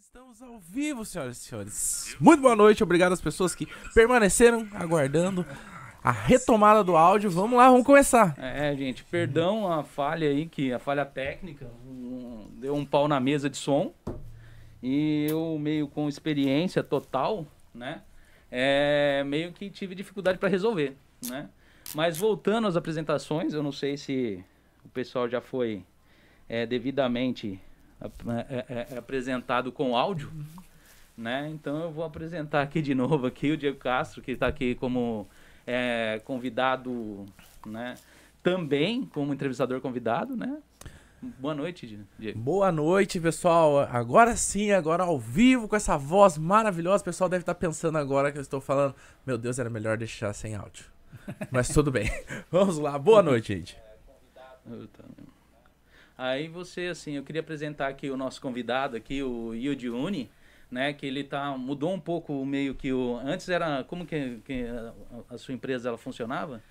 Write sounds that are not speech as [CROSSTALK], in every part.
Estamos ao vivo, senhoras e senhores. Muito boa noite, obrigado às pessoas que permaneceram aguardando a retomada do áudio. Vamos lá, vamos começar. É, gente, perdão a falha aí, que a falha técnica um, deu um pau na mesa de som. E eu, meio com experiência total, né? É, meio que tive dificuldade para resolver, né? Mas voltando às apresentações, eu não sei se o pessoal já foi é, devidamente é, é, é, apresentado com áudio, né? Então eu vou apresentar aqui de novo aqui o Diego Castro, que está aqui como é, convidado, né? Também como entrevistador convidado, né? Boa noite, Diego. Boa noite, pessoal. Agora sim, agora ao vivo, com essa voz maravilhosa. O pessoal deve estar pensando agora que eu estou falando. Meu Deus, era melhor deixar sem áudio. Mas tudo bem. [LAUGHS] Vamos lá. Boa noite, gente. Aí você, assim, eu queria apresentar aqui o nosso convidado aqui, o Yudi Uni, né? Que ele tá, mudou um pouco meio que o... Antes era... Como que, que a, a, sua empresa ela funcionava?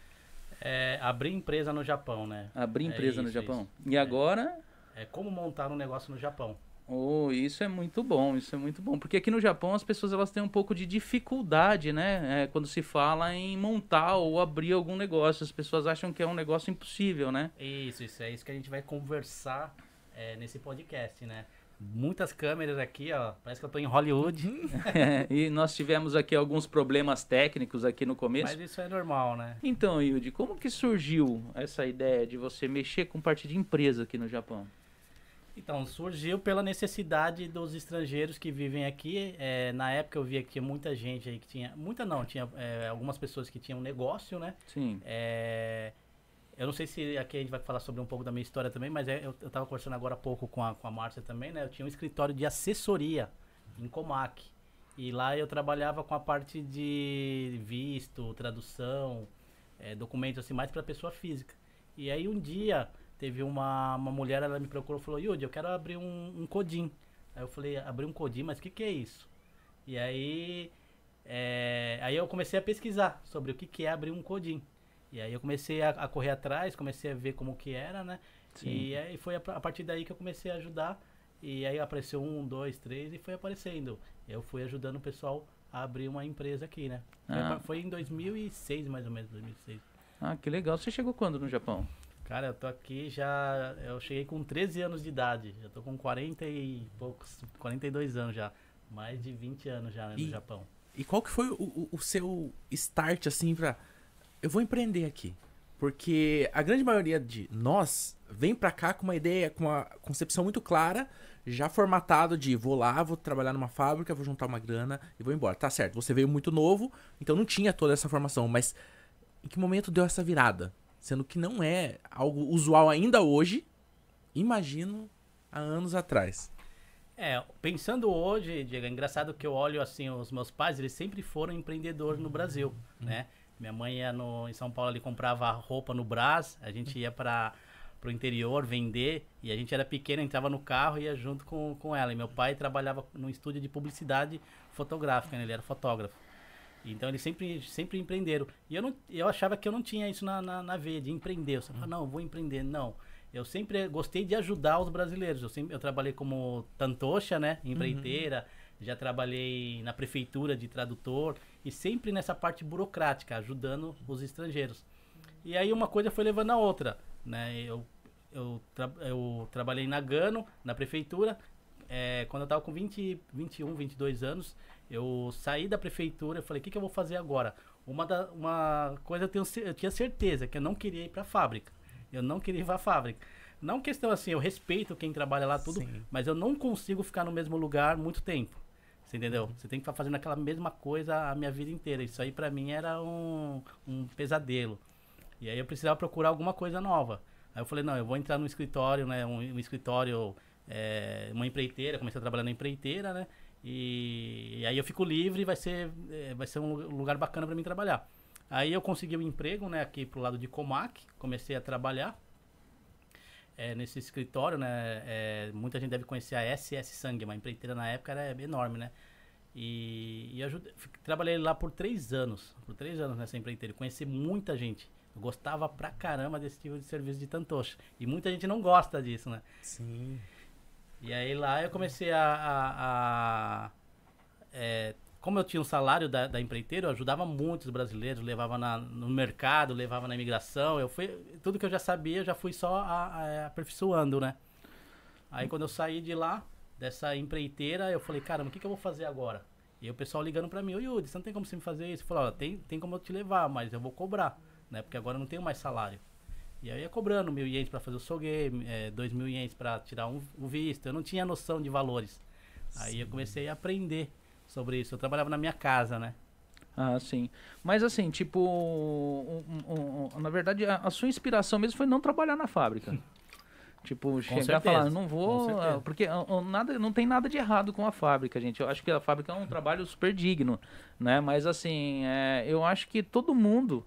É, abrir empresa no Japão, né? Abrir é empresa é isso, no Japão. Isso. E agora... É como montar um negócio no Japão. Oh, isso é muito bom, isso é muito bom. Porque aqui no Japão as pessoas elas têm um pouco de dificuldade, né? É, quando se fala em montar ou abrir algum negócio. As pessoas acham que é um negócio impossível, né? Isso, isso é isso que a gente vai conversar é, nesse podcast, né? Muitas câmeras aqui, ó. Parece que eu tô em Hollywood. [LAUGHS] é, e nós tivemos aqui alguns problemas técnicos aqui no começo. Mas isso é normal, né? Então, Yudi, como que surgiu essa ideia de você mexer com parte de empresa aqui no Japão? Então, surgiu pela necessidade dos estrangeiros que vivem aqui. É, na época eu via que tinha muita gente aí que tinha. Muita não, tinha é, algumas pessoas que tinham negócio, né? Sim. É, eu não sei se aqui a gente vai falar sobre um pouco da minha história também, mas é, eu, eu tava conversando agora há pouco com a, com a Márcia também, né? Eu tinha um escritório de assessoria em Comac. E lá eu trabalhava com a parte de visto, tradução, é, documentos assim, mais para pessoa física. E aí um dia Teve uma, uma mulher, ela me procurou e falou, Yudi, eu quero abrir um, um Codim. Aí eu falei, abrir um Codim, mas o que, que é isso? E aí, é, aí eu comecei a pesquisar sobre o que, que é abrir um Codim. E aí eu comecei a, a, correr atrás, comecei a ver como que era, né? Sim. E aí foi a, a, partir daí que eu comecei a ajudar. E aí apareceu um, dois, três e foi aparecendo. Eu fui ajudando o pessoal a abrir uma empresa aqui, né? Ah. Foi, foi em 2006, mais ou menos, 2006. Ah, que legal. Você chegou quando no Japão? Cara, eu tô aqui já. Eu cheguei com 13 anos de idade. Eu tô com 40 e poucos. 42 anos já. Mais de 20 anos já né, no Japão. E qual que foi o, o, o, seu start, assim, pra. Eu vou empreender aqui. Porque a grande maioria de nós vem pra cá com uma ideia, com uma concepção muito clara, já formatado de vou lá, vou trabalhar numa fábrica, vou juntar uma grana e vou embora. Tá certo, você veio muito novo, então não tinha toda essa formação, mas em que momento deu essa virada? Sendo que não é algo usual ainda hoje, imagino há anos atrás. É, pensando hoje, Diego, é engraçado que eu olho assim, os meus pais, eles sempre foram empreendedores no Brasil, uhum. né? Minha mãe ia no, em São Paulo, ele comprava roupa no Brás, a gente ia para pro interior vender, e a gente era pequeno, entrava no carro e ia junto com, com ela. E meu pai trabalhava no estúdio de publicidade fotográfica, né? ele era fotógrafo. Então eles sempre, sempre empreenderam. E eu, não, eu achava que eu não tinha isso na, na, na veia, de empreender. Eu falava, não, vou empreender. Não. Eu sempre gostei de ajudar os brasileiros. Eu, sempre, eu trabalhei como tantocha, né? Empreiteira. Uhum. Já trabalhei na prefeitura de tradutor. E sempre nessa parte burocrática, ajudando os estrangeiros. E aí uma coisa foi levando a outra, né? Eu, eu, tra eu trabalhei na Gano, na prefeitura. É, quando eu estava com 20, 21, 22 anos, eu saí da prefeitura, e falei, o que, que eu vou fazer agora? Uma, da, uma coisa eu, tenho, eu tinha certeza, que eu não queria ir para a fábrica. Eu não queria ir para a fábrica. Não questão assim, eu respeito quem trabalha lá tudo, Sim. mas eu não consigo ficar no mesmo lugar muito tempo. Você entendeu? Uhum. Você tem que estar fazendo aquela mesma coisa a minha vida inteira. Isso aí para mim era um, um pesadelo. E aí eu precisava procurar alguma coisa nova. Aí eu falei, não, eu vou entrar no escritório, né? Um, um escritório, é, uma empreiteira, comecei a trabalhar na empreiteira, né? E, e, aí eu fico livre vai ser, é, vai ser um lugar bacana para mim trabalhar. Aí eu consegui um emprego, né, aqui pro lado de Comac, comecei a trabalhar é, nesse escritório, né, é, muita gente deve conhecer a SS Sangue, uma empreiteira na época era enorme, né, e, e ajudei, trabalhei lá por três anos, por três anos nessa empreiteira, conheci muita gente, eu gostava pra caramba desse tipo de serviço de tantocha, e muita gente não gosta disso, né. Sim. E aí lá eu comecei a. a- a- é, como eu tinha um salário da, da empreiteira, eu ajudava muitos brasileiros, levava na- no mercado, levava na imigração. Eu fui, tudo que eu já sabia, eu já fui só a- a- aperfeiçoando, né? Aí quando eu saí de lá, dessa empreiteira, eu falei, caramba, o que, que eu vou fazer agora? E o pessoal ligando pra mim, ô Yuri, você não tem como você me fazer isso? Eu falei, tem, tem como eu te levar, mas eu vou cobrar, né? Porque agora eu não tenho mais salário. E aí eu ia cobrando mil ienes pra fazer o soguê, é, dois mil ienes pra tirar um, um visto. Eu não tinha noção de valores. Aí eu comecei a aprender sobre isso. Eu trabalhava na minha casa, né? Ah, sim. Mas assim, tipo, um- um- um- na verdade, a, a sua inspiração mesmo foi não trabalhar na fábrica. [LAUGHS] Tipo, chegar e certeza, falar, não com vou. ah, Porque ah, ah, nada, não tem nada de errado com a fábrica, gente. Eu acho que a fábrica é um trabalho super digno, né? Mas assim, é, eu acho que todo mundo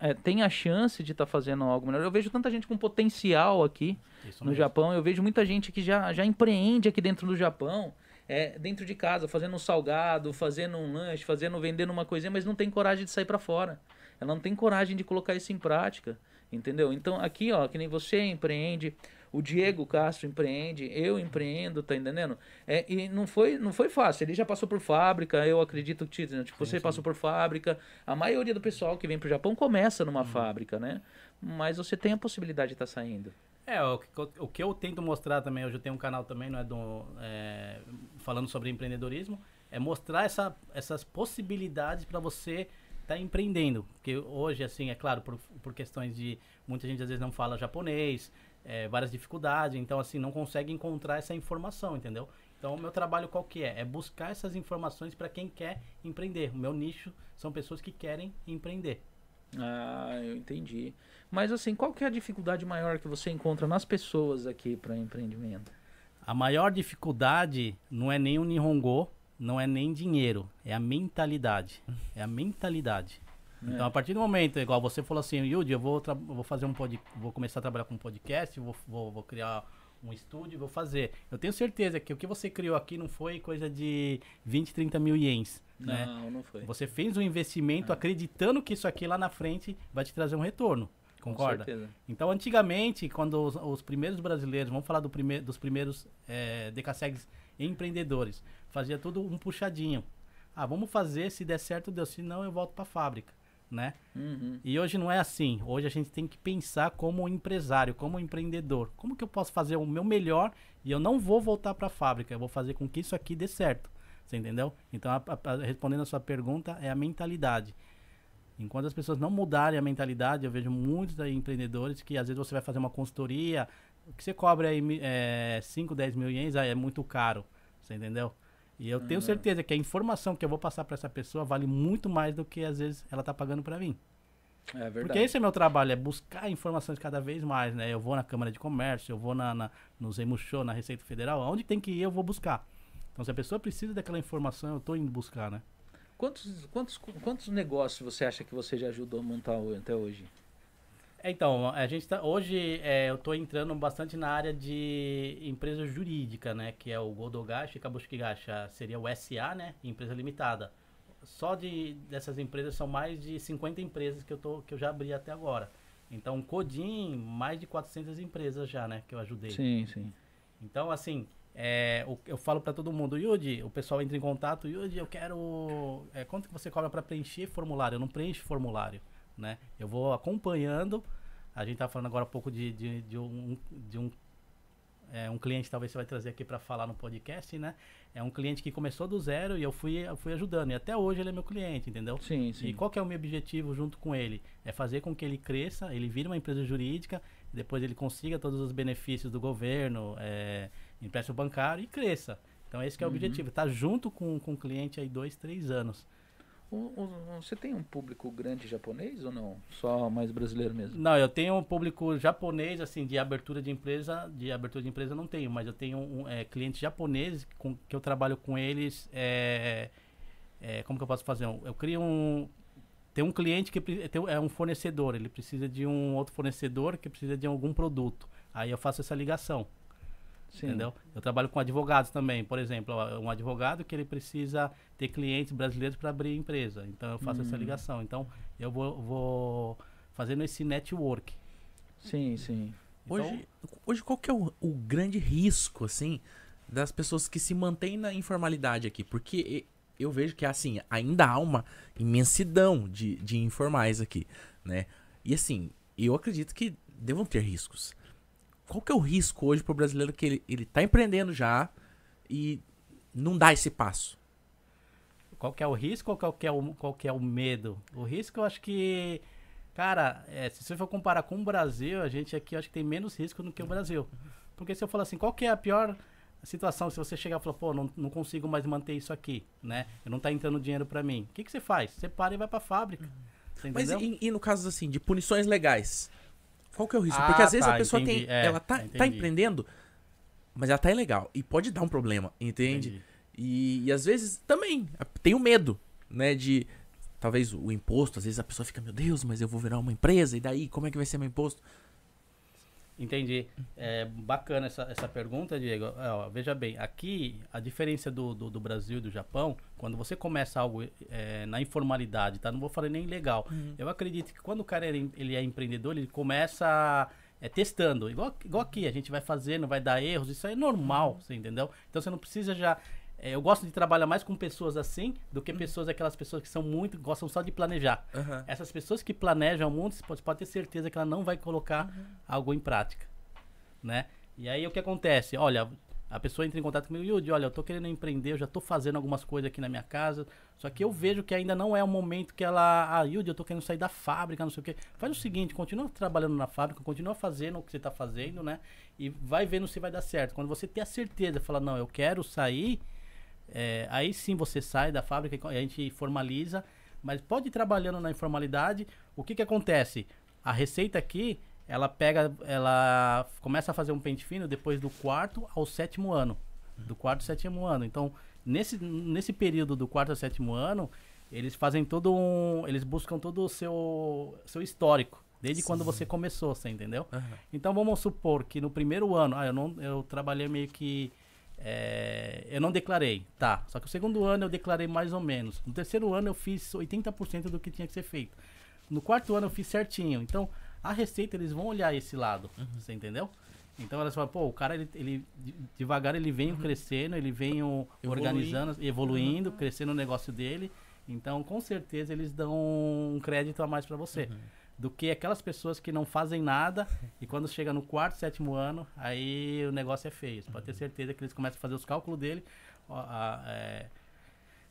é, tem a chance de estar fazendo algo melhor. Eu vejo tanta gente com potencial aqui Isso no mesmo. Japão. Eu vejo muita gente que já, já empreende aqui dentro do Japão, é, dentro de casa, fazendo um salgado, fazendo um lanche, fazendo, vendendo uma coisinha, mas não tem coragem de sair para fora. Ela não tem coragem de colocar isso em prática, entendeu? Então aqui, ó, que nem você empreende, o Diego Castro empreende, eu empreendo, tá entendendo? É, e não foi, não foi fácil. Ele já passou por fábrica, eu acredito que né? tipo, você passou por fábrica. A maioria do pessoal que vem pro Japão começa numa fábrica, né? Mas você tem a possibilidade de estar saindo. É, o, que eu- o que eu tento mostrar também, hoje eu tenho um canal também, não é do, é, falando sobre empreendedorismo, é mostrar essa, essas possibilidades para você estar empreendendo. Porque hoje, assim, é claro, por, por questões de muita gente às vezes não fala japonês, é, várias dificuldades, então assim, não consegue encontrar essa informação, entendeu? Então o meu trabalho qual que é? É buscar essas informações para quem quer empreender. O meu nicho são pessoas que querem empreender. Ah, eu entendi. Mas assim, qual que é a dificuldade maior que você encontra nas pessoas aqui para empreendimento? A maior dificuldade não é nem o Nihongo, não é nem dinheiro, é a mentalidade. É a mentalidade. Então, a partir do momento, igual você falou assim, Yudi, eu vou, vou fazer um pod, vou começar a trabalhar com um podcast, vou, vou, vou criar um estúdio, vou fazer. Eu tenho certeza que o que você criou aqui não foi coisa de 20, 30 mil ienes, né? Não, não foi. Você fez um investimento acreditando que isso aqui lá na frente vai te trazer um retorno. Concorda? Com certeza. Então, antigamente, quando os, os primeiros brasileiros, vamos falar do prime, dos primeiros é, decassegues empreendedores, fazia tudo um puxadinho. Ah, vamos fazer, se der certo, deu. Se não, eu volto para a fábrica, né? Uhum. E hoje não é assim. Hoje a gente tem que pensar como empresário, como empreendedor. Como que eu posso fazer o meu melhor e eu não vou voltar para a fábrica? Eu vou fazer com que isso aqui dê certo. Você entendeu? Então, a- a- a- respondendo a sua pergunta, é a mentalidade. Enquanto as pessoas não mudarem a mentalidade, eu vejo muitos empreendedores que às vezes você vai fazer uma consultoria, o que você cobra aí é, 5, 10 mil ienes, é muito caro. Você entendeu? E eu tenho certeza que a informação que eu vou passar para essa pessoa vale muito mais do que às vezes ela tá pagando para mim. É verdade. Porque esse é meu trabalho, é buscar informações cada vez mais, né? Eu vou na Câmara de Comércio, eu vou na, na, no Zemusho, na Receita Federal, aonde tem que ir eu vou buscar. Então se a pessoa precisa daquela informação, eu tô indo buscar, né? Quantos, quantos, quantos negócios você acha que você já ajudou a montar até hoje? É, Então, a gente tá, hoje é, eu estou entrando bastante na área de empresa jurídica, né? Que é o Godogashi e Kabushigacha, seria o SA, né? Empresa limitada. Só de dessas empresas são mais de 50 empresas que eu, tô, que eu já abri até agora. Então, Codin, mais de 400 empresas já, né? Que eu ajudei. Sim, sim. Então, assim, é, o- eu falo pra todo mundo, Yudi, o pessoal entra em contato, Yudi, eu quero. é, quanto que você cobra pra preencher formulário? Eu não preencho formulário, né? Eu vou acompanhando. A gente tá falando agora um pouco de, de, de um, de um, é, um cliente, talvez você vai trazer aqui pra falar no podcast, né? É um cliente que começou do zero e eu fui, eu fui ajudando. E até hoje ele é meu cliente, entendeu? Sim, sim. E qual que é o meu objetivo junto com ele? É fazer com que ele cresça, ele vire uma empresa jurídica, depois ele consiga todos os benefícios do governo, é, empréstimo bancário e cresça. Então esse que é o objetivo, tá junto com, com o cliente aí dois, três anos. Você tem um público grande japonês ou não? Só mais brasileiro mesmo? Não, eu tenho um público japonês, assim, de abertura de empresa, de abertura de empresa não tenho, mas eu tenho um, é, clientes japoneses com, que eu trabalho com eles, é, é, como que eu posso fazer? Eu crio um, tem um cliente que é um fornecedor, ele precisa de um outro fornecedor que precisa de algum produto, aí eu faço essa ligação. Sim. Entendeu? Eu trabalho com advogados também, por exemplo, um advogado que ele precisa ter clientes brasileiros para abrir empresa. Então eu faço essa Hum. ligação. Então eu vou, vou fazendo esse network. Sim, sim. Hoje, hoje qual que é o, o grande risco, assim, das pessoas que se mantêm na informalidade aqui? Porque eu vejo que, assim, ainda há uma imensidão de, de informais aqui, né? E, assim, eu acredito que devam ter riscos. Qual que é o risco hoje pro brasileiro que ele, ele tá empreendendo já e não dá esse passo? Qual que é o risco ou qual que é o, qual que é o medo? O risco eu acho que Cara, é, se você for comparar com o Brasil, a gente aqui acho que tem menos risco do que o Brasil. Porque se eu falar assim, qual que é a pior situação se você chegar e falar, pô, não, não consigo mais manter isso aqui, né? Eu não tá entrando dinheiro para mim. O que, que você faz? Você para e vai pra fábrica. Mas e, e, no caso assim, de punições legais? Qual que é o risco? Ah, Porque às vezes tá, a pessoa entendi. tem. É, ela tá, tá empreendendo, mas ela tá ilegal. E pode dar um problema, entende? E, e, às vezes também tem o medo, né? De talvez o imposto, às vezes a pessoa fica, meu Deus, mas eu vou virar uma empresa, e daí como é que vai ser meu imposto? Entendi. É bacana essa, essa pergunta, Diego. É, ó, veja bem, aqui a diferença do, do, do, Brasil e do Japão, quando você começa algo é, na informalidade, tá? Não vou falar nem legal. Uhum. Eu acredito que quando o cara ele, ele é empreendedor, ele começa é, testando. Igual, igual aqui, a gente vai fazendo, vai dar erros, isso é normal, uhum. você entendeu? Então você não precisa já é, eu gosto de trabalhar mais com pessoas assim do que uhum. pessoas, aquelas pessoas que são muito, gostam só de planejar. Uhum. Essas pessoas que planejam muito, você pode, pode, ter certeza que ela não vai colocar uhum. algo em prática, né? E aí o que acontece? Olha, a pessoa entra em contato comigo, Yudi, olha, eu tô querendo empreender, eu já tô fazendo algumas coisas aqui na minha casa, só que eu vejo que ainda não é o momento que ela, ah, Yudi, eu tô querendo sair da fábrica, não sei o quê. Faz o seguinte, continua trabalhando na fábrica, continua fazendo o que você tá fazendo, né? E vai vendo se vai dar certo. Quando você ter a certeza, fala, não, eu quero sair, é, aí sim você sai da fábrica e a gente formaliza, mas pode ir trabalhando na informalidade. O que que acontece? A receita aqui, ela pega, ela começa a fazer um pente fino depois do quarto ao sétimo ano. Do quarto ao sétimo ano. Então, nesse, nesse período do quarto ao sétimo ano, eles fazem todo um. Eles buscam todo o seu, seu histórico. Desde Sim. quando você começou, você entendeu? Uhum. Então vamos supor que no primeiro ano, ah, eu, não, eu trabalhei meio que é, eu não declarei, tá. Só que o segundo ano eu declarei mais ou menos. No terceiro ano eu fiz 80% do que tinha que ser feito. No quarto ano eu fiz certinho. Então, a receita eles vão olhar esse lado, uhum. você entendeu? Então elas falam, pô, o cara, ele, ele devagar ele vem uhum. crescendo, ele vem organizando, evoluindo, uhum. crescendo o negócio dele. Então, com certeza, eles dão um crédito a mais para você. Do que aquelas pessoas que não fazem nada e quando chega no quarto, sétimo ano, aí o negócio é feio. Você pode ter certeza que eles começam a fazer os cálculos dele, a, a, é,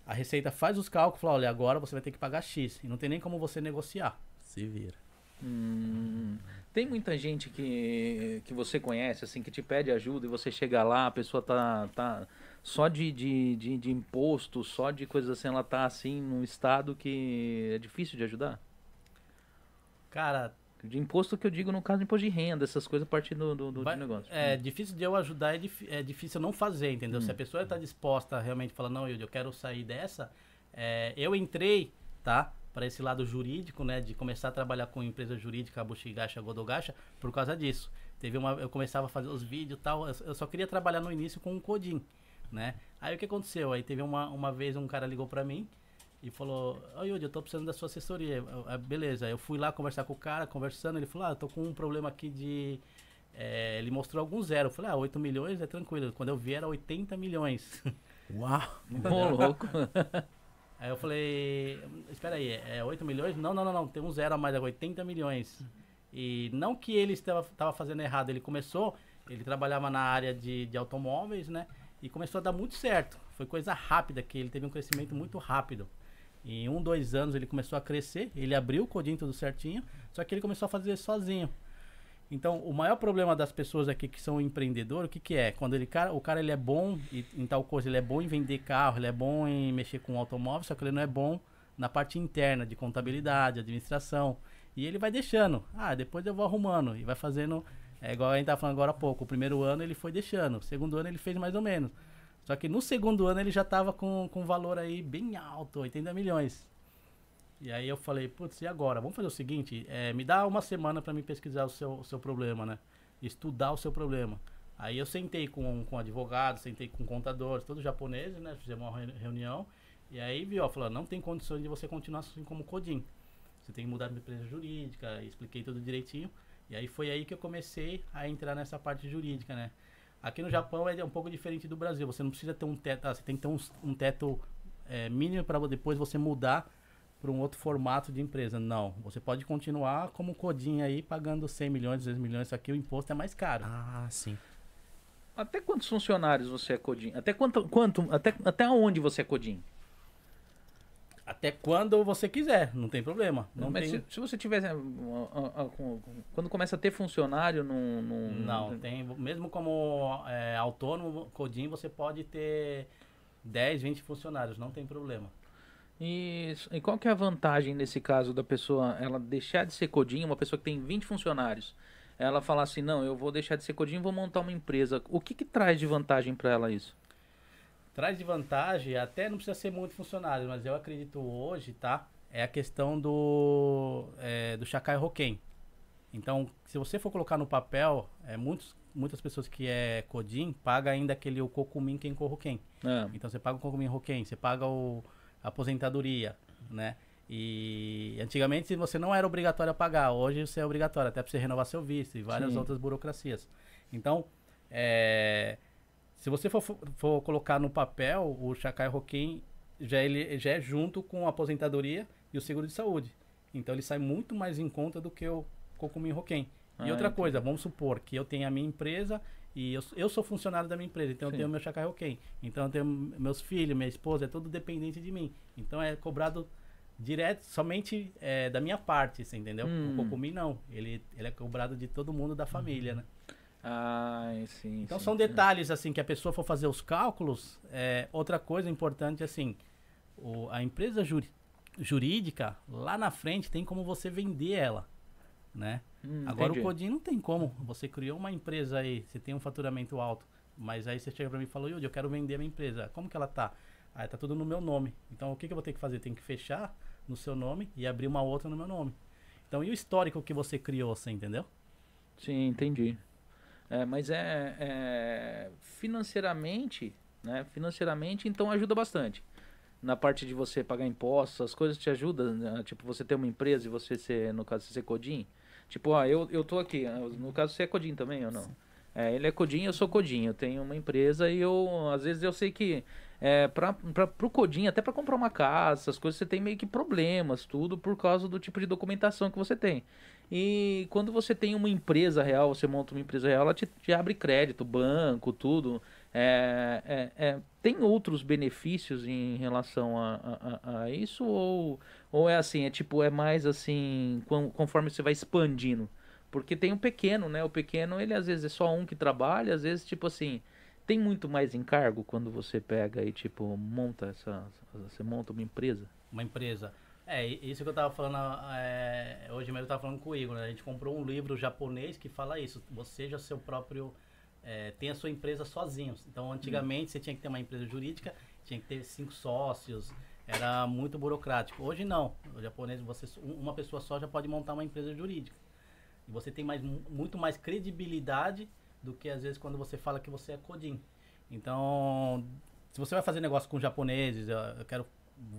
a Receita faz os cálculos, fala, olha, agora você vai ter que pagar X. E não tem nem como você negociar. Se vira. Hum, tem muita gente que, que você conhece, assim, que te pede ajuda e você chega lá, a pessoa tá, tá só de, de, de, de imposto, só de coisas assim, ela tá assim num estado que é difícil de ajudar? Cara. De imposto que eu digo no caso de imposto de renda, essas coisas a partir do, do, do vai, negócio. É hum. difícil de eu ajudar, é, dif, é difícil eu não fazer, entendeu? Hum. Se a hum. pessoa está disposta a realmente falar, não, eu, eu quero sair dessa, é, eu entrei, tá? Para esse lado jurídico, né? De começar a trabalhar com empresa jurídica, Bushigacha, Godogacha, por causa disso. Teve uma, eu começava a fazer os vídeos e tal, eu só queria trabalhar no início com o Codin, né? Aí o que aconteceu? Aí teve uma, uma vez um cara ligou para mim, e falou: Ô Yudi, eu tô precisando da sua assessoria. Eu, eu, beleza, eu fui lá conversar com o cara, conversando. Ele falou: Ah, eu tô com um problema aqui de. É, ele mostrou algum zero. Eu falei: Ah, 8 milhões é tranquilo. Quando eu vi era 80 milhões. [LAUGHS] Uau! Ô, louco! [LAUGHS] Aí eu falei: Espera aí, é 8 milhões? Não, não, não, não, tem um zero a mais, é 80 milhões. E não que ele estava fazendo errado, ele começou, ele trabalhava na área de, de automóveis, né? E começou a dar muito certo. Foi coisa rápida, que ele teve um crescimento muito rápido. Em um, dois anos ele começou a crescer, ele abriu o codinho tudo certinho, só que ele começou a fazer sozinho. Então, o maior problema das pessoas aqui que são empreendedores, o que, que é? Quando ele, o cara ele é bom em, em tal coisa, ele é bom em vender carro, ele é bom em mexer com automóvel, só que ele não é bom na parte interna de contabilidade, administração. E ele vai deixando. Ah, depois eu vou arrumando e vai fazendo. É igual a gente estava falando agora há pouco. O primeiro ano ele foi deixando. O segundo ano ele fez mais ou menos. Só que no segundo ano ele já estava com, com um valor aí bem alto, 80 milhões. E aí eu falei, putz, e agora? Vamos fazer o seguinte, é, me dá uma semana para me pesquisar o seu, o seu problema, né? Estudar o seu problema. Aí eu sentei com, com advogados, sentei com contadores, todos japoneses, né? Fizemos uma reunião. E aí viu, falou, não tem condições de você continuar assim como Codim. Você tem que mudar de empresa jurídica, expliquei tudo direitinho. E aí foi aí que eu comecei a entrar nessa parte jurídica, né? Aqui no Japão é um pouco diferente do Brasil. Você não precisa ter um teto, ah, você tem que ter um, um teto é, mínimo para depois você mudar para um outro formato de empresa. Não, você pode continuar como codinha aí pagando 100 milhões, 200 milhões, só que o imposto é mais caro. Ah, sim. Até quantos funcionários você é Codin? Até quanto, quanto até, até onde você é Codin? Até quando você quiser, não tem problema. Não Mas tem... se, se você ah, com- Quando começa a ter funcionário, não. Não, Não, tem. Mesmo como é, autônomo, Codin, você pode ter 10, 20 funcionários, não tem problema. E, e qual que é a vantagem nesse caso da pessoa ela deixar de ser Codin, uma pessoa que tem 20 funcionários? Ela falar assim, não, eu vou deixar de ser Codin e vou montar uma empresa. O que, que traz de vantagem para ela isso? Traz de vantagem, até não precisa ser muito funcionário, mas eu acredito hoje, tá? É a questão do, é, do Chacai Roquem. Então, se você for colocar no papel, é, muitos, muitas pessoas que é Codin paga ainda aquele o Cocumin Quem Roquem. É. Então você paga o Cocumin Roquem, você paga o, a aposentadoria, né? E antigamente você não era obrigatório a pagar, hoje você é obrigatório, até para você renovar seu visto e várias Sim. outras burocracias. Então, é, se você for, for colocar no papel, o Chacai Roquem já, ele, já é junto com a aposentadoria e o seguro de saúde. Então ele sai muito mais em conta do que o Cocumin Roquem. E Ah, outra entendi. coisa, vamos supor que eu tenho a minha empresa e eu, eu sou funcionário da minha empresa, então Sim. eu tenho meu Chacai Roquem. Então eu tenho meus filhos, minha esposa, é tudo dependente de mim. Então é cobrado direto, somente é, da minha parte, você entendeu? Hum. O Cocumin não. Ele, ele é cobrado de todo mundo da família, né? Ah, sim. Então sim. são detalhes assim que a pessoa for fazer os cálculos. É, outra coisa importante assim, o- a empresa juri- jurídica lá na frente tem como você vender ela, né? Hum, Agora entendi. o Codin não tem como. Você criou uma empresa aí, você tem um faturamento alto, mas aí você chega pra mim e fala, Yudi, eu quero vender a minha empresa. Como que ela tá? Ah, tá tudo no meu nome. Então o que, que eu vou ter que fazer? Tem que fechar no seu nome e abrir uma outra no meu nome. Então e o histórico que você criou, você entendeu? Sim, entendi. É, mas é, é, financeiramente, né? Financeiramente, então ajuda bastante. Na parte de você pagar impostos, as coisas te ajudam, né? tipo você ter uma empresa e você ser, no caso, você ser Codin. Tipo, ó, eu, eu tô aqui, ah, no caso você é Codin também ou não? É, ele é Codin, eu sou Codin, eu tenho uma empresa e eu, às vezes eu sei que é, pra, pra, pro Codin, até para comprar uma casa, essas coisas, você tem meio que problemas, tudo por causa do tipo de documentação que você tem. E quando você tem uma empresa real, você monta uma empresa real, ela te, te abre crédito, banco, tudo. É, é, é, tem outros benefícios em relação a, a, a- isso? Ou, ou é assim, é tipo, é mais assim, con- conforme você vai expandindo? Porque tem o pequeno, né? O pequeno, ele às vezes é só um que trabalha, às vezes, tipo assim, tem muito mais encargo quando você pega e, tipo, monta essa. Você monta uma empresa. Uma empresa. É, isso que eu tava falando, é, hoje mesmo eu tava falando com o Igor, né? A gente comprou um livro japonês que fala isso. Você seja seu próprio, é, tem a sua empresa sozinho. Então, antigamente você tinha que ter uma empresa jurídica, tinha que ter cinco sócios, era muito burocrático. Hoje não. O japonês, você, um- uma pessoa só já pode montar uma empresa jurídica. E você tem mais, mu- muito mais credibilidade do que às vezes quando você fala que você é Codin. Então, se você vai fazer negócio com japoneses, eu, quero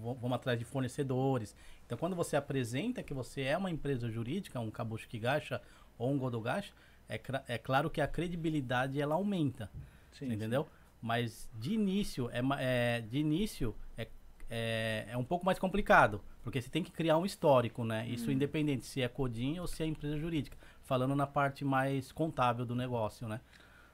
vamos atrás de fornecedores. Então, quando você apresenta que você é uma empresa jurídica, um Kabushiki Gacha ou um Godogacha, é, é claro que a credibilidade ela aumenta, Sim, entendeu? Mas de início é, é de início é, é, é um pouco mais complicado, porque você tem que criar um histórico, né? Isso independente se é Codin ou se é empresa jurídica, falando na parte mais contábil do negócio, né?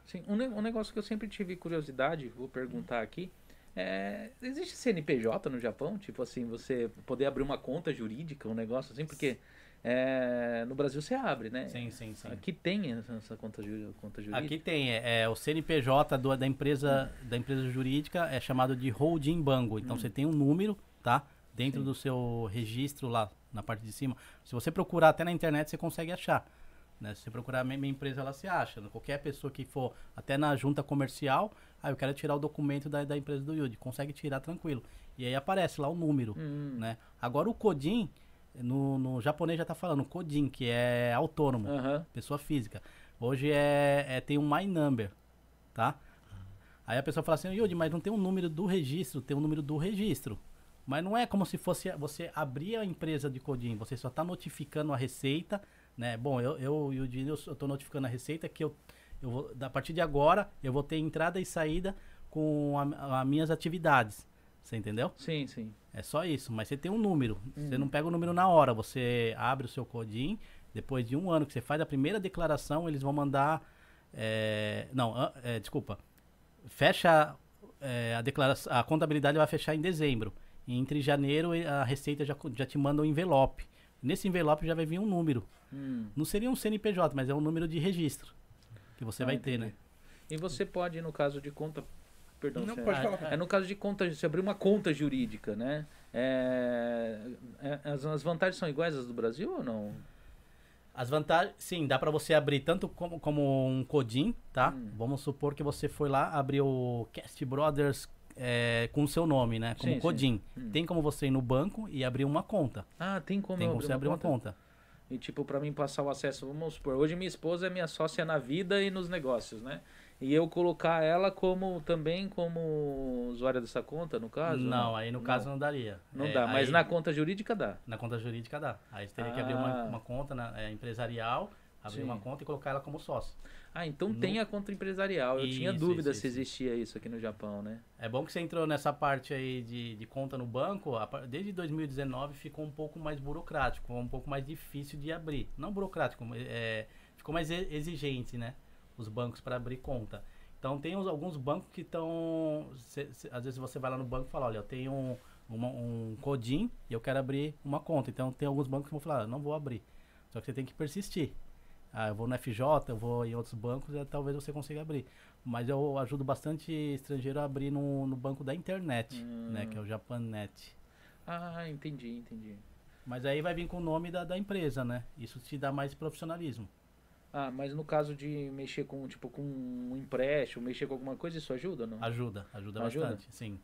Sim, um, ne- um negócio que eu sempre tive curiosidade, vou perguntar aqui. É, existe CNPJ no Japão? Tipo assim, você poder abrir uma conta jurídica, um negócio assim, porque é, no Brasil você abre, né? Sim, sim, sim. Aqui tem essa, conta, conta jurídica. Aqui tem, é, é, o CNPJ do- da, empresa, da empresa jurídica é chamado de holding banco. Então você tem um número, tá? Dentro Sim. do seu registro lá na parte de cima. Se você procurar até na internet, você consegue achar. Né? Se você procurar a minha, minha empresa, ela se acha. Qualquer pessoa que for até na junta comercial, ah, eu quero tirar o documento da, da empresa do Yudi. Consegue tirar tranquilo. E aí aparece lá o número Hum, né? Agora o Kodin, no, no japonês já tá falando, Kodin, que é autônomo, Aham. pessoa física. Hoje é, é- tem um My Number, tá? Aí a pessoa fala assim, Yudi, mas não tem um número do registro, tem um número do registro. Mas não é como se fosse você abrir a empresa de Kodin, você só tá notificando a receita né? Bom, eu, eu e o Dino, eu estou notificando a Receita que eu, eu vou, a partir de agora, eu vou ter entrada e saída com as minhas atividades. Você entendeu? Sim, sim. É só isso, mas você tem um número. Hum. Você não pega o número na hora, você abre o seu CODIN, depois de um ano que você faz a primeira declaração, eles vão mandar. é, não, é, desculpa. Fecha é, a declaração. A contabilidade vai fechar em dezembro. Entre janeiro a Receita já, já te manda um envelope. Nesse envelope já vai vir um número. Hum. Não seria um CNPJ, mas é um número de registro que você Ah, vai ter, entendi. né? E você pode, no caso de conta. Perdão, Não, pode Ah, falar. É no caso de conta, se abrir uma conta jurídica, né? É, é- as, as vantagens são iguais às do Brasil ou não? As vantagens, sim, dá para você abrir tanto como, como um CODIN, tá? Hum. Vamos supor que você foi lá, abriu o Cast Brothers é, com o seu nome, né? Como Sim, sim. CODIN. Hum. Tem como você ir no banco e abrir uma conta. Ah, tem como Tem como você abrir uma conta. E tipo, pra mim passar o acesso, vamos supor, hoje minha esposa é minha sócia na vida e nos negócios, né? E eu colocar ela como também como usuária dessa conta, no caso? não, aí no Não. caso não daria. Não É, dá, mas aí- na conta jurídica dá. na conta jurídica dá. Aí você teria que abrir uma, Ah. uma conta na- é, empresarial, abrir Sim. uma conta e colocar ela como sócio. Ah, então No- tem a conta empresarial. Eu tinha Isso, dúvida isso, se isso. existia isso aqui no Japão, né? É bom que você entrou nessa parte aí de, de conta no banco. Desde 2019 ficou um pouco mais burocrático, um pouco mais difícil de abrir. Não burocrático, é, ficou mais exigente, né? Os bancos para abrir conta. Então tem uns- alguns bancos que estão. Às vezes você vai lá no banco e fala, olha, eu tenho um, uma- um CODIN e eu quero abrir uma conta. Então tem alguns bancos que vão falar, "Ah, não vou abrir. Só que você tem que persistir. Ah, eu vou no FJ, eu vou em outros bancos, e talvez você consiga abrir. Mas eu ajudo bastante estrangeiro a abrir no, no banco da internet, né? Hum. Que é o Japanet. Ah, entendi, entendi. Mas aí vai vir com o nome da, da empresa, né? Isso te dá mais profissionalismo. Ah, mas no caso de mexer com, tipo, com um empréstimo, mexer com alguma coisa, isso ajuda ou não? Ajuda, ajuda, Ajuda? bastante, sim.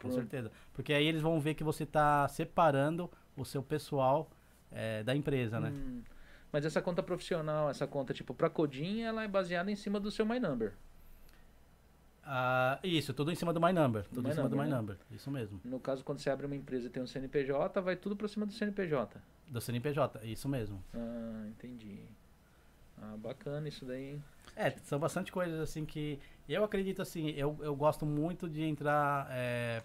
Com certeza. Porque aí eles vão ver que você está separando o seu pessoal eh, da empresa, né? Hum, mas essa conta profissional, essa conta, tipo, pra Codin, ela é baseada em cima do seu My Number. Ah, isso, tudo em cima do My Number. Tudo My em cima do Number, My né? Number. Isso mesmo. No caso, quando você abre uma empresa e tem um CNPJ, vai tudo pra cima do CNPJ. Do CNPJ, isso mesmo. Ah, entendi. Ah, bacana isso daí. hein? É, são bastante coisas assim que. Eu acredito assim, eu, eu gosto muito de entrar. é,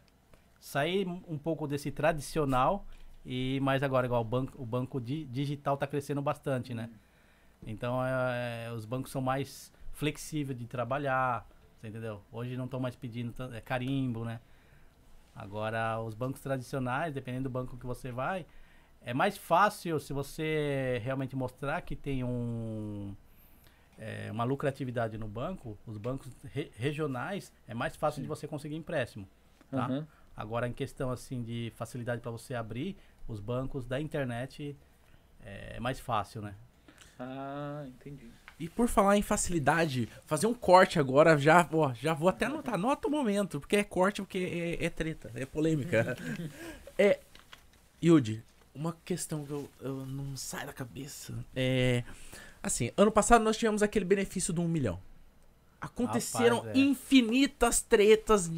sair um pouco desse tradicional e mais agora, igual o banco, o banco di- digital está crescendo bastante, né? Então é, os bancos são mais flexíveis de trabalhar, você entendeu? Hoje não estão mais pedindo é, carimbo, né? Agora os bancos tradicionais, dependendo do banco que você vai, é mais fácil se você realmente mostrar que tem um é, uma lucratividade no banco, os bancos re- regionais é mais fácil Sim. de você conseguir empréstimo. Tá? Aham. Agora, em questão assim de facilidade para você abrir, os bancos da internet é mais fácil, né? Ah, entendi. E por falar em facilidade, fazer um corte agora, já, ó, já vou até anotar. Anota o momento, porque é corte, porque é, é treta, é polêmica. [LAUGHS] é. Yudi, uma questão que eu, eu não sai da cabeça. É. Assim, ano passado nós tivemos aquele benefício do um milhão. Aconteceram Rapaz, é. infinitas tretas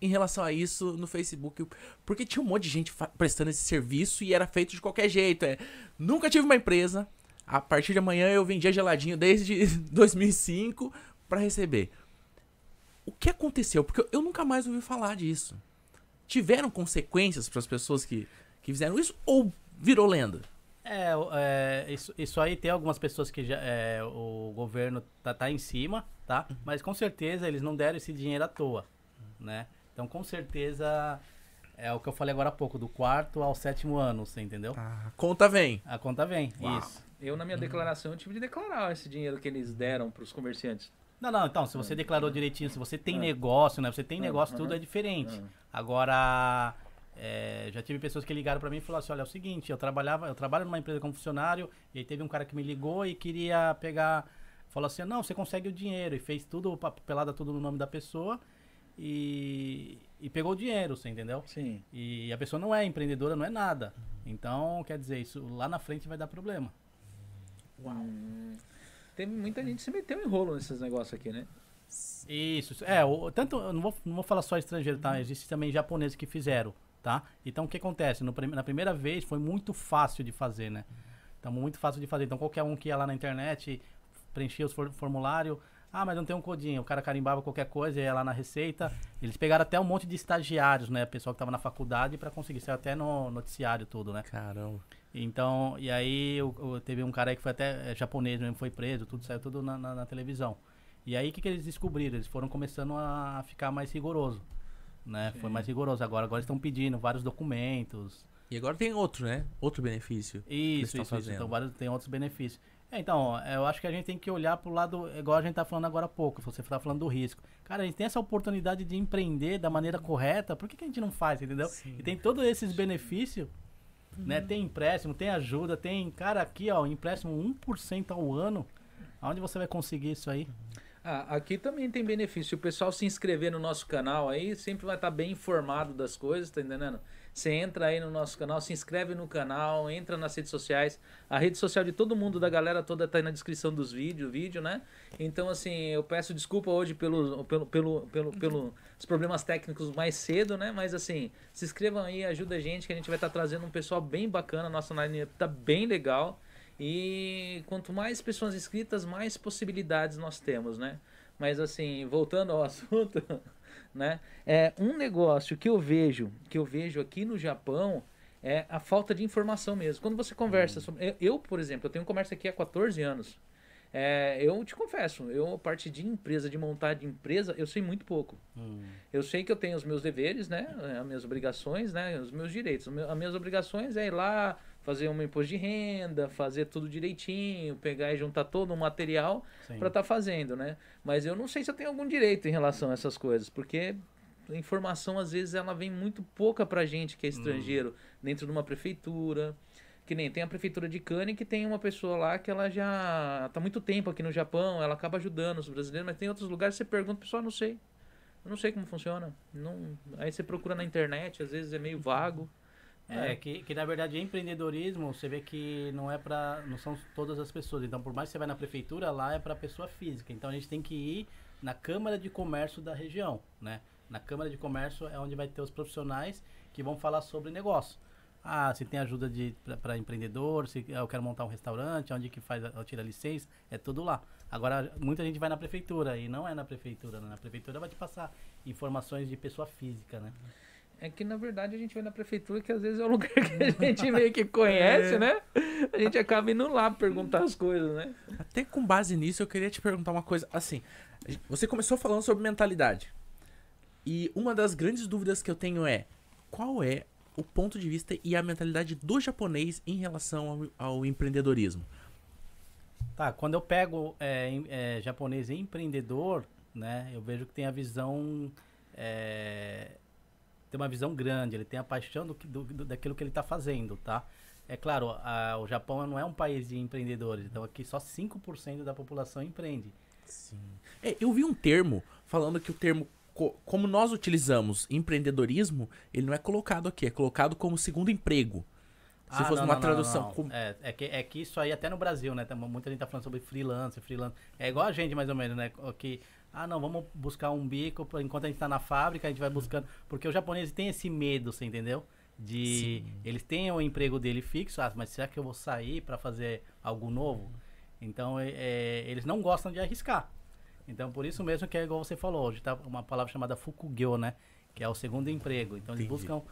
em relação a isso no Facebook. Porque tinha um monte de gente prestando esse serviço e era feito de qualquer jeito. É. Nunca tive uma empresa. A partir de amanhã eu vendia geladinho desde [LAUGHS] 2005 pra receber. O que aconteceu? Porque eu nunca mais ouvi falar disso. Tiveram consequências para as pessoas que, que fizeram isso ou virou lenda? É, é, isso, isso aí tem algumas pessoas que já é, o governo tá, tá em cima, tá? Mas com certeza eles não deram esse dinheiro à toa, né? Então com certeza é o que eu falei agora há pouco, do quarto ao sétimo ano, você entendeu? A conta vem. A conta vem, Uau. isso. Eu, na minha declaração, eu tive de declarar esse dinheiro que eles deram pros comerciantes. Não, não, então, se você declarou direitinho, se você tem Ah. negócio, né? Você tem Ah, negócio, tudo é diferente. Agora, é, já tive pessoas que ligaram pra mim e falaram assim, olha, é o seguinte, eu trabalhava, eu trabalho numa empresa como funcionário, e aí teve um cara que me ligou e queria pegar, falou assim, não, você consegue o dinheiro, e fez tudo, papelada tudo no nome da pessoa, e, e pegou o dinheiro, você entendeu? Sim. E a pessoa não é empreendedora, não é nada. Então, quer dizer, isso lá na frente vai dar problema. Hum. Teve muita gente que se meteu em rolo nesses negócios aqui, né? Isso, é, o, tanto, eu não vou, não vou falar só estrangeiro, tá? Existem também japoneses que fizeram, tá? Então o que acontece? No na primeira vez foi muito fácil de fazer, né? Então muito fácil de fazer. Então qualquer um que ia lá na internet, preenchia os for formulário, ah, mas não tem um codinho. O cara carimbava qualquer coisa, ia lá na receita. Eles pegaram até um monte de estagiários, né? Pessoal que estava na faculdade para conseguir ser até no noticiário tudo, né? Caramba. Então, e aí eu, eu- teve um cara aí que foi até é, japonês mesmo, foi preso, tudo saiu tudo na, na- na televisão. E aí o que, que eles descobriram? Eles foram começando a ficar mais rigoroso. Né? Foi mais rigoroso. Agora, agora estão pedindo vários documentos. E agora tem outro, né? Outro benefício. Isso, isso, isso. Então, vários, tem outros benefícios. É, então, eu acho que a gente tem que olhar pro lado, igual a gente tá falando agora há pouco, você tá falando do risco. Cara, a gente tem essa oportunidade de empreender da maneira correta, por que, que a gente não faz, entendeu? E tem todos esses benefícios, né? Tem empréstimo, tem ajuda, tem, cara, aqui, ó, empréstimo 1% ao ano. Aonde você vai conseguir isso aí? Ah, aqui também tem benefício. O pessoal se inscrever no nosso canal aí sempre vai estar bem informado das coisas, tá entendendo? Você entra aí no nosso canal, se inscreve no canal, entra nas redes sociais. A rede social de todo mundo, da galera toda, tá aí na descrição dos vídeos, vídeo, né? Então, assim, eu peço desculpa hoje pelo, pelo, pelo, pelo, pelo os problemas técnicos mais cedo, né? Mas assim, se inscrevam aí, ajuda a gente, que a gente vai estar trazendo um pessoal bem bacana. Nossa line tá bem legal. E quanto mais pessoas inscritas, mais possibilidades nós temos, né? Mas assim, voltando ao [LAUGHS] assunto, né? É um negócio que eu vejo, que eu vejo aqui no Japão é a falta de informação mesmo. Quando você conversa sobre, eu, eu, por exemplo, eu tenho comércio aqui há 14 anos. É, eu te confesso, eu a parte de empresa, de montar de empresa, eu sei muito pouco. Eu sei que eu tenho os meus deveres, né? As minhas obrigações, né? Os meus direitos. As minhas obrigações é ir lá, fazer um imposto de renda, fazer tudo direitinho, pegar e juntar todo o material para estar fazendo, né? Mas eu não sei se eu tenho algum direito em relação a essas coisas, porque a informação às vezes ela vem muito pouca pra gente que é estrangeiro dentro de uma prefeitura. Que nem tem a prefeitura de Cane que tem uma pessoa lá que ela já tá muito tempo aqui no Japão, ela acaba ajudando os brasileiros, mas tem outros lugares que você pergunta, pessoal, não sei. Eu não sei como funciona. Não... Aí você procura na internet, às vezes é meio vago. É, que, que na verdade empreendedorismo, você vê que não é para não são todas as pessoas. Então, por mais que você vai na prefeitura, lá é para pessoa física. Então, a gente tem que ir na Câmara de Comércio da região, né? Na Câmara de Comércio é onde vai ter os profissionais que vão falar sobre negócio. Ah, se tem ajuda de para empreendedor, se eu quero montar um restaurante, onde que faz, a- tira a licença, é tudo lá. Agora, muita gente vai na prefeitura e não é na prefeitura, né? Na prefeitura vai te passar informações de pessoa física, né? É que na verdade a gente vai na prefeitura, que às vezes é o lugar que a gente [LAUGHS] meio que conhece, né? A gente acaba indo lá perguntar as coisas, né? Até com base nisso, eu queria te perguntar uma coisa. Assim, você começou falando sobre mentalidade. E uma das grandes dúvidas que eu tenho é: qual é o ponto de vista e a mentalidade do japonês em relação ao, ao empreendedorismo? Tá, quando eu pego é, em- é, japonês empreendedor, né, eu vejo que tem a visão, é, tem uma visão grande, ele tem a paixão do, que- do- do- daquilo que ele está fazendo, tá? É claro, a- o Japão não é um país de empreendedores, então aqui só 5% da população empreende. Sim. É, eu vi um termo falando que o termo, co- como nós utilizamos empreendedorismo, ele não é colocado aqui, é colocado como segundo emprego. Se Ah, fosse não, uma não, tradução. não. com- É, é, que, é que isso aí até no Brasil, né? Tem, muita gente tá falando sobre freelance, freelance. É igual a gente, mais ou menos, né? Que, ah, não, vamos buscar um bico enquanto a gente tá na fábrica, a gente vai buscando. Porque os japoneses têm esse medo, você entendeu? De. Eles têm o emprego dele fixo, ah, mas será que eu vou sair pra fazer algo novo? Então, é, é, eles não gostam de arriscar. Então, por isso mesmo que é igual você falou, hoje tá uma palavra chamada fukugyo, né? Que é o segundo emprego. Então, eles Entendi. buscam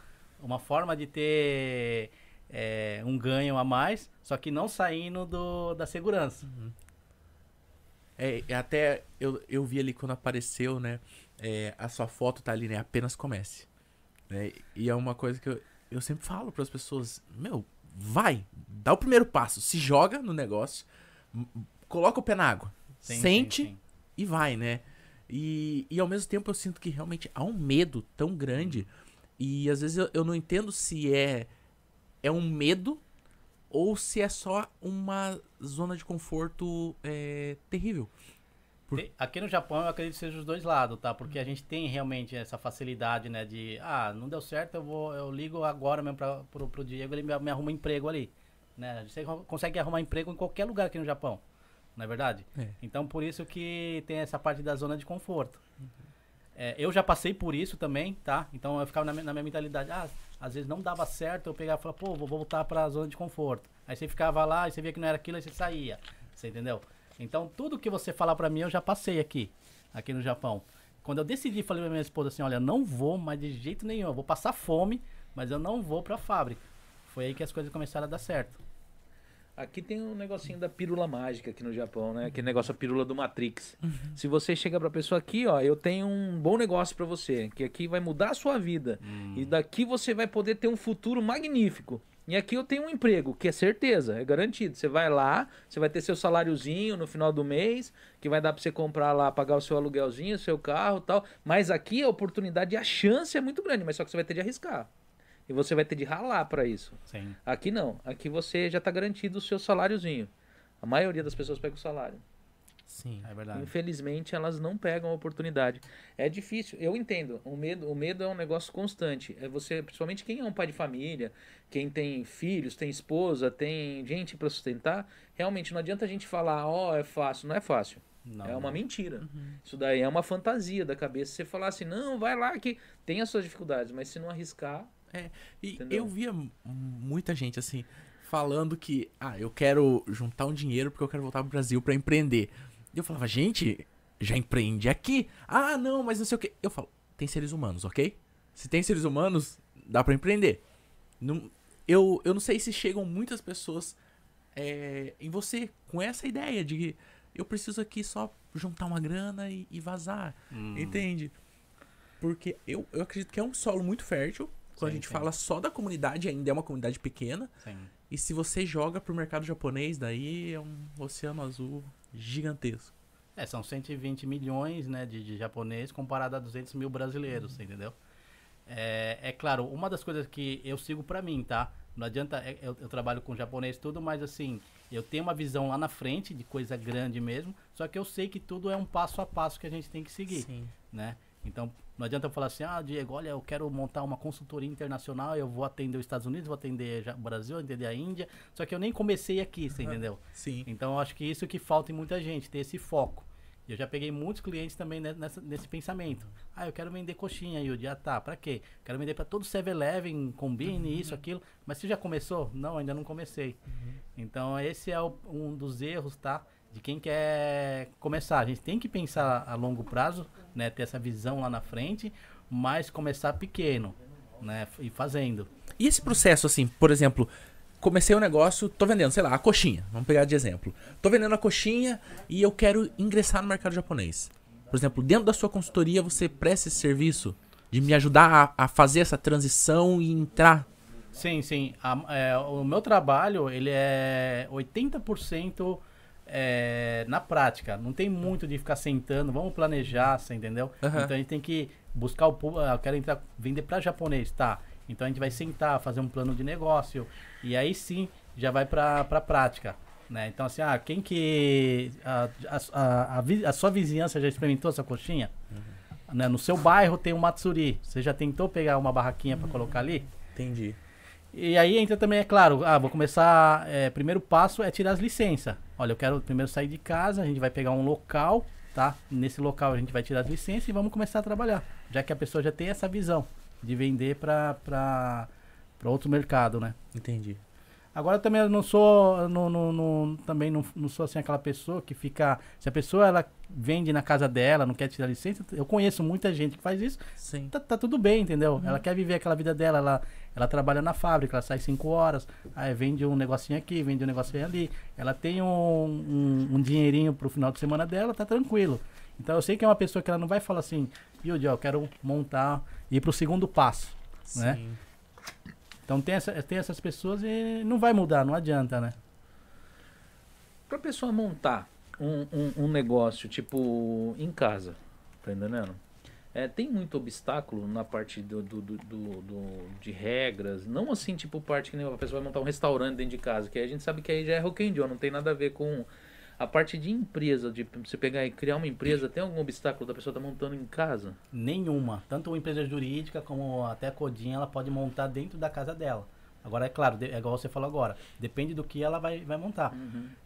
uma forma de ter é, um ganho a mais, só que não saindo do, da segurança. É, até eu, eu vi ali quando apareceu, né? é, a sua foto tá ali, né? Apenas comece. Né, e é uma coisa que eu, eu sempre falo para as pessoas: Meu, vai, dá o primeiro passo, se joga no negócio, coloca o pé na água, Sim, sente sim, sim. e vai, né? E, e ao mesmo tempo eu sinto que realmente há um medo tão grande. E às vezes eu, eu não entendo se é, é um medo ou se é só uma zona de conforto é, terrível. Por- Aqui no Japão eu acredito que seja os dois lados, tá? Porque a gente tem realmente essa facilidade, né? De, ah, não deu certo, eu vou, eu ligo agora mesmo pra, pro, pro Diego, ele me, me arruma um emprego ali. Né? Você co- consegue arrumar emprego em qualquer lugar aqui no Japão, não é verdade? É. Então por isso que tem essa parte da zona de conforto. É, eu já passei por isso também, tá? Então eu ficava na, minha- na minha mentalidade, ah, às vezes não dava certo, eu pegava e falava, pô, vou voltar pra zona de conforto. Aí você ficava lá, aí você via que não era aquilo, aí você saía. Você entendeu? Então, tudo que você falar pra mim, eu já passei aqui, aqui no Japão. Quando eu decidi, falei pra minha esposa assim, olha, não vou mais de jeito nenhum, eu vou passar fome, mas eu não vou pra fábrica. Foi aí que as coisas começaram a dar certo. Aqui tem um negocinho da pílula mágica aqui no Japão, né? Aquele negócio, a pílula do Matrix. Se você chega pra pessoa aqui, ó, eu tenho um bom negócio pra você, que aqui vai mudar a sua vida. E daqui você vai poder ter um futuro magnífico. E aqui eu tenho um emprego, que é certeza, é garantido. Você vai lá, você vai ter seu saláriozinho no final do mês, que vai dar pra você comprar lá, pagar o seu aluguelzinho, o seu carro e tal. Mas aqui a oportunidade e a chance é muito grande, mas só que você vai ter de arriscar. E você vai ter de ralar pra isso. Sim. Aqui não. Aqui você já tá garantido o seu saláriozinho. A maioria das pessoas pega o salário. Sim. É verdade. Infelizmente, elas não pegam a oportunidade. É difícil. Eu entendo. O medo, o medo é um negócio constante. É você, principalmente quem é um pai de família, quem tem filhos, tem esposa, tem gente para sustentar. Realmente não adianta a gente falar, ó, é fácil. Não é fácil. Não, é uma não. mentira. Isso daí é uma fantasia da cabeça. Você falar assim, não, vai lá que tem as suas dificuldades, mas se não arriscar, E Entendeu? eu via muita gente assim falando que, ah, eu quero juntar um dinheiro porque eu quero voltar pro Brasil pra empreender. E eu falava, gente, já empreende aqui? Ah, não, mas não sei o que. Eu falo, tem seres humanos, ok? Se tem seres humanos, dá pra empreender. Não, eu, eu não sei se chegam muitas pessoas é, em você com essa ideia de que eu preciso aqui só juntar uma grana e, e vazar. Hum, Entende? Porque eu, eu acredito que é um solo muito fértil. Quando a Sim, gente sim. fala só da comunidade, ainda é uma comunidade pequena. sim. E se você joga pro mercado japonês, daí é um oceano azul gigantesco. É, são 120 milhões né, de, de japoneses comparado a 200 mil brasileiros, você entendeu? É, é claro, uma das coisas que eu sigo pra mim, tá? Não adianta, é, eu, eu trabalho com japonês tudo, mas assim, eu tenho uma visão lá na frente de coisa grande mesmo, só que eu sei que tudo é um passo a passo que a gente tem que seguir, Sim. né? Então, não adianta eu falar assim, ah, Diego, olha, eu quero montar uma consultoria internacional, eu vou atender os Estados Unidos, vou atender o Brasil, vou atender a Índia, só que eu nem comecei aqui, você entendeu? Sim. Então eu acho que isso que falta em muita gente, ter esse foco. Eu já peguei muitos clientes também ne- nessa- nesse pensamento. Ah, eu quero vender coxinha, Yudi. Ah, tá, pra quê? Quero vender pra todo 7-Eleven, combine, isso, aquilo. Mas você já começou? Não, ainda não comecei. Então esse é o- um dos erros, tá? De quem quer começar. A gente tem que pensar a longo prazo, né? Ter essa visão lá na frente, mas começar pequeno, né? E fazendo. E esse processo, assim, por exemplo, comecei um negócio, tô vendendo, sei lá, a coxinha. Vamos pegar de exemplo. Tô vendendo a coxinha e eu quero ingressar no mercado japonês. Por exemplo, dentro da sua consultoria, você presta esse serviço de me ajudar a, a fazer essa transição e entrar. Sim, sim. A- é, o meu trabalho, ele é 80% é, na prática. Não tem muito de ficar sentando, vamos planejar, você entendeu? Aham. Então a gente tem que buscar o público. Eu quero entrar, vender para japonês, tá? Então a gente vai sentar, fazer um plano de negócio. E aí sim, já vai para pra prática. Né? Então assim, ah, quem que. A, a, a, a a sua vizinhança já experimentou essa coxinha? Né? No seu bairro tem um Matsuri. Você já tentou pegar uma barraquinha para colocar ali? Entendi. E aí entra também, é claro, ah, vou começar. É, primeiro passo é tirar as licenças. Olha, eu quero primeiro sair de casa, a gente vai pegar um local, tá? Nesse local a gente vai tirar as licenças e vamos começar a trabalhar. Já que a pessoa já tem essa visão de vender para outro mercado, né? Entendi. Agora também eu não sou, não, não, não- também não, não sou assim aquela pessoa que fica, se a pessoa ela vende na casa dela, não quer tirar licença, eu conheço muita gente que faz isso, Sim. tá, tá tudo bem, entendeu? Ela quer viver aquela vida dela, ela, ela trabalha na fábrica, ela sai 5 horas, aí vende um negocinho aqui, vende um negocinho ali, ela tem um, um, um dinheirinho pro final de semana dela, tá tranquilo. Então eu sei que é uma pessoa que ela não vai falar assim, Yudi, eu quero montar, ir pro segundo passo, né? Então tem, essa, tem essas pessoas e não vai mudar, não adianta, né? Pra pessoa montar um, um, um negócio, tipo, em casa, tá entendendo? É, tem muito obstáculo na parte do, do, do, do- de regras, não assim, tipo, parte que nem a pessoa vai montar um restaurante dentro de casa, que aí a gente sabe que aí já é rock'n'roll, não tem nada a ver com a parte de empresa, de você pegar e criar uma empresa, tem algum obstáculo da pessoa estar montando em casa? Nenhuma. Tanto uma empresa jurídica como até a Codinha, ela pode montar dentro da casa dela. Agora, é claro, é igual você falou agora, depende do que ela vai, vai montar.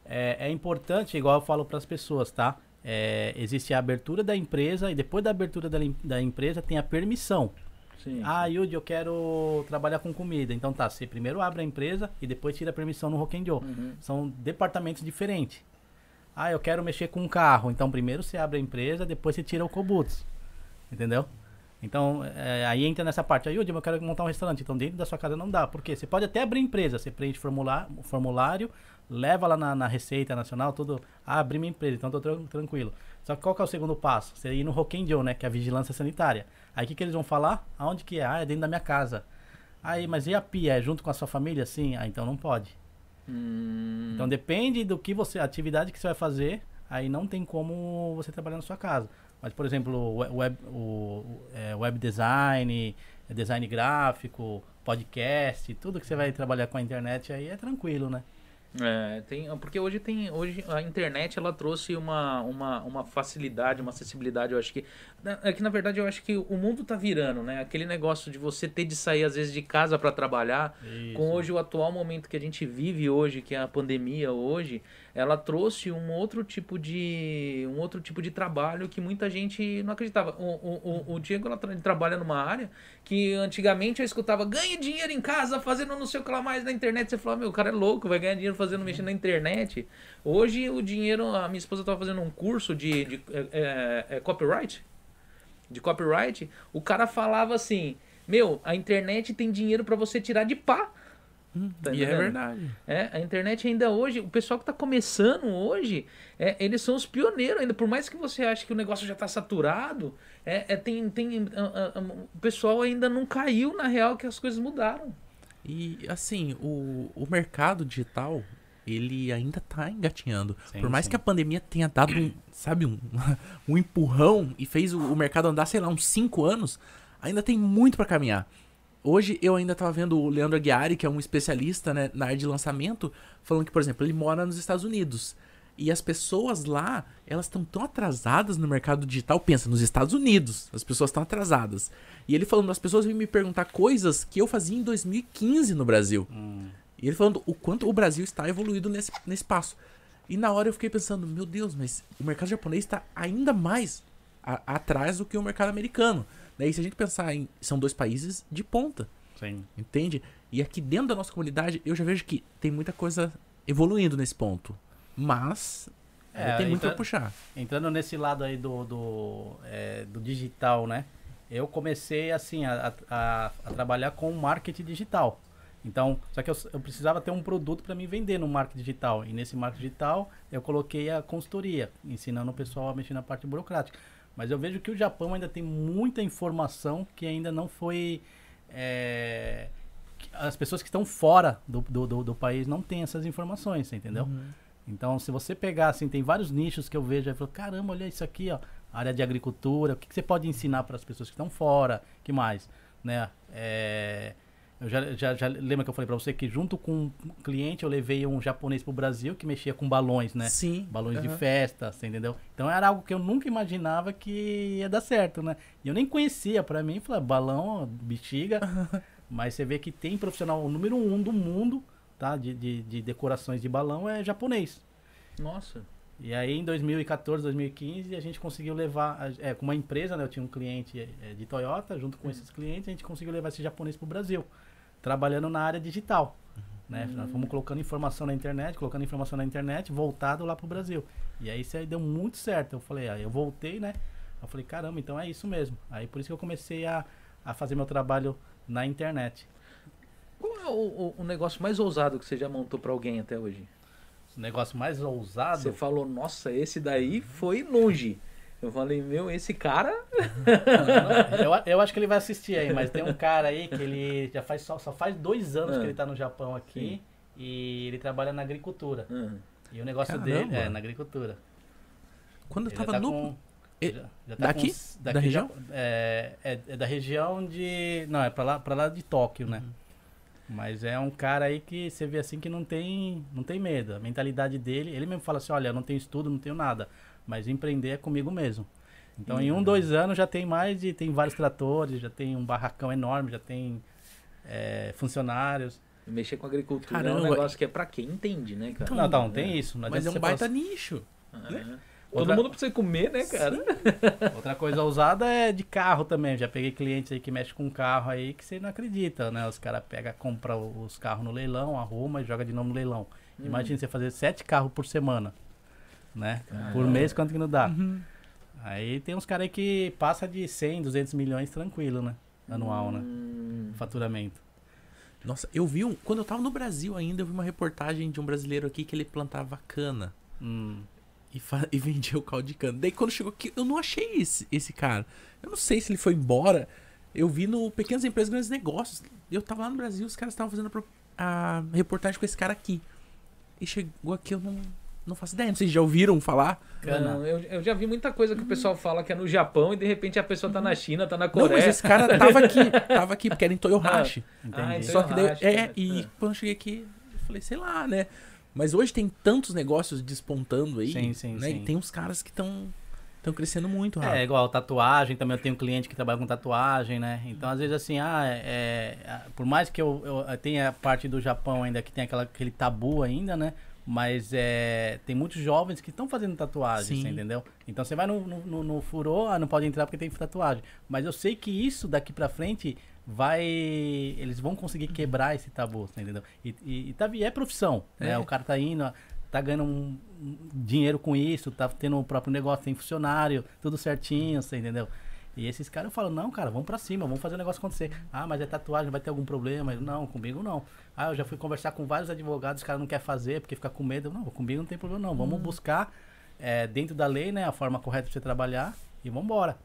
É, é importante, igual eu falo para as pessoas, tá? É, existe a abertura da empresa e depois da abertura da, da empresa tem a permissão. Sim. Ah, Yudi, eu quero trabalhar com comida. Então tá, você primeiro abre a empresa e depois tira a permissão no Rock'n'Joe. Uhum. São departamentos diferentes. Ah, eu quero mexer com um carro. Então primeiro você abre a empresa, depois você tira o Cobuts. Entendeu? Então, é, aí entra nessa parte. Aí, Yudi, eu quero montar um restaurante. Então, dentro da sua casa não dá. Por quê? Você pode até abrir empresa. Você preenche formulário, formulário leva lá na, na Receita Nacional, tudo. Ah, abri minha empresa, então tô tran- tranquilo. Só que qual que é o segundo passo? Você ir no Rock'n'Joe, né? Que é a vigilância sanitária. Aí o que, que eles vão falar? Aonde que é? Ah, é dentro da minha casa. Aí, mas e a pia? É junto com a sua família? Sim. Ah, então não pode. Hum, Então depende do que você, atividade que você vai fazer, aí não tem como você trabalhar na sua casa. Mas, por exemplo, web, o, é, web design, design gráfico, podcast, tudo que você vai trabalhar com a internet aí é tranquilo, né? É, tem, porque hoje tem, hoje a internet ela trouxe uma, uma, uma facilidade, uma acessibilidade, eu acho que na- é que na verdade eu acho que o mundo tá virando, né? Aquele negócio de você ter de sair às vezes de casa para trabalhar, com hoje o atual momento que a gente vive hoje, que é a pandemia hoje, ela trouxe um outro tipo de um outro tipo de trabalho que muita gente não acreditava. O, o, o, Diego ela tra- trabalha numa área que antigamente eu escutava ganhe dinheiro em casa fazendo não sei o que lá mais na internet. Você falava, meu, o cara é louco, vai ganhar dinheiro fazendo mexendo na internet. Hoje o dinheiro, a minha esposa estava fazendo um curso de, de é, é, é copyright, de copyright. O cara falava assim, meu, a internet tem dinheiro para você tirar de pá. Tá e é verdade. É, a internet ainda hoje, o pessoal que está começando hoje, é, eles são os pioneiros ainda. Por mais que você ache que o negócio já está saturado, é, é, tem, tem, ah, ah, ah, o pessoal ainda não caiu na real que as coisas mudaram. E assim, o, o mercado digital, ele ainda tá engatinhando. Sim, Por mais sim. que a pandemia tenha dado um, sabe, um, [LAUGHS] um empurrão e fez o, o mercado andar, sei lá, uns 5 anos, ainda tem muito pra caminhar. Hoje eu ainda tava vendo o Leandro Aguiari, que é um especialista né, na área de lançamento, falando que, por exemplo, ele mora nos Estados Unidos. E as pessoas lá, elas estão tão atrasadas no mercado digital. Pensa, nos Estados Unidos, as pessoas estão atrasadas. E ele falando, as pessoas vêm me perguntar coisas que eu fazia em 2015 no Brasil. Hum, E ele falando o quanto o Brasil está evoluído nesse, nesse passo. E na hora eu fiquei pensando, meu Deus, mas o mercado japonês está ainda mais a- atrás do que o mercado americano. Daí se a gente pensar em. São dois países de ponta, sim. entende? E aqui dentro da nossa comunidade eu já vejo que tem muita coisa evoluindo nesse ponto. Mas. É, tem muito pra puxar. Entrando nesse lado aí do, do, é, do digital, né? Eu comecei assim a, a, a trabalhar com marketing digital. Então, só que eu, eu precisava ter um produto para me vender no marketing digital. E nesse marketing digital eu coloquei a consultoria, ensinando o pessoal a mexer na parte burocrática. Mas eu vejo que o Japão ainda tem muita informação que ainda não foi. é, as pessoas que estão fora do, do, do, do país não têm essas informações, entendeu? Então, se você pegar, assim, tem vários nichos que eu vejo, aí eu falo, caramba, olha isso aqui, ó, área de agricultura, o que, que você pode ensinar para as pessoas que estão fora, que mais, né? É, eu já, já, já lembra que eu falei para você que junto com um cliente eu levei um japonês pro Brasil que mexia com balões, né? Sim. Balões de aham. festa, você entendeu? Então era algo que eu nunca imaginava que ia dar certo, né? E eu nem conhecia, pra mim, falei, balão, bexiga. [LAUGHS] mas você vê que tem profissional, o número um do mundo, tá? De, de, de decorações de balão é japonês. Nossa. E aí em 2014, 2015, a gente conseguiu levar, é, com uma empresa, né? Eu tinha um cliente é, de Toyota, junto com esses clientes, a gente conseguiu levar esse japonês pro Brasil, trabalhando na área digital. Né? Nós fomos colocando informação na internet, colocando informação na internet, voltado lá pro Brasil. E aí isso aí deu muito certo. Eu falei, aí eu voltei, né? Eu falei, caramba, então é isso mesmo. Aí por isso que eu comecei a, a fazer meu trabalho na internet. Qual é o, o- o negócio mais ousado que você já montou para alguém até hoje? O negócio mais ousado. Você falou, nossa, esse daí foi longe. Eu falei, meu, esse cara. eu, eu acho que ele vai assistir aí, mas tem um cara aí que ele já faz só, só faz dois anos Ah. que ele tá no Japão aqui e ele trabalha na agricultura. Ah, E o negócio Caramba. dele é na agricultura. Quando eu Ele já tava tá no. com- E- já- já tá daqui? com s- Da daqui região? já- é, é, é da região de. Não, é pra lá, pra lá de Tóquio, né? Uhum. Mas é um cara aí que você vê assim que não tem, não tem medo. A mentalidade dele, ele mesmo fala assim, olha, eu não tenho estudo, não tenho nada. Mas empreender é comigo mesmo. Então em um, dois anos já tem mais de. Tem vários tratores, já tem um barracão enorme, já tem é, funcionários. mexer com agricultura é Caramba. um negócio que é pra quem entende, né, cara? não, tá, não tem isso. Não Mas é um baita falar nicho. Ah, Todo Outra- mundo precisa comer, né, cara? [LAUGHS] Outra coisa ousada é de carro também. Já peguei clientes aí que mexem com carro aí que você não acredita, né? Os caras pegam, compram os carros no leilão, arruma e joga de novo no leilão. Hum. Imagina você fazer sete carros por semana, né? Por mês, quanto que não dá? Uhum. Aí tem uns caras aí que passa de 100, 200 milhões tranquilo, né? Anual, né? Hum, Faturamento. Nossa, eu vi um. Quando eu tava no Brasil ainda, eu vi uma reportagem de um brasileiro aqui que ele plantava cana Hum. e, fa- [LAUGHS] e vendia o caldo de cana. Daí quando chegou aqui, eu não achei esse, esse cara. Eu não sei se ele foi embora. Eu vi no Pequenas Empresas Grandes Negócios. Eu tava lá no Brasil, os caras estavam fazendo a, a reportagem com esse cara aqui. E chegou aqui, eu não, não faço ideia. Não sei se já ouviram falar. Cana. Não, eu, eu já vi muita coisa que o pessoal fala que é no Japão e de repente a pessoa tá na China, tá na Não, Coreia. mas esse cara tava aqui. Tava aqui, porque era em Toyohashi. Entendi. Ah, então- Só que daí, é, né? e Ah. quando eu cheguei aqui, eu falei, sei lá, né? Mas hoje tem tantos negócios despontando aí, Sim, sim, né? sim. E tem uns caras que estão estão crescendo muito É, rápido. igual tatuagem, também eu tenho cliente que trabalha com tatuagem, né? Então, às vezes, assim, ah, é, é, por mais que eu, eu tenha a parte do Japão ainda que tem aquela, aquele tabu ainda, né? Mas é, tem muitos jovens que estão fazendo tatuagem, Sim. você entendeu? Então você vai no, no, no, furô, ah, não pode entrar porque tem tatuagem. Mas eu sei que isso daqui pra frente vai. Eles vão conseguir quebrar esse tabu, você entendeu? E, e, e, tá, e é profissão, né? É. O cara tá indo, tá ganhando um, um dinheiro com isso, tá tendo o próprio negócio, tem funcionário, tudo certinho, você entendeu? E esses caras falam, não, cara, vamos pra cima, vamos fazer o negócio acontecer. Ah, mas é tatuagem, vai ter algum problema? Eu, Não, comigo não. Ah, eu já fui conversar com vários advogados, os caras não querem fazer porque fica com medo. Não, comigo não tem problema não. Vamos buscar é, dentro da lei, né, a forma correta pra você trabalhar e vamos embora.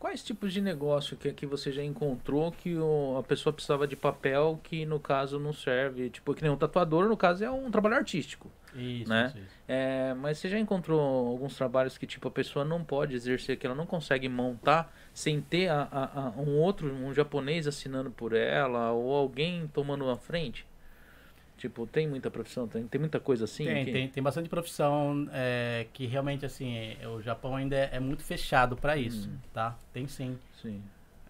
Quais tipos de negócio que, que você já encontrou que o- a pessoa precisava de papel que no caso não serve? Tipo, que nem um tatuador, no caso, é um trabalho artístico. Isso, Né? isso. É, mas você já encontrou alguns trabalhos que tipo a pessoa não pode exercer, que ela não consegue montar sem ter a, a- a- um outro, um japonês assinando por ela ou alguém tomando a frente? Tipo, tem muita profissão, tem, tem muita coisa assim? tem, que- tem, tem bastante profissão é, que realmente, assim, é, o Japão ainda é, é muito fechado pra isso, Hum. tá? Tem sim. Sim.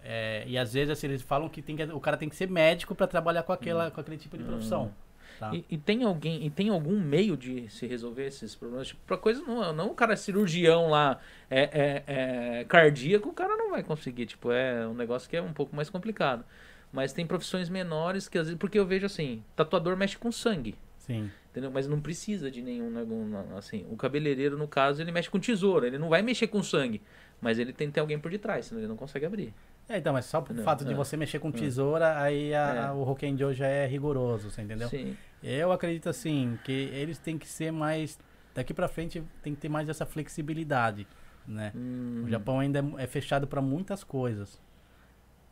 É, e às vezes, assim, eles falam que, tem que o cara tem que ser médico pra trabalhar com, aquela, com aquele tipo de profissão. Tá? E, e tem alguém, e tem algum meio de se resolver esses problemas? Tipo, pra coisa não, não o cara é cirurgião lá, é, é, é cardíaco, o cara não vai conseguir. Tipo, é um negócio que é um pouco mais complicado. Mas tem profissões menores que às vezes. Porque eu vejo assim, tatuador mexe com sangue. Sim. Entendeu? Mas não precisa de nenhum, nenhum, assim, o cabeleireiro no caso, ele mexe com tesoura, ele não vai mexer com sangue, mas ele tem que ter alguém por detrás, senão ele não consegue abrir. É, então, mas só por Entendeu? fato de É. você mexer com tesoura, aí a- É. a- o Rock'n'Joe já é rigoroso, você entendeu? Sim. Eu acredito assim, que eles têm que ser mais. Daqui pra frente tem que ter mais essa flexibilidade, né? Hum, O Japão ainda é, é fechado pra muitas coisas.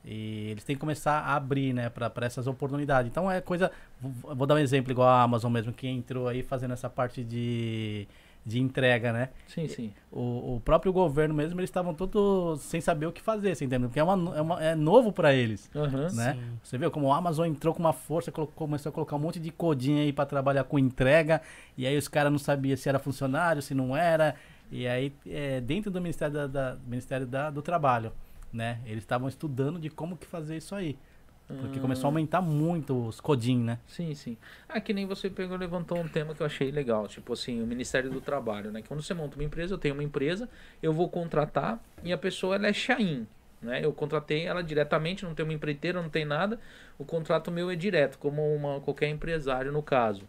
E eles têm que começar a abrir, né, pra pra essas oportunidades. Então é coisa. vou- Vou dar um exemplo igual a Amazon mesmo, que entrou aí fazendo essa parte de, de entrega, né? Sim, sim. O, o próprio governo mesmo, eles estavam todos sem saber o que fazer, você entendeu? Porque é, uma, é, uma- é novo pra eles. Aham. né? Sim. Você viu como o Amazon entrou com uma força, colocou- começou a colocar um monte de codinha aí pra trabalhar com entrega, e aí os caras não sabiam se era funcionário, se não era, e aí é, dentro do Ministério, da, da- Ministério da- do Trabalho, né? Eles estavam estudando de como que fazer isso aí, porque Ah, começou a aumentar muito os codinhos, né? Sim, sim. Ah, que nem você pegou levantou um tema que eu achei legal, tipo assim, o Ministério do Trabalho, né? Que quando você monta uma empresa, eu tenho uma empresa, eu vou contratar e a pessoa ela é Chain, né? Eu contratei ela diretamente, não tem uma empreiteira, não tem nada. O contrato meu é direto, como uma, qualquer empresário no caso.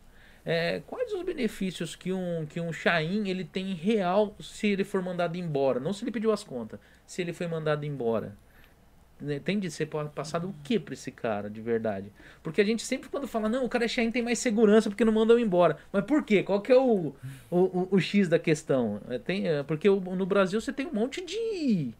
É, quais os benefícios que um que um Chain ele tem real se ele for mandado embora? Não se ele pediu as contas, se ele foi mandado embora. Né, Tem de ser pa- passado o que pra esse cara, de verdade? Porque a gente sempre quando fala, não, o cara é Chain tem mais segurança porque não mandam embora. Mas por quê? Qual que é o, o, o, o X da questão? É, Tem, é, porque no Brasil você tem um monte de,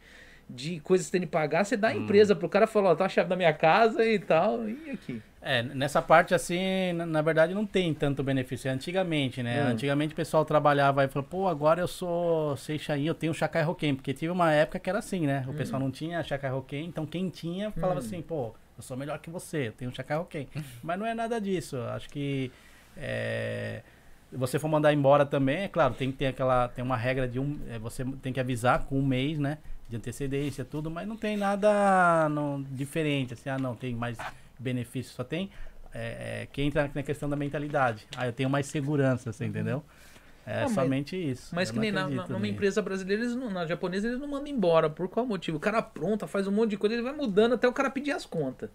de coisas que você tem que pagar, você dá a empresa pro cara falar, ó, tá a chave da minha casa e tal, e aqui. É, nessa parte assim, na, na verdade não tem tanto benefício. É antigamente, né? Hum. Antigamente o pessoal trabalhava e falou, pô, agora eu sou Seixain, eu tenho Chacai Roquem. Porque tive uma época que era assim, né? O pessoal não tinha Chacai Roquem, então quem tinha falava Hum. assim, pô, eu sou melhor que você, eu tenho Chacai Roquem. [LAUGHS] Mas não é nada disso. Acho que é, você for mandar embora também, é claro, tem que ter aquela. Tem uma regra de um. é, você tem que avisar com um mês, né? De antecedência, tudo, mas não tem nada não, diferente, assim, ah não, tem mais benefício, só tem é, é, que entra na questão da mentalidade. Ah, eu tenho mais segurança, você entendeu? É Ah, mas- somente isso. Mas Eu que nem na, acredito numa empresa brasileira, eles não, na japonesa, eles não mandam embora. Por qual motivo? O cara pronta, faz um monte de coisa, ele vai mudando até o cara pedir as contas.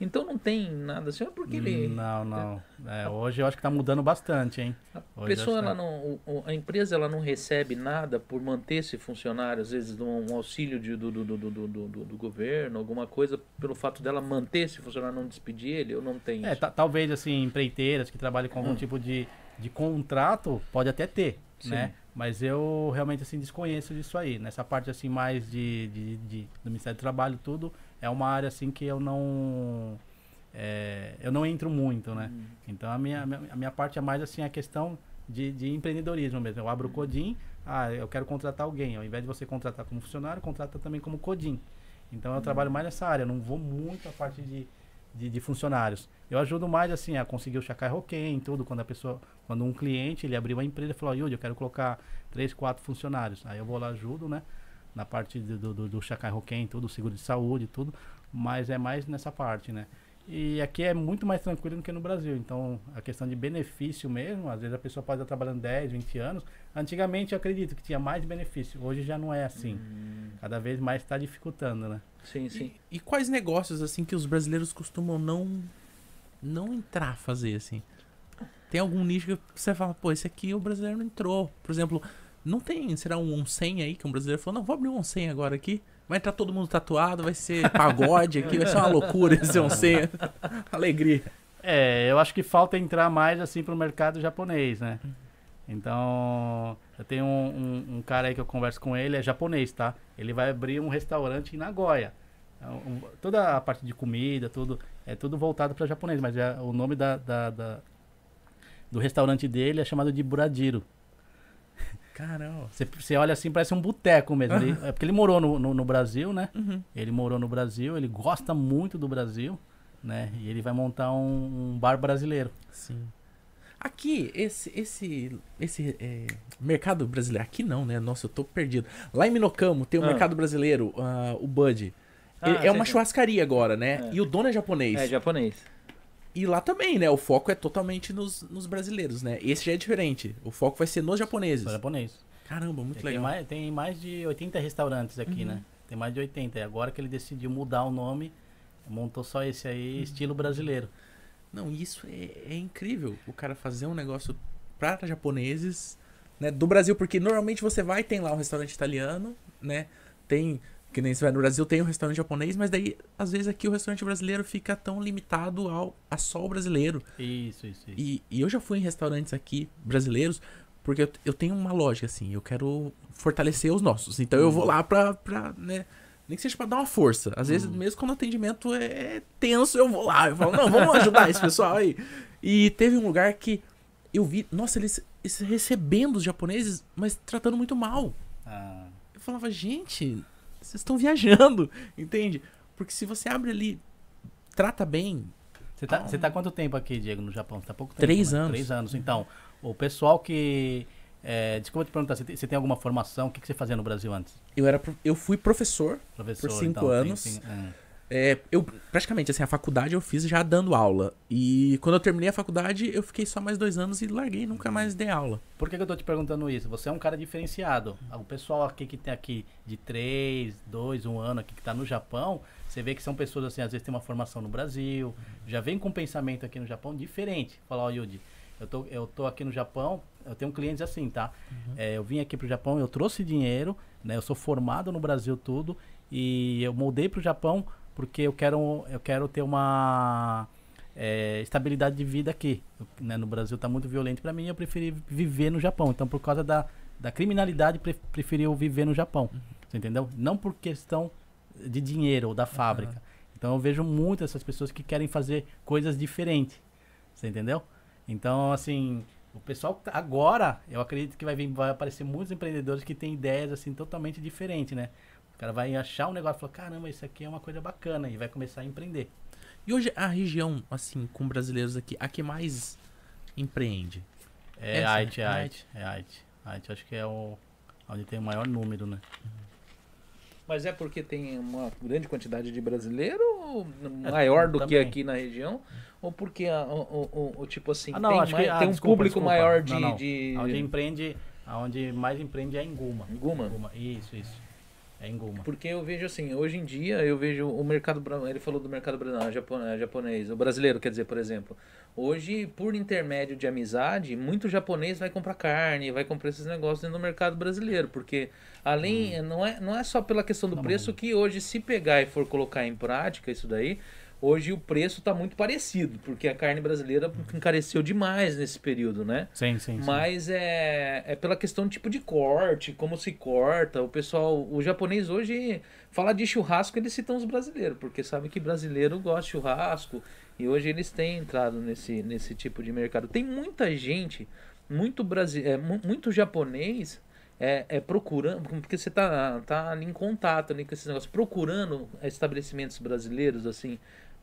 Então não tem nada assim, é porque ele. Não, não. É, hoje eu acho que tá mudando bastante, hein? A Hoje pessoa, que ela é. não, a empresa ela não recebe nada por manter esse funcionário, às vezes um, auxílio de- do, do, do, do, do, do- governo, alguma coisa, pelo fato dela manter esse funcionário, não despedir ele, ou não tem É, talvez assim, empreiteiras que trabalham com algum tipo de, de contrato, pode até ter, Sim. né? Mas eu realmente assim desconheço disso aí. Nessa parte assim mais de, de, de- do Ministério do Trabalho tudo, é uma área assim que eu não é, eu não entro muito, né? Hum. Então a minha, a minha- parte é mais assim a questão de, de empreendedorismo mesmo. Eu abro o Codim, ah, eu quero contratar alguém. Ao invés de você contratar como funcionário, contrata também como Codim. Então eu trabalho mais nessa área, eu não vou muito a parte de, de, de funcionários. Eu ajudo mais assim a conseguir o Chacai Roquem, tudo, quando a pessoa, quando um cliente ele abriu uma empresa e falou, Yudi, eu quero colocar três, quatro funcionários. Aí eu vou lá ajudo, né? Na parte do, do, do, Chacai Roquem, tudo, seguro de saúde, tudo, mas é mais nessa parte, né? E aqui é muito mais tranquilo do que no Brasil. Então, a questão de benefício mesmo, às vezes a pessoa pode estar trabalhando 10, 20 anos. Antigamente eu acredito que tinha mais benefício. Hoje já não é assim. Hum, Cada vez mais está dificultando, né? sim, sim. E, e quais negócios, assim, que os brasileiros costumam não, não entrar a fazer, assim? Tem algum nicho que você fala, pô, esse aqui o brasileiro não entrou. Por exemplo, não tem, será um onsen aí que um brasileiro falou, não, vou abrir um onsen agora aqui. Vai entrar todo mundo tatuado, vai ser pagode aqui, vai ser uma loucura esse onsen. [LAUGHS] Alegria. É, eu acho que falta entrar mais assim pro mercado japonês, né? Então, eu tenho um, um- um cara aí que eu converso com ele, é japonês, tá? Ele vai abrir um restaurante em Nagoya. É um- toda a parte de comida, tudo, é tudo voltado para japonês, mas é, o nome da, da- da- do restaurante dele é chamado de Buradiro. Caramba. Você, você olha assim, parece um boteco mesmo. Ele- é porque ele morou no, no, no Brasil, né? Uhum. Ele morou no Brasil, ele gosta muito do Brasil, né? E ele vai montar um, um bar brasileiro. Sim. Aqui, esse esse esse é, mercado brasileiro, aqui não, né? Nossa, eu tô perdido. Lá em Minocamo tem o Ah. mercado brasileiro, ah, o Bud. Ah, é uma churrascaria agora, né? É. E o dono é japonês. É japonês. E lá também, né? O foco é totalmente nos, nos brasileiros, né? Esse já é diferente. O foco vai ser nos japoneses. Sou japonês. Caramba, muito Tem legal. mais, tem mais de 80 restaurantes aqui, né? Tem mais de 80. E agora que ele decidiu mudar o nome, montou só esse aí, estilo brasileiro. Não, isso é, é incrível. O cara fazer um negócio para japoneses, né? Do Brasil, porque normalmente você vai tem lá um restaurante italiano, né? Tem que nem você vai no Brasil tem um restaurante japonês, mas daí às vezes aqui o restaurante brasileiro fica tão limitado ao a só o brasileiro. Isso, isso, isso. E, e eu já fui em restaurantes aqui brasileiros porque eu, eu tenho uma lógica assim, eu quero fortalecer os nossos. Então eu vou lá pra, pra né, nem que seja pra dar uma força. Às vezes, mesmo quando o atendimento é tenso, eu vou lá. Eu falo, não, vamos ajudar esse pessoal aí. E teve um lugar que eu vi, nossa, eles, eles recebendo os japoneses, mas tratando muito mal. Ah, Eu falava, gente, vocês estão viajando, entende? Porque se você abre ali, trata bem, Você tá, você tá há quanto tempo aqui, Diego, no Japão? Você tá pouco tempo, Três né? anos. Três anos. Então, o pessoal que... É, desculpa te perguntar, você tem, você tem alguma formação? O que, que você fazia no Brasil antes? eu, era, eu fui professor Professor, cinco então, anos. é. É, eu praticamente assim, a faculdade eu fiz já dando aula. E quando eu terminei a faculdade, eu fiquei só mais dois anos e larguei, nunca mais dei aula. Por que, que eu tô te perguntando isso? Você é um cara diferenciado. O pessoal aqui que tem aqui de 3, 2, 1 ano aqui que tá no Japão, você vê que são pessoas assim, às vezes tem uma formação no Brasil, já vem com um pensamento aqui no Japão diferente. Falar, ó, Yudi, eu tô, eu tô aqui no Japão, eu tenho clientes assim, tá? É, eu vim aqui pro Japão, eu trouxe dinheiro, né? Eu sou formado no Brasil tudo e eu moldei pro Japão porque eu quero, eu quero ter uma é, estabilidade de vida aqui. Eu, né, no Brasil tá muito violento para mim, eu preferi viver no Japão. Então, por causa da, da criminalidade, pre preferi eu viver no Japão. Você entendeu? Não por questão de dinheiro ou da fábrica. Então, eu vejo muito essas pessoas que querem fazer coisas diferentes. Você entendeu? Então, assim, o pessoal tá- agora, eu acredito que vai, vir, vai aparecer muitos empreendedores que têm ideias assim totalmente diferentes, né? O cara vai achar um negócio e falar, caramba, isso aqui é uma coisa bacana e vai começar a empreender. E hoje a região, assim, com brasileiros aqui, a que mais empreende? É Essa, Haiti, é é Haiti, é Haiti. Haiti acho que é o onde tem o maior número, né? Mas é porque tem uma grande quantidade de brasileiro ou maior do que aqui na região? Ou porque, a- o, o- o- tipo assim, Ah, não, tem, acho mais- que, ah, tem um desculpa, público desculpa. maior de... Não, não. de... Onde empreende, aonde mais empreende é em Guma. Guma? Guma. Isso, isso. É em Guma. Porque eu vejo assim, hoje em dia eu vejo o mercado, ele falou do mercado eh, japonês, o brasileiro, quer dizer, por exemplo. Hoje, por intermédio de amizade, muito japonês vai comprar carne, vai comprar esses negócios dentro do mercado brasileiro, porque além, não, é, não é só pela questão do Tá preço que hoje, se pegar e for colocar em prática isso daí, hoje o preço está muito parecido, porque a carne brasileira encareceu demais nesse período, né? Sim, sim, sim. Mas é, é pela questão do tipo de corte, como se corta. O pessoal, o japonês hoje fala de churrasco, eles citam os brasileiros, porque sabe que brasileiro gosta de churrasco e hoje eles têm entrado nesse, nesse tipo de mercado. Tem muita gente, muito brasi é, mu- muito japonês é, é procurando, porque você tá, tá ali em contato ali com esses negócios, procurando estabelecimentos brasileiros assim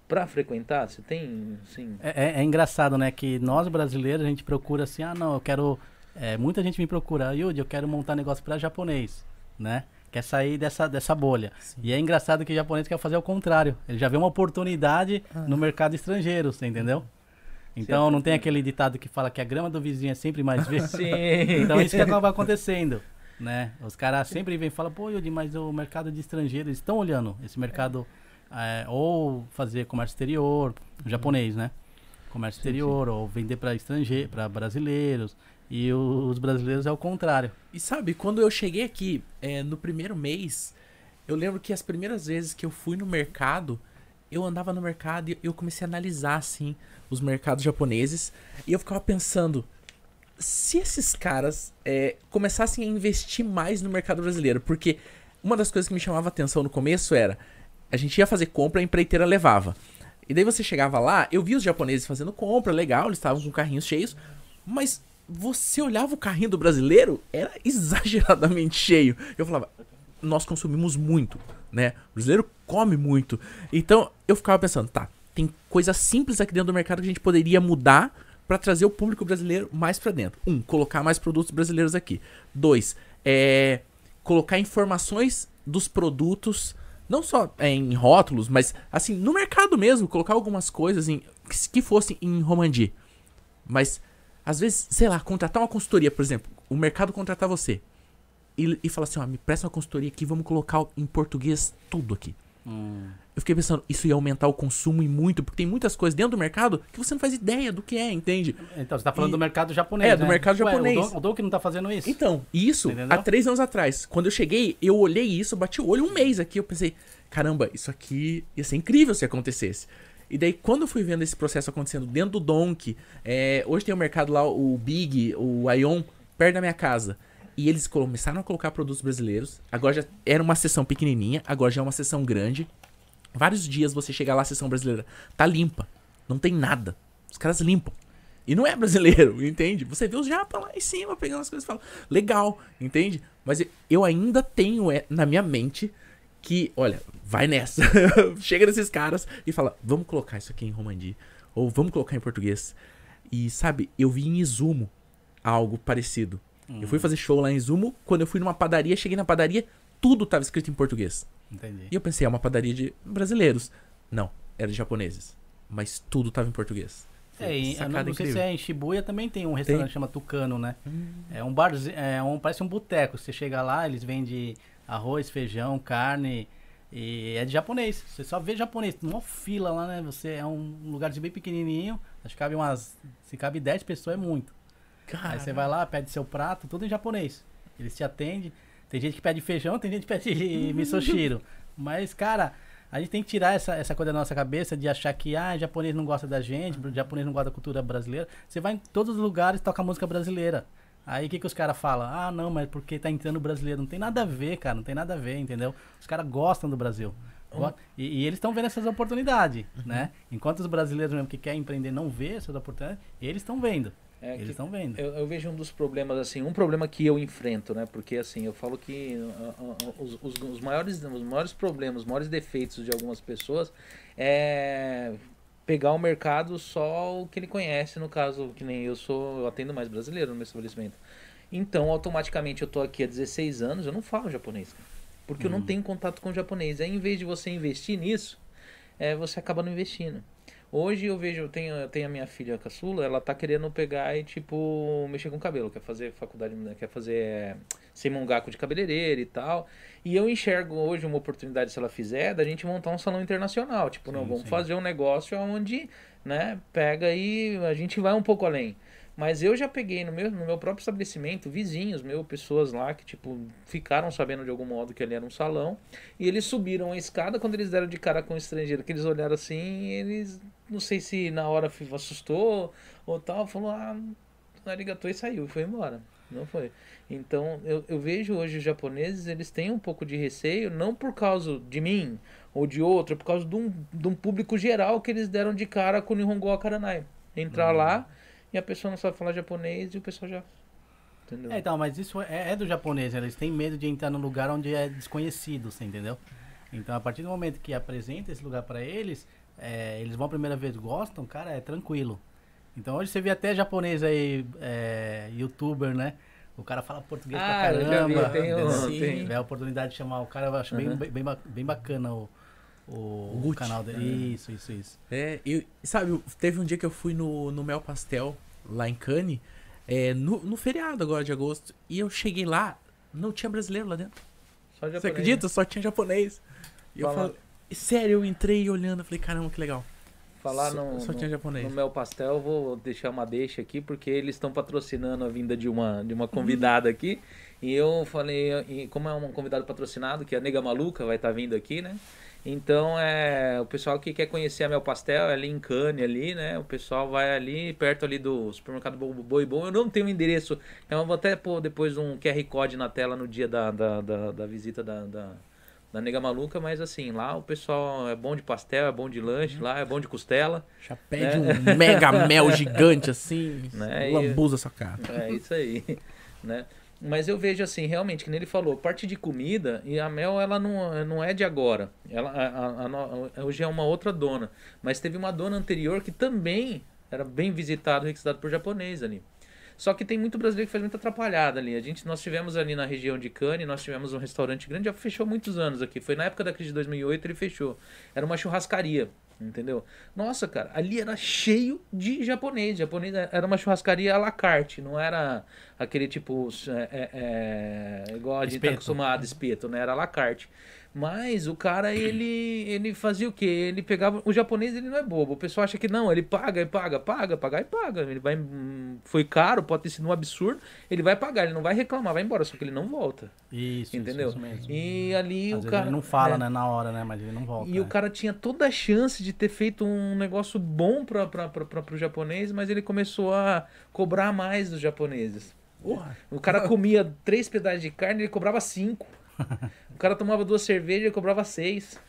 para frequentar. Você tem, assim, É, é- é engraçado, né? Que nós brasileiros a gente procura assim, ah não, eu quero. é, muita gente me procura, Yudi, eu quero montar negócio para japonês, né? Quer sair dessa, dessa bolha. E é engraçado que o japonês quer fazer o contrário. Ele já vê uma oportunidade no mercado estrangeiro, você entendeu? Então não tem aquele ditado que fala que a grama do vizinho é sempre mais [LAUGHS] verde. sim. Então isso que acaba acontecendo, né? Os caras sempre vêm e falam, pô, Yudi, mas o mercado de estrangeiro, eles estão olhando esse mercado, é, ou fazer comércio exterior, japonês, né? Comércio exterior, ou vender para estrangeiro, para brasileiros. E os brasileiros é o contrário. E sabe, quando eu cheguei aqui, é, no primeiro mês, eu lembro que as primeiras vezes que eu fui no mercado, eu andava no mercado e eu comecei a analisar, assim, os mercados japoneses. E eu ficava pensando, se esses caras é, começassem a investir mais no mercado brasileiro, porque uma das coisas que me chamava atenção no começo era, a gente ia fazer compra, a empreiteira levava. E daí você chegava lá, eu via os japoneses fazendo compra, legal, eles estavam com carrinhos cheios, mas você olhava o carrinho do brasileiro, era [LAUGHS] exageradamente cheio. Eu falava, nós consumimos muito, né? O brasileiro come muito. Então, eu ficava pensando, tá, tem coisas simples aqui dentro do mercado que a gente poderia mudar pra trazer o público brasileiro mais pra dentro. Um, colocar mais produtos brasileiros aqui. Dois, é colocar informações dos produtos, não só é, em rótulos, mas assim, no mercado mesmo, colocar algumas coisas em, que, que fossem em Romandi. Mas, às vezes, sei lá, contratar uma consultoria, por exemplo, o mercado contratar você e, e falar assim, ó, me presta uma consultoria aqui, vamos colocar em português tudo aqui. Eu fiquei pensando, isso ia aumentar o consumo e muito, porque tem muitas coisas dentro do mercado que você não faz ideia do que é, entende? Então, você tá falando E- do mercado japonês, É, do né? mercado Ué, japonês. o que não tá fazendo isso. Então, isso, Entendeu? há três anos atrás, quando eu cheguei, eu olhei isso, bati o olho um mês aqui, eu pensei, caramba, isso aqui ia ser incrível se acontecesse. E daí, quando eu fui vendo esse processo acontecendo dentro do Donk, é, hoje tem o mercado lá, o Big, o Ion, perto da minha casa. E eles começaram a colocar produtos brasileiros. Agora já era uma sessão pequenininha, agora já é uma sessão grande. Vários dias você chega lá, a sessão brasileira tá limpa. Não tem nada. Os caras limpam. E não é brasileiro, [LAUGHS] entende? Você vê os japa lá em cima pegando as coisas e fala, legal, entende? Mas eu ainda tenho é, na minha mente que, olha, vai nessa. [LAUGHS] Chega nesses caras e fala, vamos colocar isso aqui em romandi. Ou vamos colocar em português. E sabe, eu vi em Izumo algo parecido. Eu fui fazer show lá em Izumo. Quando eu fui numa padaria, cheguei na padaria, tudo tava escrito em português. Entendi. E eu pensei, é uma padaria de brasileiros. Não, era de japoneses. Mas tudo tava em português. É, e, não, não sei se é em Shibuya também tem um restaurante que chama Tucano, né? É um bar, é um, parece um boteco. Você chega lá, eles vendem arroz, feijão, carne e é de japonês. Você só vê japonês, uma fila lá, né? Você é um lugarzinho bem pequenininho, acho que cabe umas, se cabe 10 pessoas é muito. Aí você vai lá, pede seu prato, tudo em japonês. Eles te atendem. Tem gente que pede feijão, tem gente que pede [LAUGHS] misoshiro. Mas, cara, a gente tem que tirar essa, essa coisa da nossa cabeça de achar que, ah, japonês não gosta da gente, japonês não gosta da cultura brasileira. Você vai em todos os lugares e toca música brasileira. Aí o que, que os caras falam? Ah, não, mas porque tá entrando brasileiro. Não tem nada a ver, cara, não tem nada a ver, entendeu? Os caras gostam do Brasil. Go- E, e eles estão vendo essas oportunidades, né? Enquanto os brasileiros mesmo que querem empreender não vê essas oportunidades, eles estão vendo. É eles estão vendo. Eu, eu vejo um dos problemas, assim, um problema que eu enfrento, né? Porque, assim, eu falo que ah, ah, os, os, os maiores, os maiores problemas, os maiores defeitos de algumas pessoas é pegar o mercado só o que ele conhece, no caso, que nem eu sou, eu atendo mais brasileiro no meu estabelecimento. Então, automaticamente, eu tô aqui há 16 anos, eu não falo japonês, porque eu não tenho contato com japonês. Aí, em vez de você investir nisso, é, você acaba não investindo. Hoje eu vejo, eu tenho, eu tenho a minha filha caçula, ela tá querendo pegar e, tipo, mexer com o cabelo, quer fazer faculdade, quer fazer ser mongaco de cabeleireiro e tal. E eu enxergo hoje uma oportunidade, se ela fizer, da gente montar um salão internacional. Tipo, não, Sim, vamos sim. fazer um negócio onde, né, pega e a gente vai um pouco além. Mas eu já peguei no meu, no meu próprio estabelecimento, vizinhos meu, pessoas lá que, tipo, ficaram sabendo de algum modo que ali era um salão. E eles subiram a escada, quando eles deram de cara com o estrangeiro, que eles olharam assim, eles, não sei se na hora assustou ou tal, falou, ah, arigatou e saiu, e foi embora. Não foi. Então, eu, eu vejo hoje os japoneses, eles têm um pouco de receio, não por causa de mim ou de outro, é por causa de um, de um público geral que eles deram de cara com o Nihongo Akaranai. Entrar lá e a pessoa não sabe falar japonês e o pessoal já. Entendeu? É, então, mas isso é, é do japonês, eles têm medo de entrar num lugar onde é desconhecido, você entendeu? Então, a partir do momento que apresenta esse lugar pra eles, é, eles vão a primeira vez, gostam, cara, é tranquilo. Então, hoje você vê até japonês aí, é, youtuber, né? O cara fala português Ah, pra eu caramba. tem tem- Se tiver a oportunidade de chamar o cara, eu acho bem, Uhum. bem, bem bem bacana o, o, O canal dele. Isso, isso, isso. É, eu, sabe, teve um dia que eu fui no, no Mel Pastel, lá em Cannes, é, no, no feriado agora de agosto, e eu cheguei lá, não tinha brasileiro lá dentro. Só japonês, Você acredita? Só tinha japonês. E eu Fala- falei, sério, eu entrei olhando, falei, caramba, que legal. Falar Só- no, só tinha japonês. no Mel Pastel, eu vou deixar uma deixa aqui, porque eles estão patrocinando a vinda de uma, de uma convidada aqui. E eu falei, como é um convidado patrocinado, que é a Nega Maluca, vai estar vindo aqui, né? Então, é, o pessoal que quer conhecer a Mel Pastel, é ali em Cane, ali, né? O pessoal vai ali, perto ali do supermercado Bo- Boi Bom. Eu não tenho o endereço, eu vou até pôr depois um QR Code na tela no dia da, da, da, da visita da, da, da Nega Maluca, mas assim, lá o pessoal é bom de pastel, é bom de lanche, lá é bom de costela. Já pede um mega mel gigante assim, [LAUGHS] Né, lambuza sua cara. É isso aí, né? Mas eu vejo assim, realmente, que nem ele falou, parte de comida, e a Mel, ela não, não é de agora. Ela, a- a- a hoje é uma outra dona. Mas teve uma dona anterior que também era bem visitado, requisitado por japonês ali. Só que tem muito brasileiro que faz muita atrapalhada ali. A gente, nós tivemos ali na região de Cannes, nós tivemos um restaurante grande, já fechou muitos anos aqui. Foi na época da crise de 2008, ele fechou. Era uma churrascaria, entendeu? Nossa, cara, ali era cheio de japonês. Japonês era uma churrascaria à la carte, não era aquele tipo, é, é, é, igual a gente tá Espeto. acostumado, espeto, né? Era à la carte. Mas o cara, ele, ele fazia o quê? Ele pegava. O japonês, ele não é bobo. O pessoal acha que não, ele paga e paga, paga, pagar e paga. Ele vai. hum, Foi caro, pode ter sido um absurdo. Ele vai pagar, ele não vai reclamar, vai embora, só que ele não volta. Isso, Entendeu? Isso, isso mesmo. E ali Às o cara. ele não fala, é, né, na hora, né? Mas ele não volta. E o né? cara tinha toda a chance de ter feito um negócio bom para o japonês, mas ele começou a cobrar mais dos japoneses. Porra. O cara comia três pedaços de carne, ele cobrava cinco. [LAUGHS] O cara tomava duas cervejas, ele cobrava seis.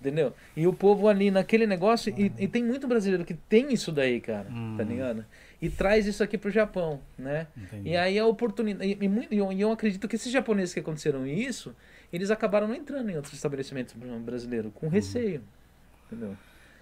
Entendeu? E o povo ali naquele negócio. E, e tem muito brasileiro que tem isso daí, cara. Tá Hum. ligado? E traz isso aqui pro Japão, né? Entendi. E aí a oportunidade. E, e e eu, e eu acredito que esses japoneses que aconteceram isso, eles acabaram não entrando em outros estabelecimentos brasileiros, com receio. Entendeu?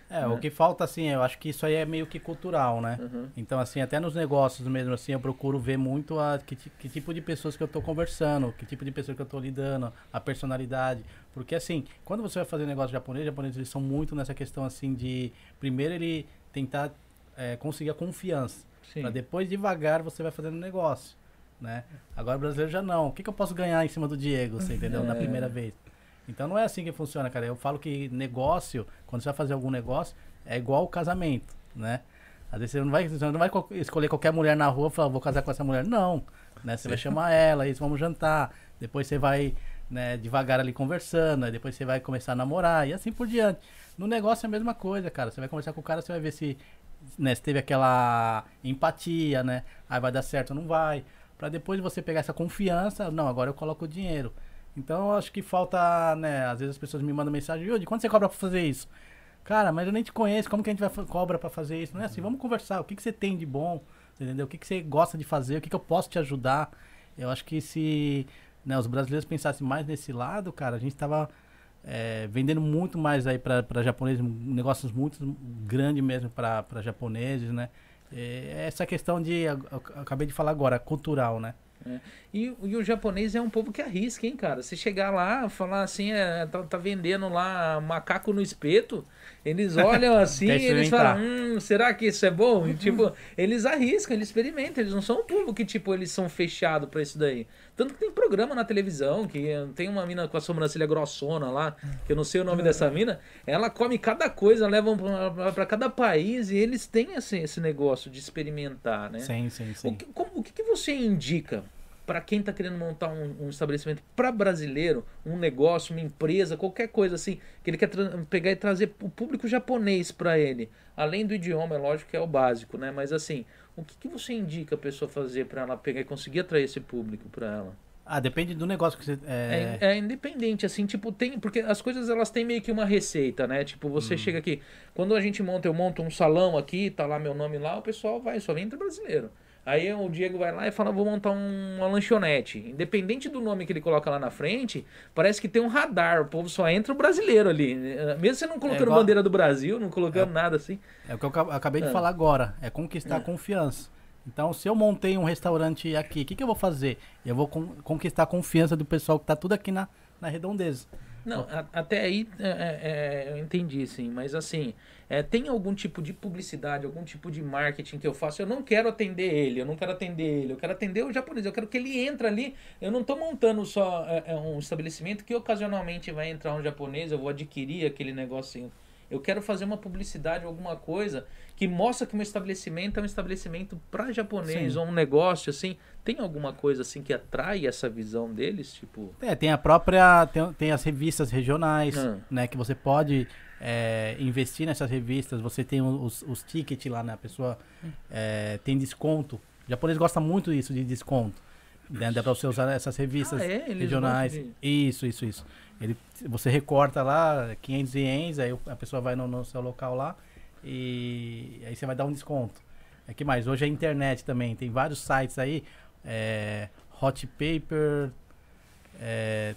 É, né? o que falta, assim, eu acho que isso aí é meio que cultural, né? Uhum. Então, assim, até nos negócios mesmo, assim, eu procuro ver muito a, que, que tipo de pessoas que eu tô conversando, que tipo de pessoa que eu tô lidando, a personalidade. Porque, assim, quando você vai fazer negócio japonês, japoneses eles são muito nessa questão, assim, de primeiro ele tentar é, conseguir a confiança. Sim. Pra depois, devagar, você vai fazendo negócio, né? Agora o brasileiro já não. O que, que eu posso ganhar em cima do Diego, você entendeu? Na É. primeira vez. Então não é assim que funciona, cara. Eu falo que negócio, quando você vai fazer algum negócio, é igual o casamento, né? Às vezes você não vai, você não vai co- escolher qualquer mulher na rua e falar, vou casar com essa mulher. Não. Né? Você vai chamar ela, isso, vamos jantar. Depois você vai né, devagar ali conversando, aí depois você vai começar a namorar e assim por diante. No negócio é a mesma coisa, cara. Você vai conversar com o cara, você vai ver se, né, se teve aquela empatia, né? Aí vai dar certo ou não vai. Pra depois você pegar essa confiança, não, agora eu coloco o dinheiro. Então eu acho que falta, né? Às vezes as pessoas me mandam mensagem, Yudi, quanto você cobra pra fazer isso? Cara, mas eu nem te conheço, como que a gente vai cobra pra fazer isso? Não é assim, vamos conversar, o que, que você tem de bom, entendeu? O que, que você gosta de fazer, o que, que eu posso te ajudar? Eu acho que se né, os brasileiros pensassem mais nesse lado, cara, a gente tava é, vendendo muito mais aí pra japoneses, negócios muito grandes mesmo pra japoneses, né? É, essa questão de, eu- eu acabei de falar agora, cultural, né? E, e o japonês é um povo que arrisca, hein, cara? Se chegar lá, falar assim, é, tá, tá vendendo lá macaco no espeto, eles [LAUGHS] olham assim e eles falam, hum, será que isso é bom? E, tipo, eles arriscam, eles experimentam, eles não são um povo que, tipo, eles são fechados pra isso daí. Tanto que tem programa na televisão, que eh, tem uma mina com a sobrancelha grossona lá, que eu não sei o nome dessa mina, ela come cada coisa, levam pra cada país e eles têm esse, esse negócio de experimentar, né? Sim, sim, O sim. que, como- o que, que você indica para quem está querendo montar um, um estabelecimento para brasileiro, um negócio, uma empresa, qualquer coisa assim, que ele quer pegar e trazer o público japonês para ele? Além do idioma, é lógico que é o básico, né? Mas assim, o que, que você indica a pessoa fazer para ela pegar e conseguir atrair esse público para ela? Ah, depende do negócio que você. É, É, é independente, assim, tipo, tem. Porque as coisas elas têm meio que uma receita, né? Tipo, você chega aqui. Quando a gente monta, eu monto um salão aqui, tá lá meu nome lá, o pessoal vai, só vem entre brasileiro. Aí o Diego vai lá e fala, vou montar um- uma lanchonete. Independente do nome que ele coloca lá na frente, parece que tem um radar. O povo só entra o brasileiro ali. Mesmo você não colocando igual- bandeira do Brasil, não colocando nada assim. é o que eu ca- acabei de Ah. falar agora. É conquistar a confiança. Então, se eu montei um restaurante aqui, o que, que eu vou fazer? Eu vou con- conquistar a confiança do pessoal que tá tudo aqui na, na redondeza. Não, a- até aí é, é, é, eu entendi, sim. Mas assim, é, tem algum tipo de publicidade, algum tipo de marketing que eu faço? Eu não quero atender ele, eu não quero atender ele, eu quero atender o japonês, eu quero que ele entre ali. Eu não estou montando só é, é, um estabelecimento que ocasionalmente vai entrar um japonês, eu vou adquirir aquele negocinho. Eu quero fazer uma publicidade, alguma coisa que mostra que o meu estabelecimento é um estabelecimento para japonês, Sim. ou um negócio assim. Tem alguma coisa assim que atrai essa visão deles? Tipo. É, tem a própria. Tem, tem as revistas regionais, Ah. né? Que você pode é, investir nessas revistas. Você tem os, os tickets lá, né? A pessoa é, tem desconto. O japonês gosta muito disso, de desconto. Né? Dá pra você usar essas revistas Ah, é? Regionais. gostam Isso, isso, isso. Ele, você recorta lá 500 ienes, aí a pessoa vai no, no seu local lá e aí você vai dar um desconto. É que mais? Hoje é internet também, tem vários sites aí, é, Hot Paper, é,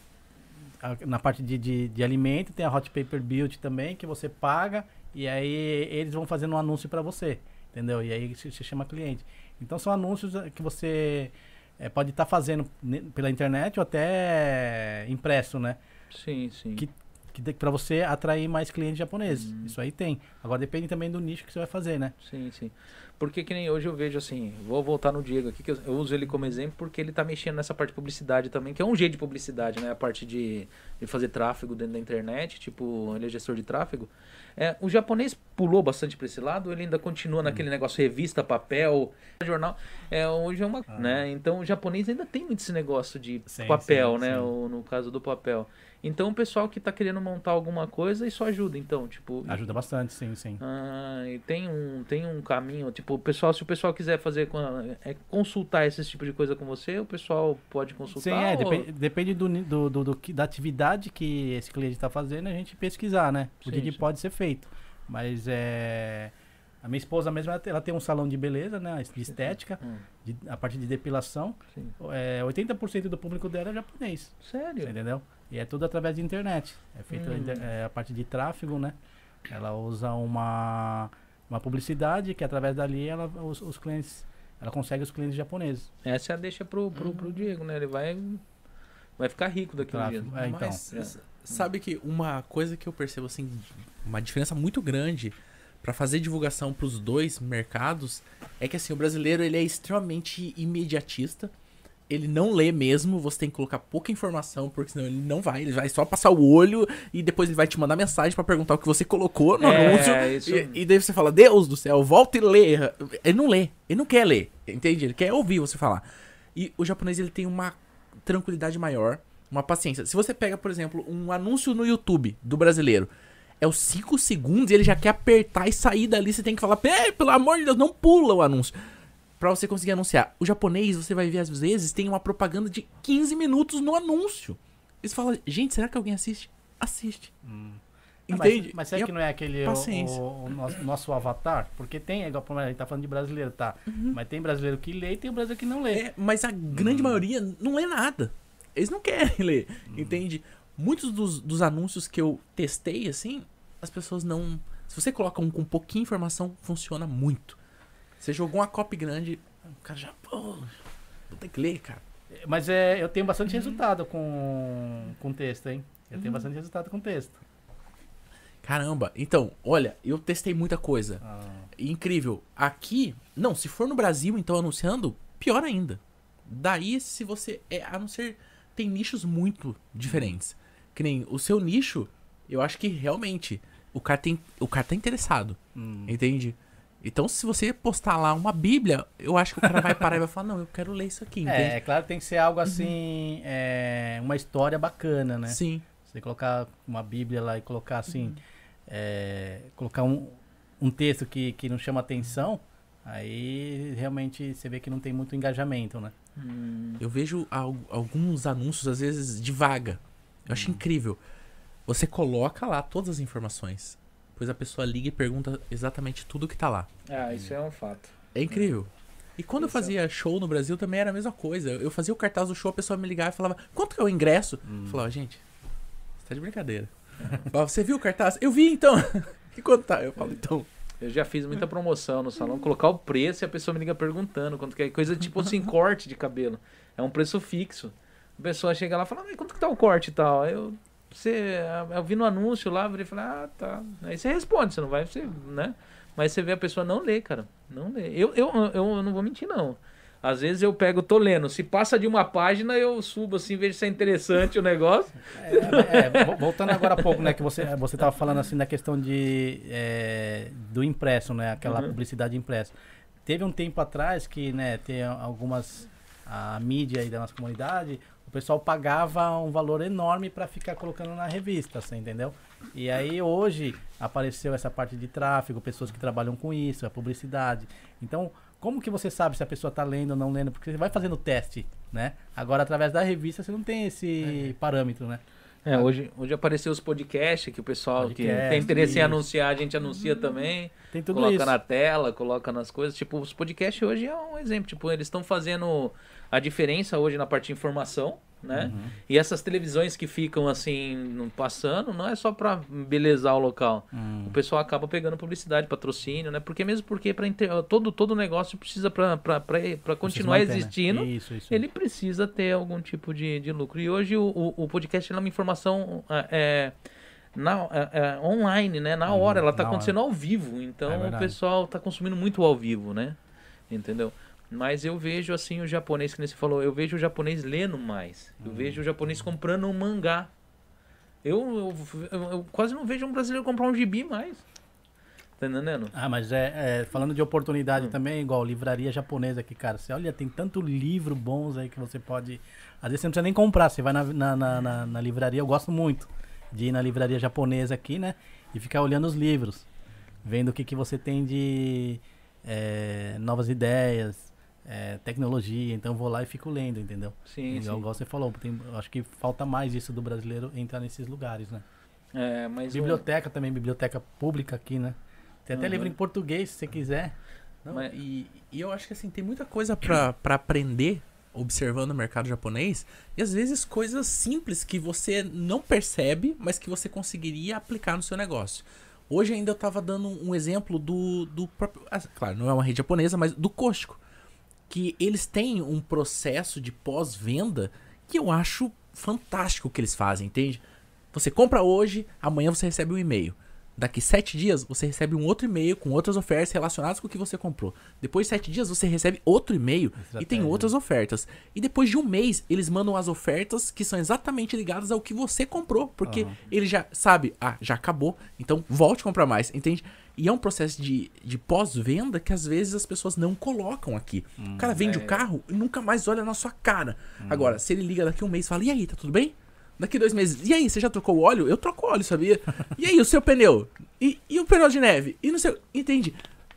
na parte de, de, de alimento tem a Hot Paper Build também, que você paga e aí eles vão fazendo um anúncio para você, entendeu? E aí se, se chama cliente. Então são anúncios eh, que você eh, pode estar fazendo ne- pela internet ou até impresso, né? Sim, sim. Que, que para você atrair mais clientes japoneses. Hum. Isso aí tem. Agora depende também do nicho que você vai fazer, né? Sim, sim. Porque que nem hoje eu vejo assim, vou voltar no Diego aqui, que eu, eu uso ele como exemplo porque ele tá mexendo nessa parte de publicidade também, que é um jeito de publicidade, né? A parte de, de fazer tráfego dentro da internet, tipo, ele é gestor de tráfego. É, o japonês pulou bastante para esse lado, ele ainda continua naquele negócio revista, papel, jornal. É, hoje é uma, né? Então o japonês ainda tem muito esse negócio de Sim, papel, sim, né? sim. O, no caso do papel. Então o pessoal que tá querendo montar alguma coisa, isso ajuda, então, tipo, Ajuda bastante, sim, sim. ah, e tem um, tem um caminho, tipo, o pessoal, se o pessoal quiser fazer é, consultar esse tipo de coisa com você, o pessoal pode consultar. Sim, é, ou- depende, depende do, do, do, do da atividade que esse cliente está fazendo, a gente pesquisar, né? O que, Sim, que sim. pode ser feito. Mas é. A minha esposa mesmo, ela tem, ela tem um salão de beleza, né? De estética, Hum, de- a parte de depilação. sim. É, 80% do público dela é japonês. Sério? Você entendeu? E é tudo através de internet. É feito Hum. é, a parte de tráfego, né? Ela usa uma, uma publicidade que através dali ela, os, os clientes. Ela consegue os clientes japoneses. Essa é a deixa pro, pro, pro Diego, né? Ele vai, vai ficar rico daqui a um dia. É, então. Mas É. sabe que uma coisa que eu percebo assim, uma diferença muito grande pra fazer divulgação pros dois mercados é que assim, o brasileiro ele é extremamente imediatista. Ele não lê mesmo, você tem que colocar pouca informação, porque senão ele não vai, ele vai só passar o olho e depois ele vai te mandar mensagem pra perguntar o que você colocou no É, anúncio. isso- E, e daí você fala, Deus do céu, volta e lê. Ele não lê, ele não quer ler, entende? Ele quer ouvir você falar. E o japonês ele tem uma tranquilidade maior, uma paciência. Se você pega, por exemplo, um anúncio no YouTube do brasileiro, é os 5 segundos e ele já quer apertar e sair dali, você tem que falar, "Pê, pelo amor de Deus, não pula o anúncio. Pra você conseguir anunciar. O japonês, você vai ver às vezes, tem uma propaganda de 15 minutos no anúncio. Eles falam, gente, será que alguém assiste? Assiste. Ah, Entende? Mas, mas será que não é aquele o, paciência. o- o nosso, nosso avatar? Porque tem, igual a gente tá falando de brasileiro, tá? Mas tem brasileiro que lê e tem brasileiro que não lê. É, mas a grande maioria não lê nada. Eles não querem [LAUGHS] ler, entende? Muitos dos, dos anúncios que eu testei, assim, as pessoas não. Se você coloca um com pouquinha informação, funciona muito. Você jogou uma copy grande, o cara já. Pô, vou ter que ler, cara. Mas é, eu tenho bastante resultado com, com texto, hein? Eu tenho bastante resultado com texto. Caramba, então, olha, eu testei muita coisa. Ah, Incrível. Aqui, não, se for no Brasil, então anunciando, pior ainda. Daí, se você. É, a não ser. Tem nichos muito diferentes. Que nem o seu nicho, eu acho que realmente o cara, tem, o cara tá interessado. hum. Entende? Então, se você postar lá uma Bíblia, eu acho que o cara vai parar e vai falar: Não, eu quero ler isso aqui. Entende? É, é claro que tem que ser algo assim, é, uma história bacana, né? Sim. Você colocar uma Bíblia lá e colocar assim, é, colocar um, um texto que, que não chama atenção, aí realmente você vê que não tem muito engajamento, né? Eu vejo al- alguns anúncios, às vezes, de vaga. Eu acho incrível. Você coloca lá todas as informações. Depois a pessoa liga e pergunta exatamente tudo que tá lá. Ah, isso é um fato. É incrível. E quando eu Isso é- fazia show no Brasil também era a mesma coisa. Eu fazia o cartaz do show, a pessoa me ligava e falava, quanto que é o ingresso? Eu falava, gente, você tá de brincadeira. [LAUGHS] Eu você viu o cartaz? Eu vi então. [LAUGHS] e quanto tá? Eu falo, então. Eu já fiz muita promoção no salão, colocar o preço e a pessoa me liga perguntando quanto que é. Coisa tipo assim, [LAUGHS] corte de cabelo. É um preço fixo. A pessoa chega lá e fala, mas quanto que tá o corte e tal? Aí eu, você, eu vi no anúncio lá, eu falei, ah, tá. Aí você responde, você não vai, você, né? Mas você vê a pessoa não lê, cara. Não lê. Eu, eu, eu não vou mentir, não. Às vezes eu pego, tô lendo. Se passa de uma página, eu subo assim, vejo se é interessante o negócio. É, é, vo- voltando agora há pouco, né, que você, você tava falando assim da questão de, é, do impresso, né, aquela Uhum. publicidade impressa. Teve um tempo atrás que, né, tem algumas, a mídia aí da nossa comunidade, o pessoal pagava um valor enorme para ficar colocando na revista, você entendeu? E aí hoje apareceu essa parte de tráfego, pessoas que trabalham com isso, a publicidade. Então, como que você sabe se a pessoa tá lendo ou não lendo? Porque você vai fazendo teste, né? Agora, através da revista, você não tem esse parâmetro, né? É, hoje, hoje apareceu os podcasts que o pessoal que Podcast, tem interesse em isso. anunciar, a gente anuncia também. Tem tudo coloca isso. na tela, coloca nas coisas. Tipo, os podcasts hoje é um exemplo. Tipo, eles estão fazendo a diferença hoje na parte de informação, né? Uhum. E essas televisões que ficam assim, passando, não é só pra belezar o local. Hum. O pessoal acaba pegando publicidade, patrocínio, né? Porque mesmo porque para todo todo negócio precisa para continuar se mantém, né? existindo, Isso, isso. ele precisa ter algum tipo de, de lucro. E hoje o, o, o podcast é uma informação é, é, na, é, é, online, né? Na Uhum, hora, ela tá na acontecendo ao vivo. Então É o pessoal tá consumindo muito ao vivo, né? Entendeu? Mas eu vejo assim o japonês, que você falou, eu vejo o japonês lendo mais. Eu vejo o japonês comprando um mangá. Eu, eu, eu- eu quase não vejo um brasileiro comprar um gibi mais. Tá entendendo? Ah, mas é, é, falando de oportunidade Hum. também, igual livraria japonesa aqui, cara. Você olha, tem tanto livro bons aí que você pode. Às vezes você não precisa nem comprar, você vai na, na, na, na- na livraria, eu gosto muito de ir na livraria japonesa aqui, né? E ficar olhando os livros, vendo o que, que você tem de é, novas ideias, é, tecnologia. Então eu vou lá e fico lendo, entendeu? Sim, Igual, sim. igual você falou, tem, acho que falta mais isso do brasileiro entrar nesses lugares, né? É, mas o- Biblioteca também, biblioteca pública aqui, né? Tem até Uhum. livro em português, se você quiser. Não, Mas- e, e eu acho que assim, tem muita coisa pra, [CLEARS THROAT] pra aprender observando o mercado japonês. E às vezes coisas simples que você não percebe, mas que você conseguiria aplicar no seu negócio. Hoje ainda eu tava dando um exemplo do, do próprio. ah, Claro, não é uma rede japonesa, mas do Costco. Que eles têm um processo de pós-venda que eu acho fantástico o que eles fazem, entende? Você compra hoje, amanhã você recebe um e-mail. Daqui sete dias você recebe um outro e-mail com outras ofertas relacionadas com o que você comprou. Depois de sete dias você recebe outro e-mail e tem outras ofertas. E depois de um mês eles mandam as ofertas que são exatamente ligadas ao que você comprou. Porque Aham. ele já sabe, ah, já acabou, então volte a comprar mais, entende? E é um processo de, de pós-venda que às vezes as pessoas não colocam aqui. o cara vende é. o carro e nunca mais olha na sua cara. Agora, se ele liga daqui um mês e fala, e aí, tá tudo bem? Daqui dois meses, e aí, você já trocou o óleo? Eu troco óleo, sabia? [LAUGHS] E aí, o seu pneu? E, e o pneu de neve? E não sei, entende?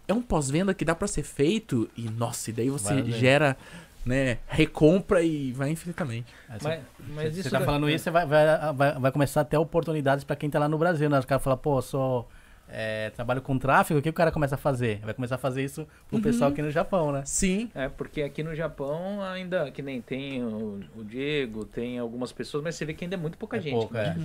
É um pós-venda que dá pra ser feito e, nossa, e daí você gera, né, recompra e vai infinitamente. Você- Mas, mas você isso tá da- falando isso, você vai, vai, vai, vai começar a ter oportunidades pra quem tá lá no Brasil, né? Os caras falam, pô, sou. É, trabalho com tráfego, o que o cara começa a fazer? Vai começar a fazer isso pro Uhum. pessoal aqui no Japão, né? Sim. É, porque aqui no Japão ainda, que nem tem o, o Diego, tem algumas pessoas, mas você vê que ainda é muito pouca É gente. pouco, né?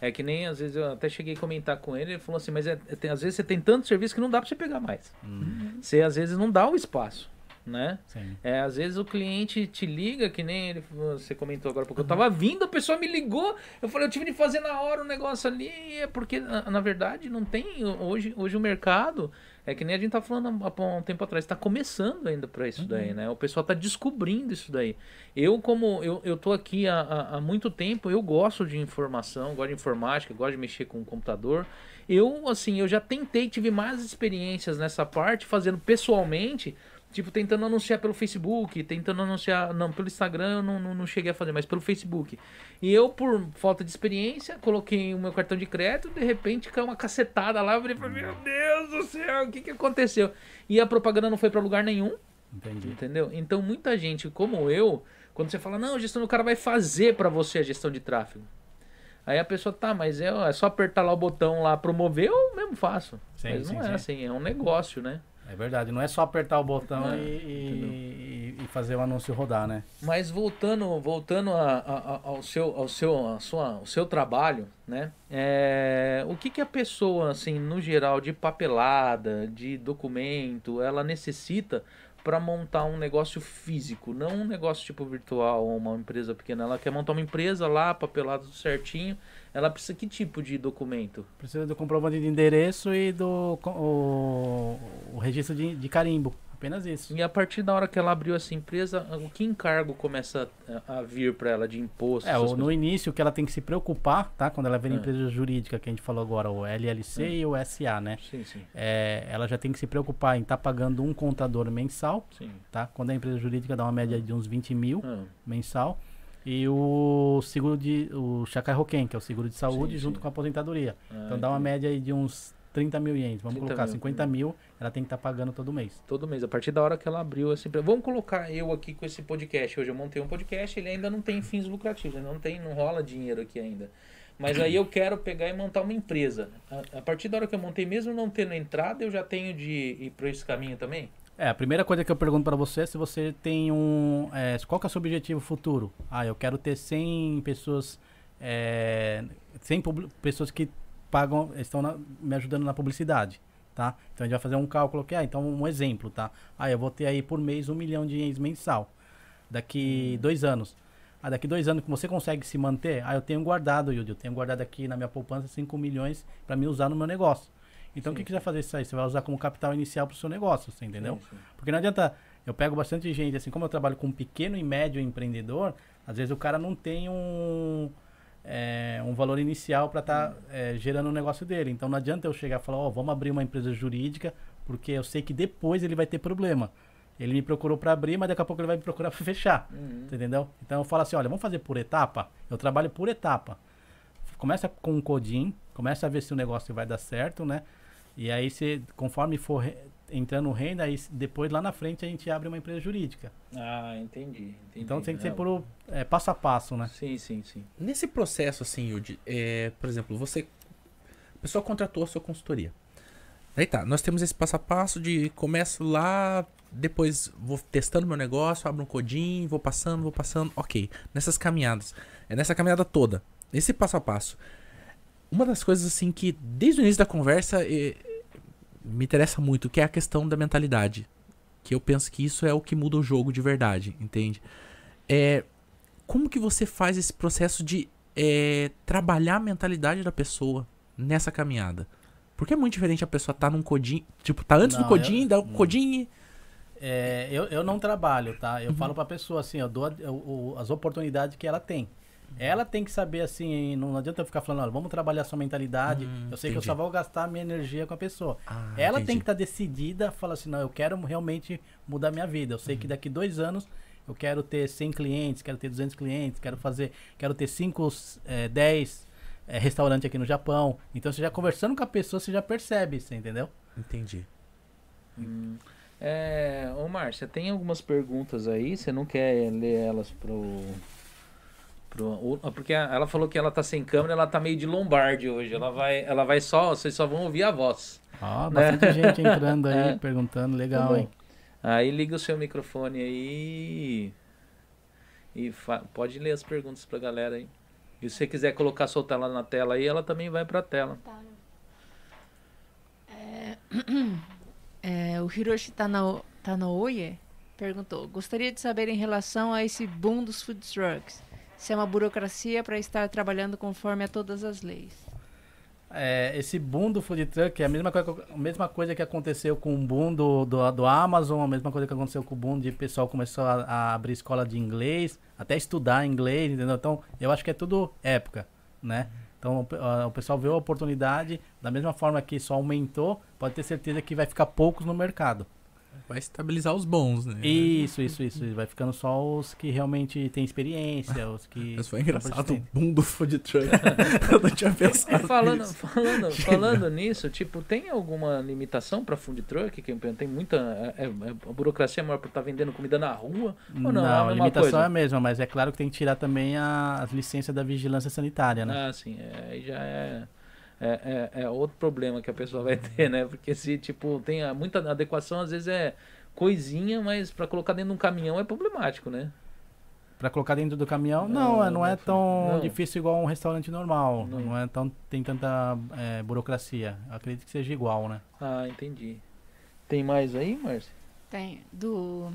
é. É que nem, às vezes, eu até cheguei a comentar com ele, ele falou assim, mas é, é- tem- às vezes você tem tanto serviço que não dá pra você pegar mais. Hum. Você, às vezes, não dá o espaço. Né? Sim. É, às vezes o cliente te liga, que nem ele, você comentou agora, porque eu tava vindo, a pessoa me ligou, eu falei, eu tive de fazer na hora o negócio ali, é porque, na, na verdade, não tem, hoje, hoje o mercado, é que nem a gente tá falando há um tempo atrás, tá começando ainda para isso daí, né? O pessoal tá descobrindo isso daí. Eu, como, eu, eu tô aqui há, há, há muito tempo, eu gosto de informação, gosto de informática, gosto de mexer com o computador, eu, assim, eu já tentei, tive mais experiências nessa parte, fazendo pessoalmente, Tipo, tentando anunciar pelo Facebook, tentando anunciar. Não, pelo Instagram eu não, não, não, cheguei a fazer, mas pelo Facebook. E eu, por falta de experiência, coloquei o meu cartão de crédito, de repente caiu uma cacetada lá. Eu falei, meu Deus do céu, o que, que aconteceu? E a propaganda não foi para lugar nenhum. Entendi. Entendeu? Então, muita gente, como eu, quando você fala, não, a gestão do cara vai fazer para você a gestão de tráfego. Aí a pessoa, tá, mas é, é só apertar lá o botão lá, promover, eu mesmo faço. Sim, mas não sim, é sim. assim, é um negócio, né? É verdade, não é só apertar o botão e, e- fazer o anúncio rodar, né? Mas voltando, voltando a- a- ao, seu, ao, seu, sua, ao seu trabalho, né? É, o que, que a pessoa, assim, no geral, de papelada, de documento, ela necessita para montar um negócio físico, não um negócio tipo virtual ou uma empresa pequena. Ela quer montar uma empresa lá, papelado tudo certinho. Ela precisa que tipo de documento? Precisa do comprovante de endereço e do o, o registro de, de carimbo. Apenas isso. E a partir da hora que ela abriu essa empresa, o que encargo começa a, a vir para ela de imposto? É, no início o que ela tem que se preocupar, tá? Quando ela vira É. empresa jurídica, que a gente falou agora, o LLC e o SA, né? Sim, sim, É, ela já tem que se preocupar em estar pagando um contador mensal, sim. tá? Quando a empresa jurídica dá uma média de uns 20 mil Ah, mensal. E o seguro de. o Chacai Roquem, que é o seguro de saúde, Sim, junto sim. com a aposentadoria. ah, Então dá uma média aí de uns 30 mil ienes. Vamos 30 colocar mil. 50 mil, ela tem que estar pagando todo mês. Todo mês, a partir da hora que ela abriu essa empresa. Vamos colocar eu aqui com esse podcast. Hoje eu montei um podcast, ele ainda não tem fins lucrativos, não tem, não rola dinheiro aqui ainda. Mas aí eu quero pegar e montar uma empresa. A, a partir da hora que eu montei, mesmo não tendo entrada, eu já tenho de ir para esse caminho também? É, a primeira coisa que eu pergunto pra você é se você tem um. é, qual que é o seu objetivo futuro? Ah, eu quero ter 100 pessoas. É, 100 publi- pessoas que pagam, estão na- me ajudando na publicidade, tá? Então a gente vai fazer um cálculo aqui. Ah, então um exemplo, tá? Ah, eu vou ter aí por mês um milhão de ienes mensal. Daqui dois anos. Ah, daqui dois anos que você consegue se manter? Ah, eu tenho guardado, Yudi. Eu tenho guardado aqui na minha poupança 5 milhões pra me usar no meu negócio. Então o que, vai fazer isso aí? Você vai usar como capital inicial pro seu negócio, você entendeu? Sim, sim. Porque não adianta. Eu pego bastante gente, assim, como eu trabalho com pequeno e médio empreendedor, às vezes o cara não tem um, é, um valor inicial para estar gerando o negócio dele. Então não adianta eu chegar e falar, ó, vamos abrir uma empresa jurídica, porque eu sei que depois ele vai ter problema. Ele me procurou para abrir, mas daqui a pouco ele vai me procurar [LAUGHS] para fechar. Uhum. Entendeu? Então eu falo assim, olha, vamos fazer por etapa? Eu trabalho por etapa. Começa com um codin, começa a ver se o negócio vai dar certo, né? E aí você, conforme for entrando renda, aí depois lá na frente a gente abre uma empresa jurídica. Ah, entendi. entendi. Então tem que ser por é, passo a passo, né? Sim, sim, sim. Nesse processo, assim, Yudi, é, por exemplo, você. A pessoa contratou a sua consultoria. Daí tá, nós temos esse passo a passo de começo lá, depois vou testando meu negócio, abro um codinho, vou passando, vou passando. Ok. Nessas caminhadas. É nessa caminhada toda. Nesse passo a passo. Uma das coisas, assim, que desde o início da conversa eh, me interessa muito, que é a questão da mentalidade. Que eu penso que isso é o que muda o jogo de verdade, entende? É, como que você faz esse processo de é, trabalhar a mentalidade da pessoa nessa caminhada? Porque é muito diferente a pessoa tá num codinho, tipo, tá antes do Não, codinho, eu- dá codinho e... É, eu, eu não trabalho, tá? Uhum. Eu falo pra pessoa assim, eu dou a- o- as oportunidades que ela tem. Ela tem que saber assim, não adianta eu ficar falando, olha, vamos trabalhar sua mentalidade. Hum, eu sei que eu entendi. só vou gastar minha energia com a pessoa. Ah, Ela entendi. tem que estar decidida, falar assim, não, eu quero realmente mudar minha vida. Eu sei Uhum. que daqui dois anos eu quero ter 100 clientes, quero ter 200 clientes, quero fazer, quero ter 5, 10 eh, restaurantes aqui no Japão. Então você já conversando com a pessoa, você já percebe, você entendeu? Entendi. Hum. É, ô Márcia, tem algumas perguntas aí, você não quer ler elas pro. Pro o- porque ela falou que ela tá sem câmera, ela tá meio de lombarde hoje. Ela vai, ela vai só, vocês só vão ouvir a voz. Ó, bastante gente [LAUGHS] entrando aí, É. perguntando, Tá legal, hein? Aí liga o seu microfone aí e pode ler as perguntas pra galera aí. E se você quiser colocar, soltar lá na tela aí, ela também vai pra tela. Tá. É, [CLEARS THROAT] é, o Hiroshi Tanao, Tanaoye perguntou: Gostaria de saber em relação a esse boom dos food trucks. Se é uma burocracia para estar trabalhando conforme a todas as leis. É, esse boom do food truck é a mesma coisa, a mesma coisa que aconteceu com o boom do, do, do Amazon, a mesma coisa que aconteceu com o boom de pessoal começou a, a abrir escola de inglês, até estudar inglês, entendeu? Então, eu acho que é tudo época, né? Então, o, o pessoal vê a oportunidade, da mesma forma que só aumentou, pode ter certeza que vai ficar poucos no mercado. Vai estabilizar os bons, né? Isso, isso, isso. Vai ficando só os que realmente têm experiência, [LAUGHS] os que... Mas foi engraçado o persistentes. boom do food truck. [LAUGHS] eu não tinha pensado falando, nisso. falando, [LAUGHS] falando nisso, tipo, tem alguma limitação para food truck? Que tem muita. É, é- a burocracia é maior por estar vendendo comida na rua? Ou não? é a a limitação coisa? é a mesma, mas é claro que tem que tirar também a- as licenças da vigilância sanitária, né? Ah, sim, é, aí já é, é, é, é outro problema que a pessoa vai [LAUGHS] ter, né? Porque se, tipo, tem a- muita adequação, às vezes é coisinha, mas para colocar dentro de um caminhão é problemático, né? Pra colocar dentro do caminhão, Não, não, é- não é não, tão não. difícil igual um restaurante normal. Não. Não, é tão tem tanta é, burocracia. Eu acredito que seja igual, né? Ah, entendi. Tem mais aí, Márcia? Tem, do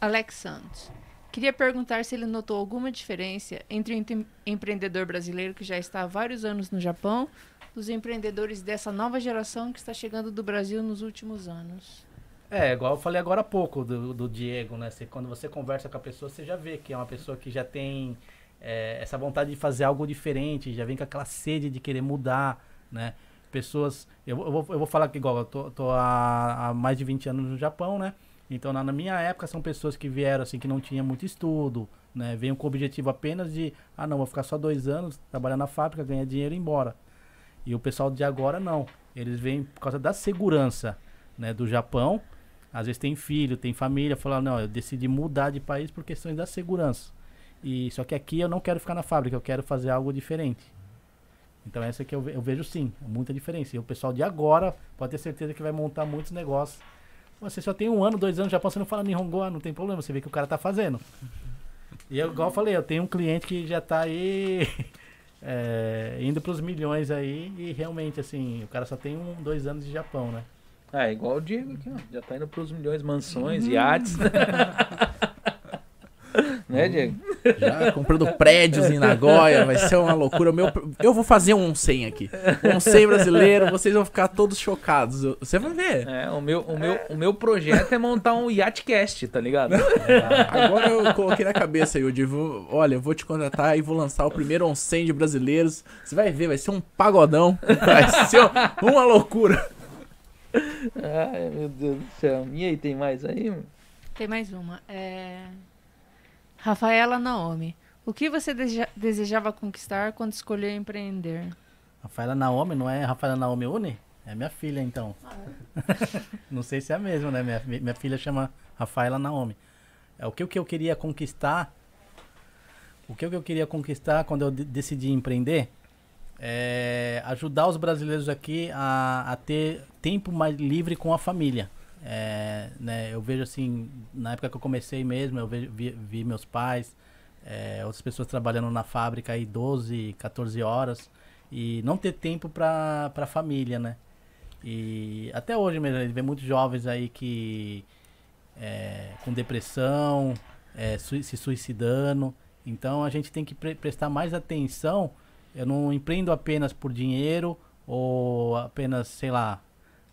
Alex Santos. Queria perguntar se ele notou alguma diferença entre o empre- empreendedor brasileiro que já está há vários anos no Japão dos empreendedores dessa nova geração que está chegando do Brasil nos últimos anos. É, igual eu falei agora há pouco do, do Diego, né? Você- quando você conversa com a pessoa, você já vê que é uma pessoa que já tem é, essa vontade de fazer algo diferente, já vem com aquela sede de querer mudar, né? Pessoas. Eu, vou- eu, vou, eu vou falar que igual, eu tô, tô há, há mais de 20 anos no Japão, né? Então, na, minha época, são pessoas que vieram assim, que não tinha muito estudo, né? Veio com o objetivo apenas de, ah, não, vou ficar só dois anos, trabalhar na fábrica, ganhar dinheiro e ir embora. E o pessoal de agora, não. Eles vêm por causa da segurança, né, do Japão. Às vezes tem filho, tem família, fala, não, eu decidi mudar de país por questões da segurança. E só que aqui eu não quero ficar na fábrica, eu quero fazer algo diferente. Então essa que eu, ve- eu vejo sim, muita diferença. E o pessoal de agora pode ter certeza que vai montar muitos negócios. Você só tem um ano, dois anos no Japão, você não fala Nihongo, ah, não tem problema, você vê que o cara tá fazendo. E eu, igual eu falei, eu tenho um cliente que já tá aí [LAUGHS] é, indo pros milhões aí e realmente, assim, o cara só tem um, dois anos de Japão, né? Ah, é igual o Diego aqui, ó. Já tá indo pros milhões, mansões, Uhum. iates. [LAUGHS] né, Diego? [LAUGHS] Já comprando prédios em Nagoya, vai ser uma loucura. Meu, eu vou fazer um onsen aqui. Um onsen brasileiro, vocês vão ficar todos chocados. Você vai ver. É, o meu, o, meu, o meu projeto é montar um Yachtcast, tá ligado? Agora eu coloquei na cabeça, Yudi. vou- Olha, eu vou te contratar e vou lançar o primeiro onsen de brasileiros. Você vai ver, vai ser um pagodão. Vai ser uma loucura. Ai, meu Deus do céu. E aí, tem mais aí? mano? Tem mais uma. É... Rafaela Naomi. O que você deseja- desejava conquistar quando escolheu empreender? Rafaela Naomi, não é Rafaela Naomi Uni? É minha filha, então. [LAUGHS] não sei se é a mesma, né? Minha, minha filha chama Rafaela Naomi. É, o que, o que eu queria conquistar... O que, o que eu queria conquistar quando eu de- decidi empreender é ajudar os brasileiros aqui a, a ter tempo mais livre com a família. É, né, eu vejo assim, na época que eu comecei mesmo, eu vejo- vi, vi meus pais, é, outras pessoas trabalhando na fábrica aí 12, 14 horas e não ter tempo para a família, né? E até hoje mesmo, a gente vê muitos jovens aí que é, com depressão, é, se suicidando. Então a gente tem que pre- prestar mais atenção. Eu não empreendo apenas por dinheiro ou apenas, sei lá,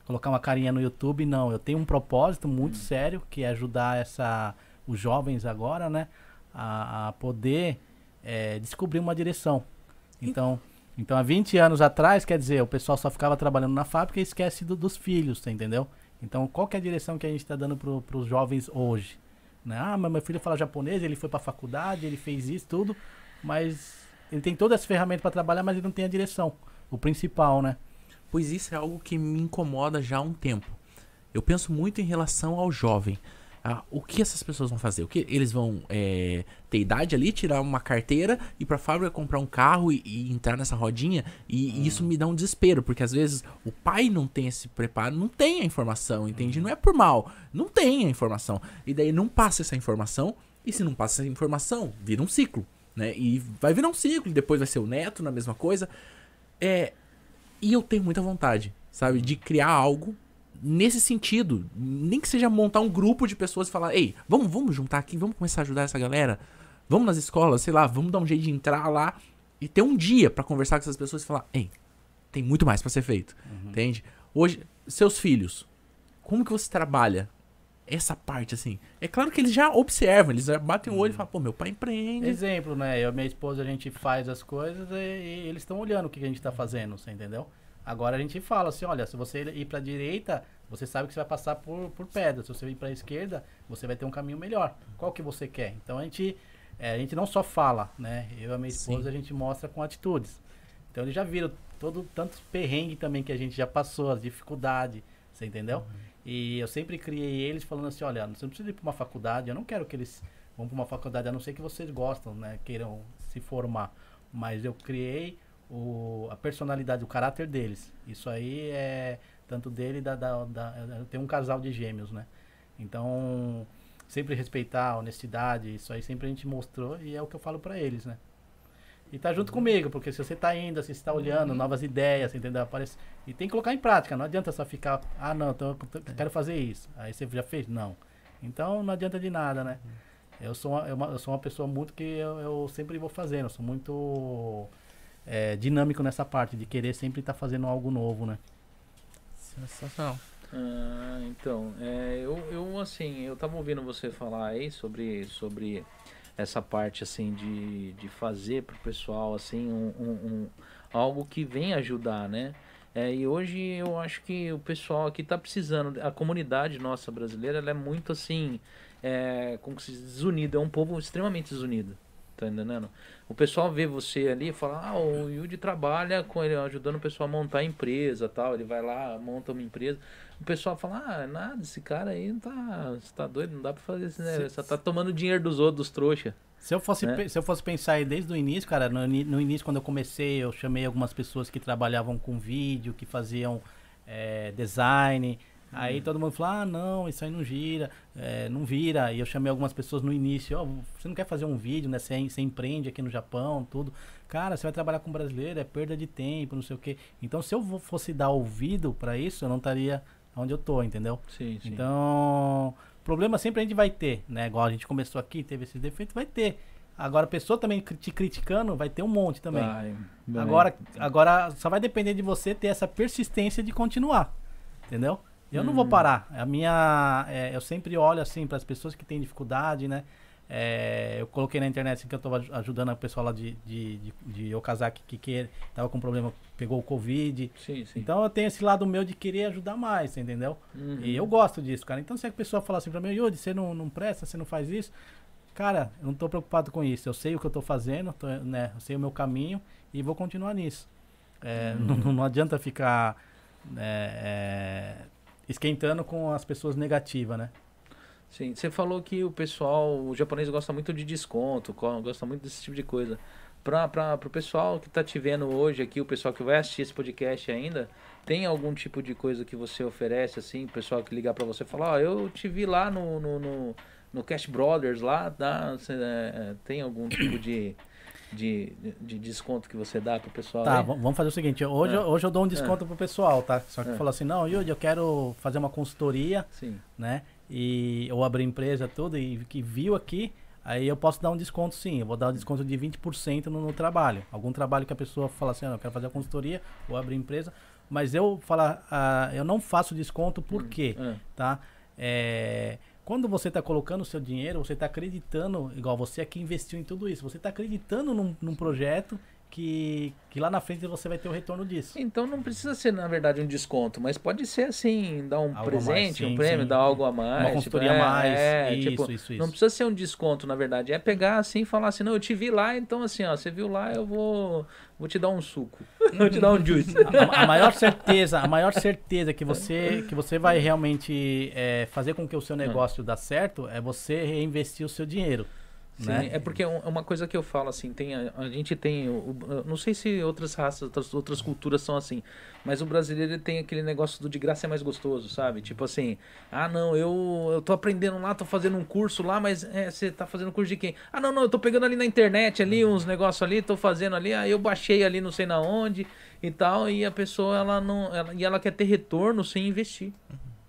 colocar uma carinha no YouTube. Não, eu tenho um propósito muito sério que é ajudar essa, os jovens agora, né, a, a poder é, descobrir uma direção. Então, então, há 20 anos atrás, quer dizer, o pessoal só ficava trabalhando na fábrica e esquece do- dos filhos, você entendeu? Então, qual que é a direção que a gente está dando para os jovens hoje? Né? Ah, mas meu filho fala japonês, ele foi para a faculdade, ele fez isso, tudo, mas ele tem todas as ferramentas para trabalhar, mas ele não tem a direção, o principal, né? Pois isso é algo que me incomoda já há um tempo. Eu penso muito em relação ao jovem. Ah, o que essas pessoas vão fazer? O que eles vão é, ter idade ali, tirar uma carteira, ir pra fábrica comprar um carro e, e entrar nessa rodinha? E, e isso me dá um desespero, porque às vezes o pai não tem esse preparo, não tem a informação, entende? Não é por mal, não tem a informação. E daí não passa essa informação, e se não passa essa informação, vira um ciclo, né? E vai virar um ciclo, e depois vai ser o neto na mesma coisa. É, e eu tenho muita vontade, sabe, de criar algo nesse sentido. Nem que seja montar um grupo de pessoas e falar, ei, vamos, vamos juntar aqui, vamos começar a ajudar essa galera. Vamos nas escolas, sei lá, vamos dar um jeito de entrar lá e ter um dia pra conversar com essas pessoas e falar, ei, tem muito mais pra ser feito. Entende? Hoje, seus filhos, como que você trabalha essa parte assim? É claro que eles já observam, eles já batem o olho e falam, pô, meu pai empreende. Exemplo, né? Eu e minha esposa, a gente faz as coisas e, e eles estão olhando o que a gente tá fazendo, você entendeu? Agora a gente fala assim, olha, se você ir pra direita, você sabe que você vai passar por, por pedra. Se você ir pra esquerda, você vai ter um caminho melhor. Qual que você quer? Então a gente, é, a gente não só fala, né? Eu e a minha esposa, Sim. a gente mostra com atitudes. Então eles já viram todo tantos perrengue também que a gente já passou, as dificuldades, você entendeu? E eu sempre criei eles falando assim, olha, você não precisa ir para uma faculdade, eu não quero que eles vão para uma faculdade, a não ser que vocês gostam, né, queiram se formar. Mas eu criei o, a personalidade, o caráter deles. Isso aí é tanto dele da, da, da tenho um casal de gêmeos, né? Então, sempre respeitar a honestidade, isso aí sempre a gente mostrou e é o que eu falo para eles, né? E tá junto comigo, porque se você tá indo, se você tá olhando, novas ideias, entendeu? Aparece... E tem que colocar em prática, não adianta só ficar, ah não, então eu t- quero fazer isso. Aí você já fez? Não. Então não adianta de nada, né? Eu sou uma, eu uma- eu sou uma pessoa muito que eu, eu sempre vou fazendo, eu sou muito é, dinâmico nessa parte, de querer sempre estar fazendo algo novo, né? Sensacional. Ah, então, é, eu, eu assim, eu tava ouvindo você falar aí sobre, sobre essa parte assim de, de fazer pro pessoal assim um, um- um- algo que vem ajudar, né? É, e hoje eu acho que o pessoal aqui tá precisando, a comunidade nossa brasileira, ela é muito assim, é, como se diz, desunida, é um povo extremamente desunido. Tá entendendo? O pessoal vê você ali e fala, ah, o Yudi trabalha com ele, ajudando o pessoal a montar a empresa tal. Ele vai lá, monta uma empresa. O pessoal fala, ah, nada, esse cara aí não tá. Você tá doido, não dá pra fazer isso, né? Você tá tomando dinheiro dos outros, dos trouxa. Se eu fosse, Né? se eu fosse pensar aí desde o início, cara, no, no início quando eu comecei, eu chamei algumas pessoas que trabalhavam com vídeo, que faziam é, design. Aí todo mundo falou, ah, não, isso aí não gira, é, não vira. E eu chamei algumas pessoas no início, ó, você não quer fazer um vídeo, né? Você, você empreende aqui no Japão, tudo. Cara, você vai trabalhar com brasileiro, é perda de tempo, não sei o quê. Então, se eu fosse dar ouvido pra isso, eu não estaria onde eu tô, entendeu? Sim, sim. Então, problema sempre a gente vai ter, né? Igual a gente começou aqui, teve esses defeitos, vai ter. Agora, a pessoa também te criticando, vai ter um monte também. Vai, vai. Agora, agora só vai depender de você ter essa persistência de continuar, entendeu? Eu não vou Uhum. parar. A minha, é, eu sempre olho assim para as pessoas que têm dificuldade, né? É, eu coloquei na internet assim, que eu estou ajudando a pessoa lá de, de, de, de Okazaki que, que tava com problema, pegou o Covid. Sim, sim. Então eu tenho esse lado meu de querer ajudar mais, entendeu? Uhum. E eu gosto disso, cara. Então se a pessoa falar assim pra mim, Yudi, você não, não presta, você não faz isso. Cara, eu não tô preocupado com isso. Eu sei o que eu tô fazendo, tô, né? Eu sei o meu caminho e vou continuar nisso. É, Uhum. não, não adianta ficar né, é, esquentando com as pessoas negativas, né? Sim, você falou que o pessoal, o japonês gosta muito de desconto, co- gosta muito desse tipo de coisa. Pra, pro pessoal que tá te vendo hoje aqui, o pessoal que vai assistir esse podcast ainda, tem algum tipo de coisa que você oferece, assim, o pessoal que ligar pra você e falar, ó, eu te vi lá no, no, no, no Cash Brothers lá, dá, cê, é, tem algum tipo de, de, de desconto que você dá pro pessoal Tá, aí? va- vamos fazer o seguinte. Hoje, É. eu- hoje eu dou um desconto pro pessoal, tá? Só que É. falou assim, não, Yudi, eu quero fazer uma consultoria Sim. né? E eu abri empresa tudo e que viu aqui, aí eu posso dar um desconto sim. Eu vou dar um desconto de 20% no, no trabalho. Algum trabalho que a pessoa fala assim, ah, eu quero fazer a consultoria, vou abrir empresa. Mas eu falar, ah, eu não faço desconto por quê? É. Tá? É, quando você está colocando o seu dinheiro, você está acreditando, igual você aqui investiu em tudo isso, você está acreditando num, num projeto que, que lá na frente você vai ter o retorno disso. Então não precisa ser, na verdade, um desconto, mas pode ser assim, dar um Algo a mais, presente, sim, um prêmio, sim. dar algo a mais. Uma tipo, consultoria é, a mais, É, isso, tipo, isso, isso. não precisa ser um desconto, na verdade. É pegar assim e falar assim, não, eu te vi lá, então assim, ó, você viu lá, eu vou, vou te dar um suco. [LAUGHS] vou te dar um juice. [LAUGHS] a, a maior certeza, a maior certeza que você que você vai realmente é, fazer com que o seu negócio dê certo é você reinvestir o seu dinheiro, Sim, né? é porque é é uma coisa que eu falo assim, tem a, a gente tem, o- o- não sei se outras raças, outras, outras culturas são assim, mas o brasileiro tem aquele negócio do de graça é mais gostoso, sabe? Tipo assim, ah não, eu, eu tô aprendendo lá, tô fazendo um curso lá, mas é, você tá fazendo curso de quem? Ah não, não, eu tô pegando ali na internet ali uns negócios ali, tô fazendo ali, aí eu baixei ali não sei na onde e tal, e a pessoa ela não, ela, e ela quer ter retorno sem investir.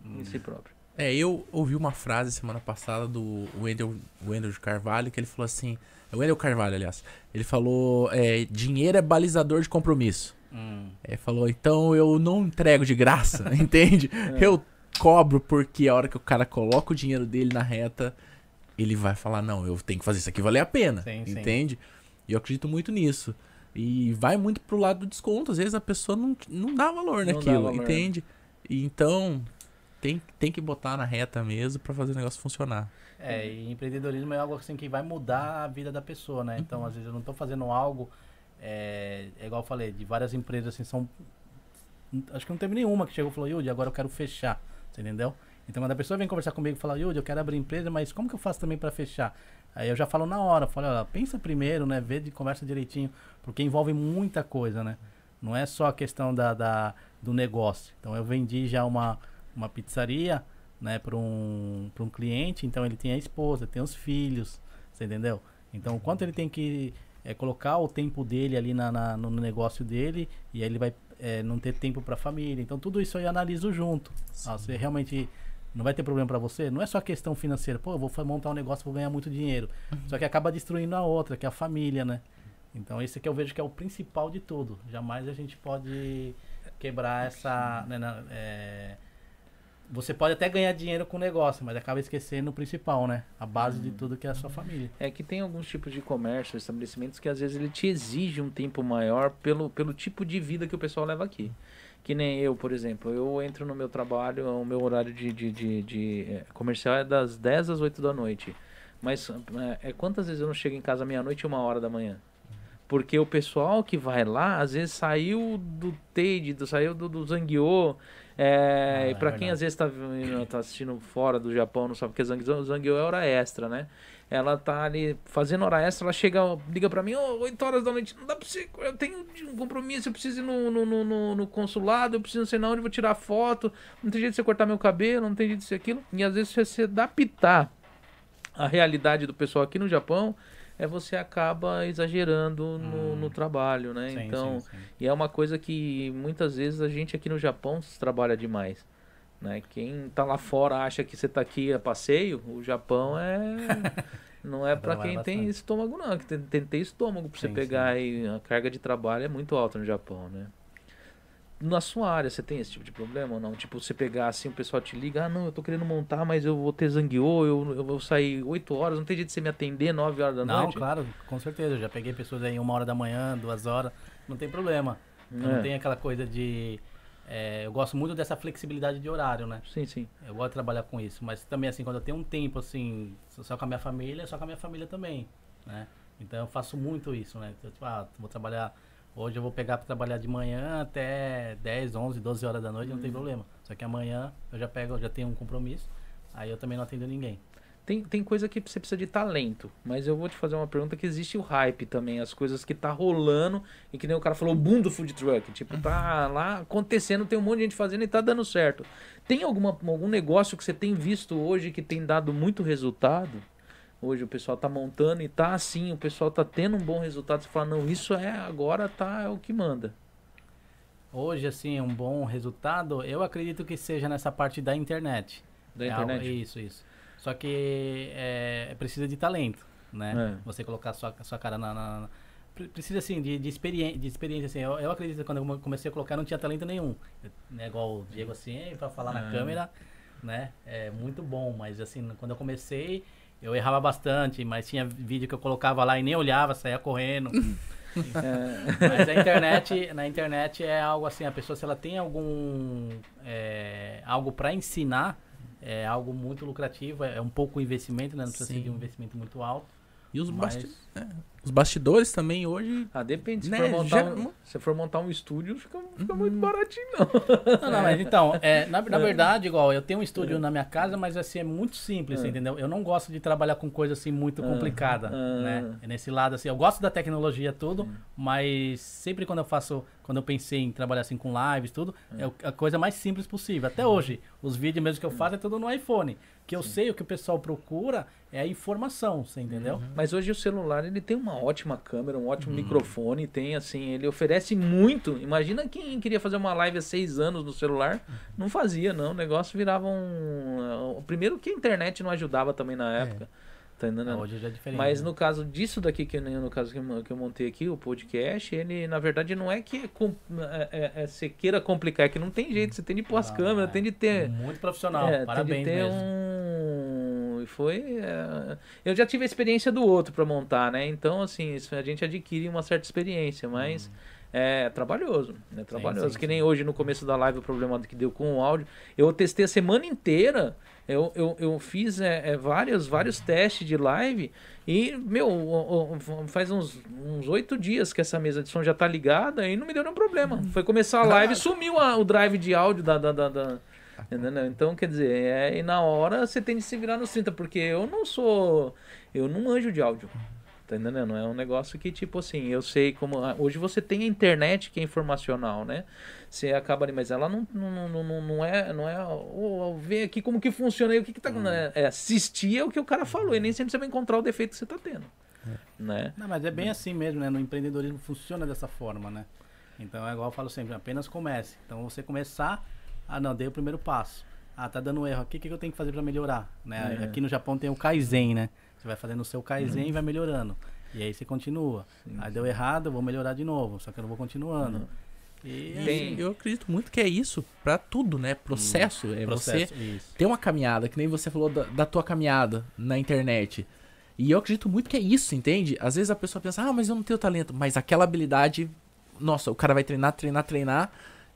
em si próprio. É, eu ouvi uma frase semana passada do Wendel, Wendel de Carvalho, que ele falou assim. É o Wendel Carvalho, aliás. Ele falou: é, dinheiro é balizador de compromisso. Hum. É, falou, então eu não entrego de graça, [LAUGHS] entende? É. Eu cobro porque a hora que o cara coloca o dinheiro dele na reta, ele vai falar, não, eu tenho que fazer isso aqui valer a pena, Sim, sim. entende? E eu acredito muito nisso. E vai muito pro lado do desconto, às vezes a pessoa não, não dá valor Não dá naquilo, valor. entende? E então, tem, tem que botar na reta mesmo pra fazer o negócio funcionar. É, e empreendedorismo é algo assim que vai mudar a vida da pessoa, né? Então, às vezes eu não tô fazendo algo, é, é igual eu falei, de várias empresas assim, são. Acho que não teve nenhuma que chegou e falou, Yudi, agora eu quero fechar. Você entendeu? Então, quando a pessoa vem conversar comigo e fala, Yudi, eu quero abrir empresa, mas como que eu faço também para fechar? Aí eu já falo na hora, falo, olha, pensa primeiro, né? Vê de conversa direitinho, porque envolve muita coisa, né? Não é só a questão da, da- do negócio. Então eu vendi já uma, uma pizzaria, né, para um, pra um cliente, então ele tem a esposa, tem os filhos, você entendeu? Então o quanto ele tem que é, colocar o tempo dele ali na, na- no negócio dele e aí ele vai é, não ter tempo para a família. Então tudo isso eu analiso junto. Ah, você realmente não vai ter problema para você? Não é só questão financeira. Pô, eu vou montar um negócio, vou ganhar muito dinheiro. Só que acaba destruindo a outra, que é a família, né? Então esse que eu vejo que é o principal de tudo. Jamais a gente pode quebrar essa. né, na- é, Você pode até ganhar dinheiro com o negócio, mas acaba esquecendo o principal, né? A base de tudo que é a sua família. É que tem alguns tipos de comércio, estabelecimentos que às vezes ele te exige um tempo maior pelo, pelo tipo de vida que o pessoal leva aqui. Que nem eu, por exemplo, eu entro no meu trabalho, o meu horário de, de, de, de, eh, comercial é das 10 às 8 da noite. Mas é, é quantas vezes eu não chego em casa meia-noite e uma hora da manhã? Porque o pessoal que vai lá, às vezes saiu do do, saiu do, do Zanguiô. É, Ah, e é pra quem às vezes tá, vindo- tá assistindo fora do Japão, não sabe o que é Zanguiô, Zanguiô é hora extra, né? Ela tá ali fazendo hora extra, ela chega, liga pra mim, ô, 8 horas da noite, não dá pra você, eu tenho um compromisso, eu preciso ir no, no, no, no- consulado, eu preciso não sei na onde, vou tirar foto, não tem jeito de você cortar meu cabelo, não tem jeito de ser aquilo. E às vezes se você adaptar a realidade do pessoal aqui no Japão, é você acaba exagerando no, no trabalho, né? Hum. Sim, então, sim, sim. e é uma coisa que muitas vezes a gente aqui no Japão trabalha demais. Né? Quem tá lá fora acha que você tá aqui a passeio, o Japão é. [LAUGHS] Não é Trabalha quem tem bastante. estômago, não. Que tem, tem, tem estômago pra você pegar aí. A carga de trabalho é muito alta no Japão, né? Na sua área, você tem esse tipo de problema ou não? Tipo, você pegar assim, o pessoal te liga, ah, não, eu tô querendo montar, mas eu vou ter zangueô, eu, eu vou sair 8 horas, não tem jeito de você me atender 9 horas da Não, noite? claro, com certeza. Eu já peguei pessoas aí uma hora da manhã, duas horas, não tem problema. É. Não tem aquela coisa de. é, eu gosto muito dessa flexibilidade de horário, né? Sim, sim. Eu gosto de trabalhar com isso, mas também assim, quando eu tenho um tempo assim, só com a minha família, só com a minha família também, né? Então eu faço muito isso, né? Então, tipo, ah, vou trabalhar, hoje eu vou pegar para trabalhar de manhã até 10, 11, 12 horas da noite, não Uhum. tem problema. Só que amanhã eu já pego, já tenho um compromisso, aí eu também não atendo ninguém. Tem, tem coisa que você precisa de talento, mas eu vou te fazer uma pergunta que existe o hype também, as coisas que tá rolando e que nem o cara falou, o boom do food truck, tipo, tá lá acontecendo, tem um monte de gente fazendo e tá dando certo. Tem alguma, algum negócio que você tem visto hoje que tem dado muito resultado? Hoje o pessoal tá montando e tá assim, o pessoal tá tendo um bom resultado, você fala, não, isso é agora tá é o que manda. Hoje, assim, um bom resultado, eu acredito que seja nessa parte da internet. Da É internet. isso, isso. Só que é, precisa de talento, né? É. Você colocar sua, sua cara na... na- na- pre- Precisa, assim, de, de, experiência, de experiência, assim. Eu, eu acredito que quando eu comecei a colocar, não tinha talento nenhum. Eu, né, igual o Diego, assim, pra falar na É. câmera, né? É muito bom, mas, assim, quando eu comecei, eu errava bastante, mas tinha vídeo que eu colocava lá e nem olhava, saía correndo. [LAUGHS] É, Mas a internet, na internet é algo assim, a pessoa se ela tem algum é, algo para ensinar, é algo muito lucrativo, é um pouco investimento, né? Não precisa ser Sim. de um investimento muito alto. E os, Mas- basti- é, os bastidores também hoje. ah, depende, se Né, for montar já- um, se for montar um estúdio, fica, fica muito baratinho, não. Não, não, mas então, é, na, na [LAUGHS] verdade, igual, eu tenho um estúdio na minha casa, mas assim, é muito simples, É. entendeu? Eu não gosto de trabalhar com coisa assim muito Ah, complicada, ah. né? É nesse lado, assim, eu gosto da tecnologia tudo, mas sempre quando eu faço, quando eu pensei em trabalhar assim com lives, tudo, é a coisa mais simples possível. Até hoje, os vídeos mesmo que eu faço é tudo no iPhone. Que eu sei o que o pessoal procura é a informação, você entendeu? Mas hoje o celular ele tem uma uma ótima câmera, um ótimo microfone, tem assim, ele oferece muito. Imagina quem queria fazer uma live há seis anos no celular, não fazia, não. O negócio virava um. O primeiro que a internet não ajudava também na época. Tá entendendo? Hoje já é diferente. Mas né? no caso disso daqui, que nem no caso que eu, que eu montei aqui, o podcast, ele na verdade não é que é, é- é- é- você queira complicar, é que não tem jeito, você tem de pôr as câmeras, é. tem de ter. Muito profissional, É, parabéns tem de ter mesmo. um. E Foi. é, Eu já tive a experiência do outro pra montar, né? Então, assim, isso a gente adquire uma certa experiência, mas. É trabalhoso, é trabalhoso. Uhum. sim, que sim. nem hoje no começo da live o problema que deu com o áudio. Eu testei a semana inteira. Eu, eu, eu fiz é, é, vários, vários testes de live e, meu, faz uns uns oito dias que essa mesa de som já tá ligada e não me deu nenhum problema. Uhum. Foi começar a live e [LAUGHS] sumiu a- o drive de áudio da. da, da, da- [LAUGHS] entendeu? Então, quer dizer, é, e na hora você tem de se virar nos 30, porque eu não sou. Eu não anjo de áudio. Tá entendendo? É um negócio que, tipo assim, eu sei como. ah, Hoje você tem a internet que é informacional, né? Você acaba ali, mas ela não, não, não, não, não é. Não é oh, ver aqui como que funciona aí, o que, que tá. É, é assistir é o que o cara falou, e nem sempre você vai encontrar o defeito que você tá tendo. Né? Não, mas é bem assim mesmo, né? No empreendedorismo funciona dessa forma, né? Então é igual eu falo sempre, apenas comece. Então você começar, ah não, dei o primeiro passo. Ah, tá dando erro o que, que eu tenho que fazer para melhorar? Né? É. Aqui no Japão tem o Kaizen, né? Você vai fazendo o seu Kaizen e vai melhorando. E aí você continua. aí deu errado, eu vou melhorar de novo, só que eu não vou continuando. E E Tem- eu acredito muito que é isso pra tudo, né? Processo. é você processo, isso. ter uma caminhada, que nem você falou da, da tua caminhada na internet. E eu acredito muito que é isso, entende? Às vezes a pessoa pensa, ah, mas eu não tenho talento. Mas aquela habilidade, nossa, o cara vai treinar, treinar, treinar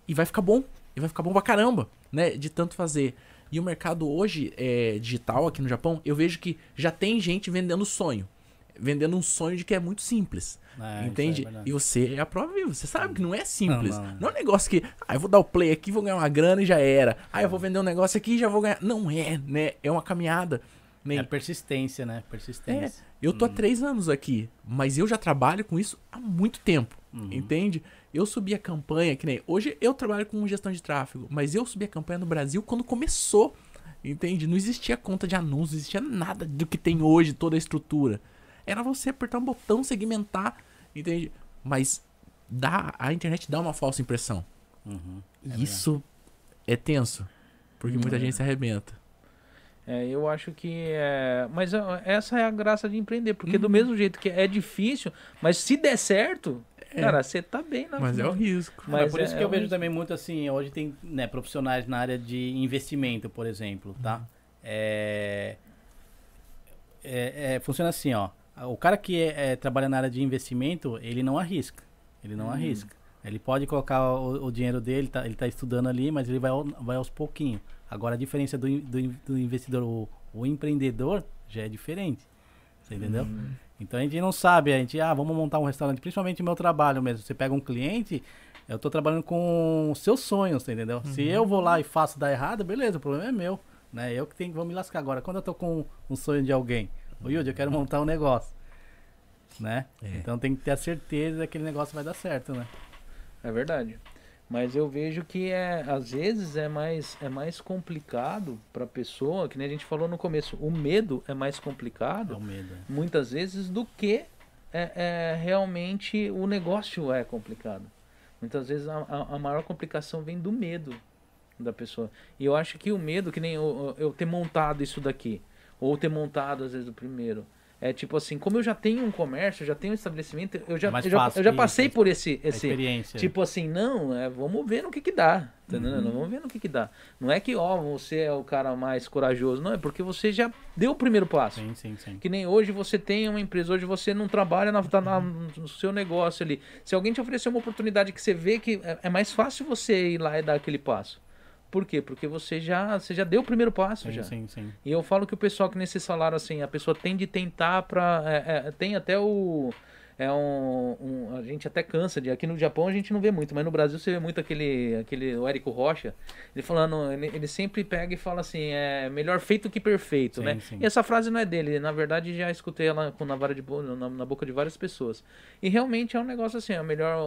e vai ficar bom. E vai ficar bom pra caramba, né? De tanto fazer. E o mercado hoje é, digital aqui no Japão, eu vejo que já tem gente vendendo sonho. Vendendo um sonho de que é muito simples. É, isso entende? é e você é a prova viva. Você sabe que não é simples. Não, Não, não. é um negócio que, ah, eu vou dar o play aqui, vou ganhar uma grana e já era. Ah, eu vou vender um negócio aqui e já vou ganhar. Não é, né? É uma caminhada. Né? É persistência, né? Persistência. Eu tô há três anos aqui, mas eu já trabalho com isso há muito tempo, Uhum. entende? Eu subi a campanha, que nem... Hoje eu trabalho com gestão de tráfego, mas eu subi a campanha no Brasil quando começou, entende? Não existia conta de anúncios, não existia nada do que tem hoje, toda a estrutura. Era você apertar um botão, segmentar, entende? Mas dá, a internet dá uma falsa impressão. Uhum. E isso é tenso, porque muita gente se arrebenta. É, eu acho que é. Mas ó, essa é a graça de empreender, porque do mesmo jeito que é difícil, mas se der certo, cara, você tá bem na Mas é o risco. Mas Mas por isso é- que eu é vejo um- também muito assim, hoje tem né, profissionais na área de investimento, por exemplo, tá? É, é- é- funciona assim, ó. O cara que é- é, trabalha na área de investimento, ele não arrisca. Ele não arrisca. Ele pode colocar o, o dinheiro dele, tá, ele tá estudando ali, mas ele vai, ao- vai aos pouquinhos. Agora a diferença do, do, do investidor, o, o empreendedor, já é diferente. Você entendeu? Então a gente não sabe, a gente, ah, vamos montar um restaurante, principalmente o meu trabalho mesmo. Você pega um cliente, eu tô trabalhando com seus sonhos, tá entendeu? Se eu vou lá e faço dar errado, beleza, o problema é meu, né? Eu que tenho que vou me lascar agora. Quando eu tô com um sonho de alguém, ô Yudi, eu quero montar um negócio, né? É. Então tem que ter a certeza que aquele negócio vai dar certo, né? É verdade. Mas eu vejo que é, às vezes é mais, é mais complicado para pessoa, que nem a gente falou no começo, o medo é mais É complicado, o medo. né? muitas vezes, do que é, é realmente o negócio é complicado. Muitas vezes a, a- a maior complicação vem do medo da pessoa. E eu acho que o medo, que nem eu, eu ter montado isso daqui, ou ter montado às vezes o primeiro, é tipo assim, como eu já tenho um comércio, já tenho um estabelecimento, eu já, É eu já, eu já passei isso. por esse, esse, experiência. Tipo assim, não, é, vamos ver no que que dá. Tá? Uhum. Vamos ver no que que dá. Não é que, ó, você é o cara mais corajoso. Não, é porque você já deu o primeiro passo. Sim, sim, sim. Que nem hoje você tem uma empresa, hoje você não trabalha na, tá na- no seu negócio ali. Se alguém te oferecer uma oportunidade que você vê que é, é mais fácil você ir lá e dar aquele passo. Por quê? Porque você já, você já deu o primeiro passo Sim, já. sim, sim. E eu falo que o pessoal que nesse salário, assim, a pessoa tem de tentar pra. é, é, tem até o. É um, um- A gente até cansa de. Aqui no Japão a gente não vê muito, mas no Brasil você vê muito aquele. aquele o Érico Rocha. Ele falando. Ele, ele sempre pega e fala assim: é melhor feito que perfeito, Sim, né? sim. E essa frase não é dele. Na verdade, já escutei ela com na, vara de, na, na boca de várias pessoas. E realmente é um negócio assim: é melhor.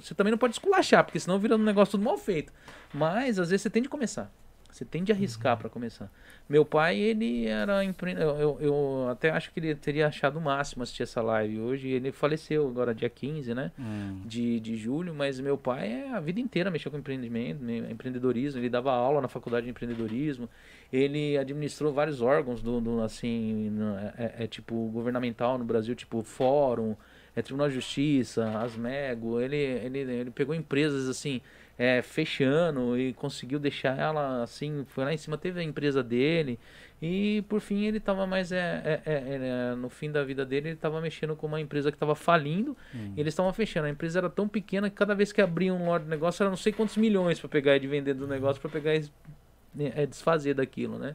Você também não pode esculachar, porque senão vira um negócio tudo mal feito. Mas às vezes você tem de começar. Você tem de arriscar para começar. Meu pai, ele era empre... eu, eu, até acho que ele teria achado o máximo assistir essa live hoje. Ele faleceu agora dia 15, né? Hum. De, de julho, mas meu pai é a vida inteira mexeu com empreendimento, me- empreendedorismo. Ele dava aula na faculdade de empreendedorismo. Ele administrou vários órgãos do, do, assim, no- é, é- é tipo governamental no Brasil, tipo fórum, é Tribunal de Justiça, Asmego. Ele, ele, ele pegou empresas assim, é, fechando e conseguiu deixar ela assim, foi lá em cima, teve a empresa dele. E por fim ele estava mais é, é, é, é, no fim da vida dele ele estava mexendo com uma empresa que estava falindo Hum. e eles estavam fechando. A empresa era tão pequena que cada vez que abria um lote de negócio era não sei quantos milhões para pegar e de vender do negócio para pegar e é, desfazer daquilo, né?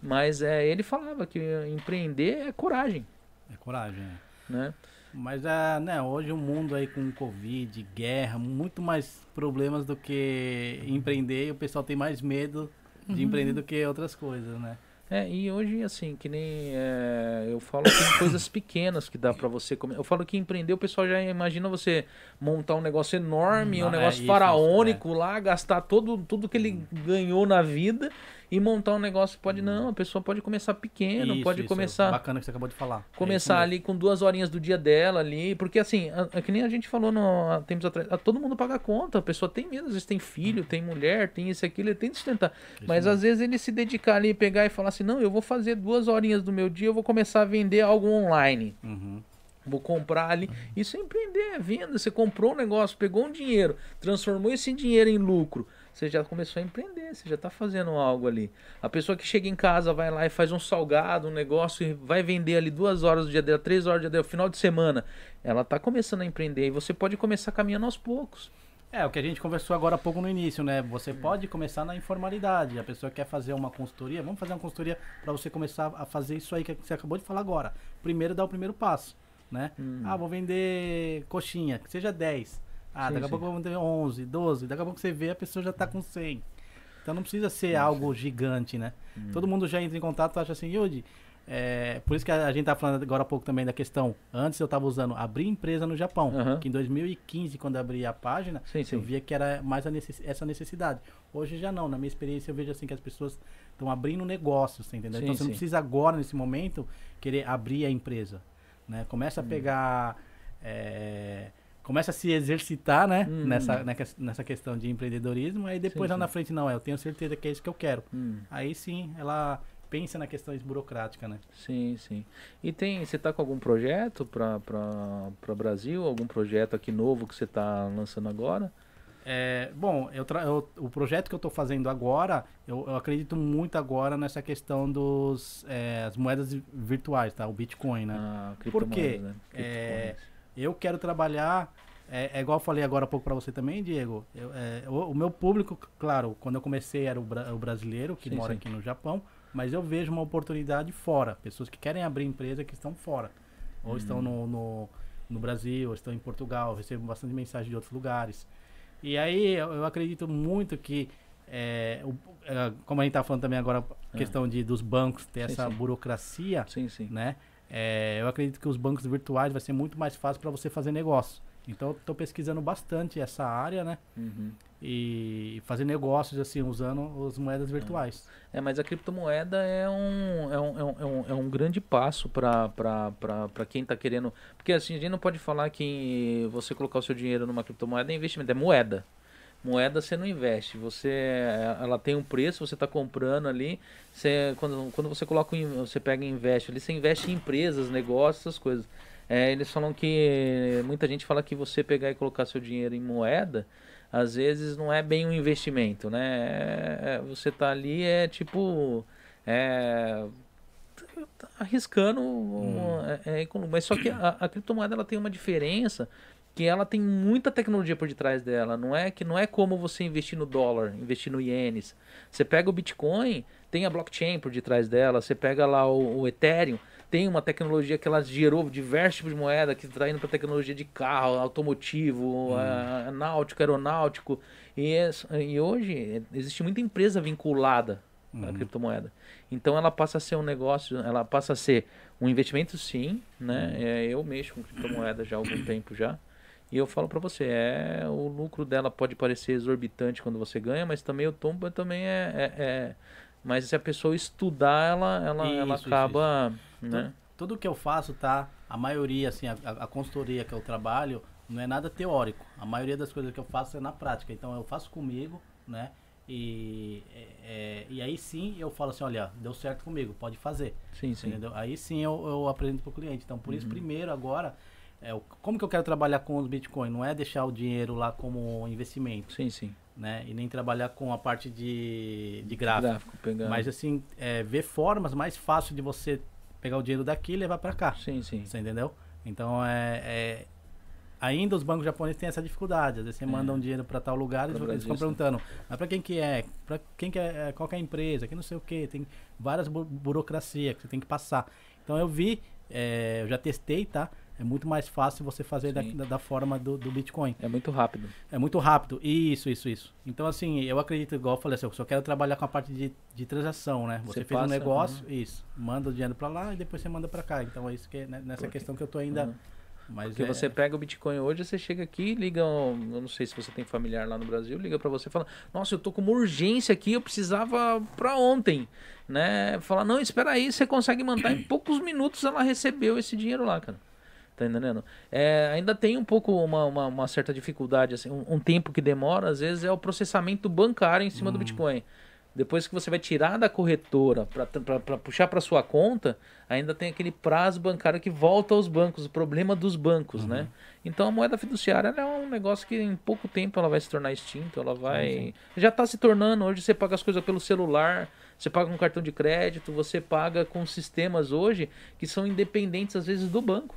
Mas é, ele falava que empreender é coragem, É coragem, é. né? Mas é, né, hoje o mundo aí com Covid, guerra, muito mais problemas do que empreender e o pessoal tem mais medo de empreender do que outras coisas, né? É, e hoje, assim, que nem é, eu falo que tem [COUGHS] coisas pequenas que dá pra você comer. Eu falo que empreender, o pessoal já imagina você montar um negócio enorme, Hum, um é negócio isso, faraônico lá, gastar todo, tudo que ele ganhou na vida e montar um negócio. Pode não, a pessoa pode começar pequeno, Isso, pode isso, começar. Bacana que você acabou de falar. É Começar isso ali com duas horinhas do dia dela ali, porque assim, a- a- que nem a gente falou no, há tempos atrás, a- todo mundo paga conta, a pessoa tem medo, às vezes tem filho, tem mulher, tem isso e aquilo, ele tem que sustentar. Mas às vezes ele se dedicar ali, pegar e falar assim, não, eu vou fazer duas horinhas do meu dia, eu vou começar a vender algo online. mesmo. Uhum. Vou comprar ali. Isso é empreender, é venda. Você comprou um negócio, pegou um dinheiro, transformou esse dinheiro em lucro. Você já começou a empreender, você já está fazendo algo ali. A pessoa que chega em casa, vai lá e faz um salgado, um negócio, e vai vender ali duas horas do dia dela, três horas do dia dela, final de semana. Ela está começando a empreender e você pode começar caminhando aos poucos. É, o que a gente conversou agora há pouco no início, né? Você pode começar na informalidade. A pessoa quer fazer uma consultoria, vamos fazer uma consultoria para você começar a fazer isso aí que você acabou de falar agora. Primeiro dá o primeiro passo, né? Ah, vou vender coxinha, que seja 10. Ah, Sim, daqui a sim. pouco eu vou vender 11, 12. Daqui a pouco você vê, a pessoa já tá com 100. Então não precisa ser algo gigante, né? Todo mundo já entra em contato e acha assim, Yudi, é, por isso que a, a gente tá falando agora há pouco também da questão. Antes eu tava usando abrir empresa no Japão. Aham. Que em 2015, quando eu abri a página, Sim, sim. eu via que era mais necess- essa necessidade. Hoje já não. Na minha experiência, eu vejo assim que as pessoas estão abrindo negócios, entendeu? Sim, então você não sim. precisa agora, nesse momento, querer abrir a empresa. Né? Começa a Hum. pegar. é, começa a se exercitar, né? Hum. Nessa, nessa questão de empreendedorismo. Aí depois Sim, lá na sim. frente, não, eu tenho certeza que é isso que eu quero. Hum, Aí sim, ela pensa na questões burocráticas, né? sim, sim. E tem, você tá com algum projeto para para Brasil? Algum projeto aqui novo que você tá lançando agora? É, bom, eu eu- o projeto que eu estou fazendo agora, eu, eu acredito muito agora nessa questão dos é, as moedas virtuais, tá? O Bitcoin, né? Ah, Por quê? né? É. Eu quero trabalhar, é, é igual eu falei agora há pouco para você também, Diego. eu- é, o, o meu público, claro, quando eu comecei era o, bra- o brasileiro que Sim, mora sim. aqui no Japão, mas eu vejo uma oportunidade fora, pessoas que querem abrir empresa que estão fora, ou Uhum. estão no, no, no Brasil, ou estão em Portugal, eu recebo bastante mensagem de outros lugares. E aí eu, eu acredito muito que, é, o- é, como a gente tá falando também agora, É. questão de, dos bancos ter Sim, essa sim. burocracia, Sim, sim. né? É, eu acredito que os bancos virtuais vai ser muito mais fácil para você fazer negócio. Então, tô pesquisando bastante essa área, né? Uhum. E fazer negócios assim usando as moedas virtuais. É, mas a criptomoeda é um, é um, é um, é um, é um grande passo para quem está querendo. Porque assim, a gente não pode falar que você colocar o seu dinheiro numa criptomoeda é investimento, é moeda. Moeda você não investe, você ela tem um preço, você está comprando ali. Você, quando, quando você coloca, você pega e investe ali, você investe em empresas, negócios, essas coisas. É, eles falam que muita gente fala que você pegar e colocar seu dinheiro em moeda, às vezes não é bem um investimento, né? É- é- você tá ali é tipo é, tá arriscando, é, é econômico. mas só que a, a criptomoeda ela tem uma diferença que ela tem muita tecnologia por detrás dela. Não é que não é como você investir no dólar, investir no ienes. Você pega o Bitcoin, tem a blockchain por detrás dela. Você pega lá o, o Ethereum, tem uma tecnologia que ela gerou diversos tipos de moeda que está indo para tecnologia de carro, automotivo, a- a náutico, aeronáutico. E, e hoje existe muita empresa vinculada à Uhum. criptomoeda. Então ela passa a ser um negócio, ela passa a ser um investimento sim, né? É, eu mexo com criptomoeda já há algum tempo já. E eu falo pra você, é o lucro dela pode parecer exorbitante quando você ganha, mas também o tombo também é, é- é- mas se a pessoa estudar, ela ela, ela Isso, isso, acaba, né? Então, tudo que eu faço, tá? A maioria, assim, a, a consultoria que eu trabalho não é nada teórico. A maioria das coisas que eu faço é na prática. Então eu faço comigo, né? E, é, é, e aí sim eu falo assim, olha, deu certo comigo, pode fazer. Sim, sim. Entendeu? Aí sim eu, eu apresento pro cliente. Então, por Uhum. isso, primeiro, agora, é, o- como que eu quero trabalhar com os Bitcoin? Não é deixar o dinheiro lá como investimento, Sim, sim. né? E nem trabalhar com a parte de, de gráfico. Gráfico. Mas assim, é, ver formas mais fáceis de você pegar o dinheiro daqui e levar para cá. Sim, sim. Você entendeu? Então é, é- Ainda os bancos japoneses têm essa dificuldade. Às vezes você manda um dinheiro para tal lugar e Pro eles ficam perguntando, mas para quem que é? Para quem que é? Qual que é a empresa? Que não sei o que. Tem várias bu burocracia que você tem que passar. Então eu vi, é, eu já testei, tá? É muito mais fácil você fazer da, da, da forma do, do Bitcoin. É muito rápido. É muito rápido. Isso, isso, isso. Então, assim, eu acredito, igual eu falei assim, eu só quero trabalhar com a parte de, de transação, né? Você, Você fez um passa, negócio, isso. Manda o dinheiro pra lá e depois você manda pra cá. Então é isso que é né, nessa Porque- questão que eu tô ainda. Uhum. Mas Porque é, você pega o Bitcoin hoje, você chega aqui, liga, um- eu não sei se você tem familiar lá no Brasil, liga pra você e fala: "Nossa, eu tô com uma urgência aqui, eu precisava pra ontem", né? Fala: "Não, espera aí, você consegue mandar em poucos minutos ela recebeu esse dinheiro lá, cara". Tá entendendo? É, ainda tem um pouco uma, uma, uma certa dificuldade, assim, um, um tempo que demora, às vezes é o processamento bancário em cima do Bitcoin. Depois que você vai tirar da corretora para puxar para sua conta, ainda tem aquele prazo bancário que volta aos bancos, o problema dos bancos, né? Então a moeda fiduciária é um negócio que em pouco tempo ela vai se tornar extinto, ela vai. Já está se tornando, hoje você paga as coisas pelo celular, você paga com cartão de crédito, você paga com sistemas hoje que são independentes às vezes do banco.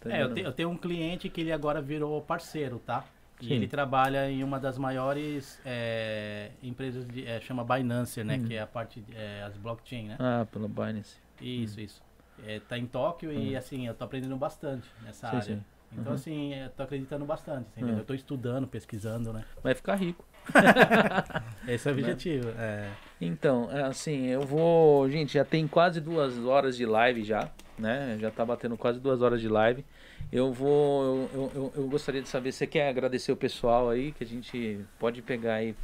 Tá É, eu, te- eu tenho um cliente que ele agora virou parceiro, tá? E Sim. ele trabalha em uma das maiores é, empresas, de, é, chama Binance, né? Hum. Que é a parte, de, é, as blockchain, né? Ah, pela Binance. Isso, isso. É, tá em Tóquio e assim, eu tô aprendendo bastante nessa Sim, área. sim. Então, Uhum. assim, eu tô acreditando bastante, entendeu? Uhum. Eu tô estudando, pesquisando, né? Vai ficar rico. [LAUGHS] Esse é o objetivo. É. Então, é assim, eu vou. Gente, já tem quase duas horas de live já, né? Já tá batendo quase duas horas de live. Eu vou. Eu, eu, eu- gostaria de saber, você quer agradecer o pessoal aí, que a gente pode pegar aí,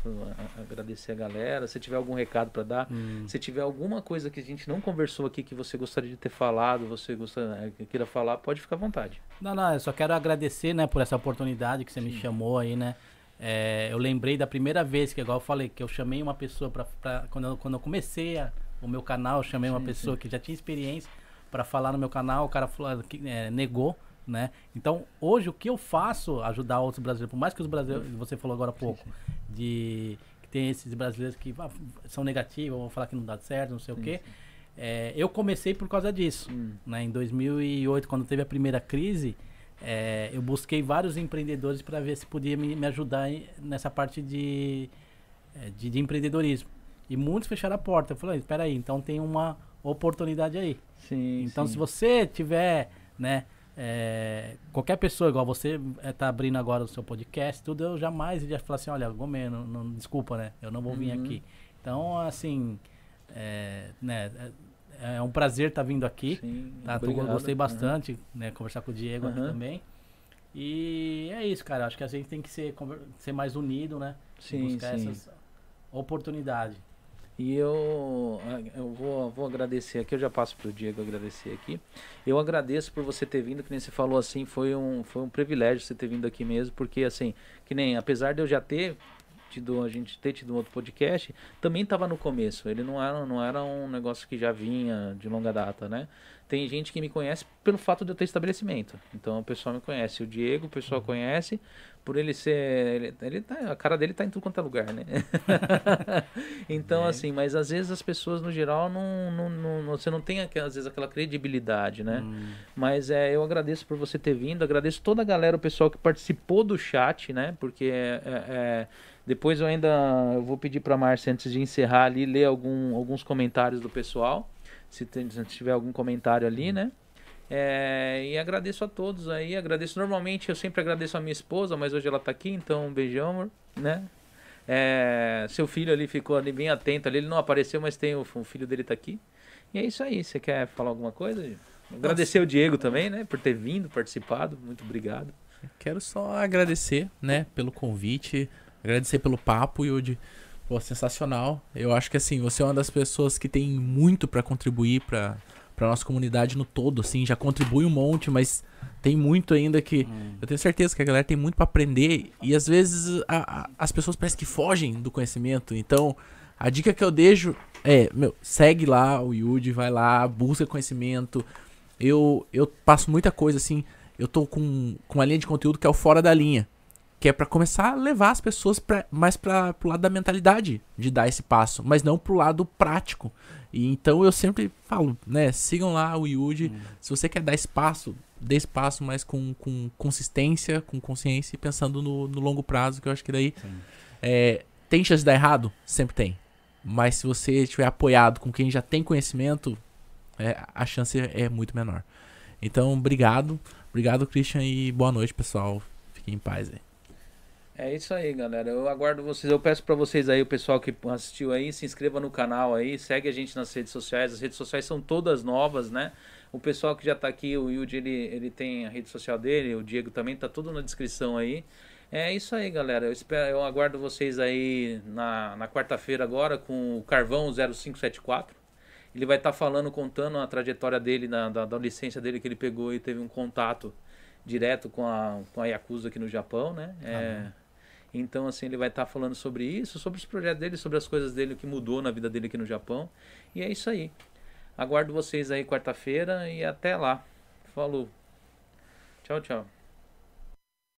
agradecer a galera. Se tiver algum recado para dar. Hum. Se tiver alguma coisa que a gente não conversou aqui que você gostaria de ter falado, você gostaria, que queira falar, pode ficar à vontade. Não, não, eu só quero agradecer, né, por essa oportunidade que você me chamou aí, né? É, eu lembrei da primeira vez que, igual eu falei, que eu chamei uma pessoa pra- quando, eu, quando eu comecei a- o meu canal, eu chamei uma Sim, pessoa que já tinha experiência pra falar no meu canal, o cara falou, é, negou, né? Então, hoje o que eu faço ajudar outros brasileiros, por mais que os brasileiros, você falou agora há pouco, de que tem esses brasileiros que ah, são negativos, vão falar que não dá certo, não sei o quê. É, eu comecei por causa disso. Hum. Né? Em 2008, quando teve a primeira crise, é, eu busquei vários empreendedores para ver se podia me, me ajudar nessa parte de, é, de, de empreendedorismo. E muitos fecharam a porta. Eu falei, espera aí, então tem uma oportunidade aí. Sim. Então, se você tiver, né, é, qualquer pessoa, igual você está abrindo agora o seu podcast, tudo, eu jamais iria falar assim, olha, Gomes, não, desculpa, né, eu não vou vir Uhum. aqui. Então, assim, é, né, é, é um prazer estar vindo aqui. Sim, Tá, obrigado. gostei Uhum. bastante, né, conversar com o Diego aqui Aham. também. E é isso, cara, acho que a gente tem que ser, ser mais unido, né, Sim, buscar sim. essas oportunidades. E eu, eu vou, vou agradecer aqui, eu já passo pro Diego agradecer aqui. Eu agradeço por você ter vindo, que nem você falou assim, foi um, foi um privilégio você ter vindo aqui mesmo, porque assim, que nem, apesar de eu já ter tido, a gente ter tido um outro podcast, também estava no começo. Ele não era, não era um negócio que já vinha de longa data, né? Tem gente que me conhece pelo fato de eu ter estabelecimento. Então o pessoal me conhece. O Diego, o pessoal conhece por ele ser. Ele, ele tá, a cara dele tá em tudo quanto é lugar, né? [LAUGHS] então, É. assim, mas às vezes as pessoas no geral não. não, não- não- você não tem aquela- às vezes aquela credibilidade, né? Hum, Mas é, eu agradeço por você ter vindo, agradeço toda a galera, o pessoal que participou do chat, né? Porque é, é- é, depois eu ainda eu vou pedir para Márcia, antes de encerrar ali, ler algum, alguns comentários do pessoal, se, tem- se tiver algum comentário ali, né? É, e agradeço a todos aí, agradeço normalmente, eu sempre agradeço a minha esposa, mas hoje ela tá aqui, então um beijão, amor, né? É, seu filho ali ficou ali bem atento ali, ele não apareceu, mas tem o, o filho dele tá aqui. E é isso aí, você quer falar alguma coisa? Agradecer o Diego também, né, por ter vindo, participado, muito obrigado. Quero só agradecer, né, pelo convite, agradecer pelo papo, Yudi. Pô, sensacional. Eu acho que assim, você é uma das pessoas que tem muito pra contribuir pra, pra nossa comunidade no todo, assim, já contribui um monte, mas tem muito ainda que. Eu tenho certeza que a galera tem muito pra aprender e às vezes a- a- as pessoas parecem que fogem do conhecimento. Então, a dica que eu deixo é, meu, segue lá o Yudi, vai lá, busca conhecimento. Eu, eu passo muita coisa assim. Eu tô com, com uma linha de conteúdo que é o Fora da Linha. Que é pra começar a levar as pessoas pra, mais pra, pro lado da mentalidade de dar esse passo, mas não pro lado prático. E então eu sempre falo, né? Sigam lá o Yudi. Se você quer dar espaço, dê espaço, mas com, com consistência, com consciência e pensando no, no longo prazo, que eu acho que daí. é, tem chance de dar errado? Sempre tem. Mas se você estiver apoiado com quem já tem conhecimento, é, a chance é muito menor. Então, obrigado. Obrigado, Christian, e boa noite, pessoal. Fiquem em paz aí. É isso aí, galera. Eu aguardo vocês. Eu peço pra vocês aí, o pessoal que assistiu aí, se inscreva no canal aí, segue a gente nas redes sociais. As redes sociais são todas novas, né? O pessoal que já tá aqui, o Yudi, ele, ele tem a rede social dele, o Diego também, tá tudo na descrição aí. É isso aí, galera. Eu espero, eu aguardo vocês aí na, na quarta-feira agora com o Carvão 0574. Ele vai estar falando, contando a trajetória dele, da, da, da licença dele que ele pegou e teve um contato direto com a, com a Yakuza aqui no Japão, né? É, então, assim, ele vai estar falando sobre isso, sobre os projetos dele, sobre as coisas dele, o que mudou na vida dele aqui no Japão. E é isso aí. Aguardo vocês aí quarta-feira e até lá. Falou. Tchau, tchau.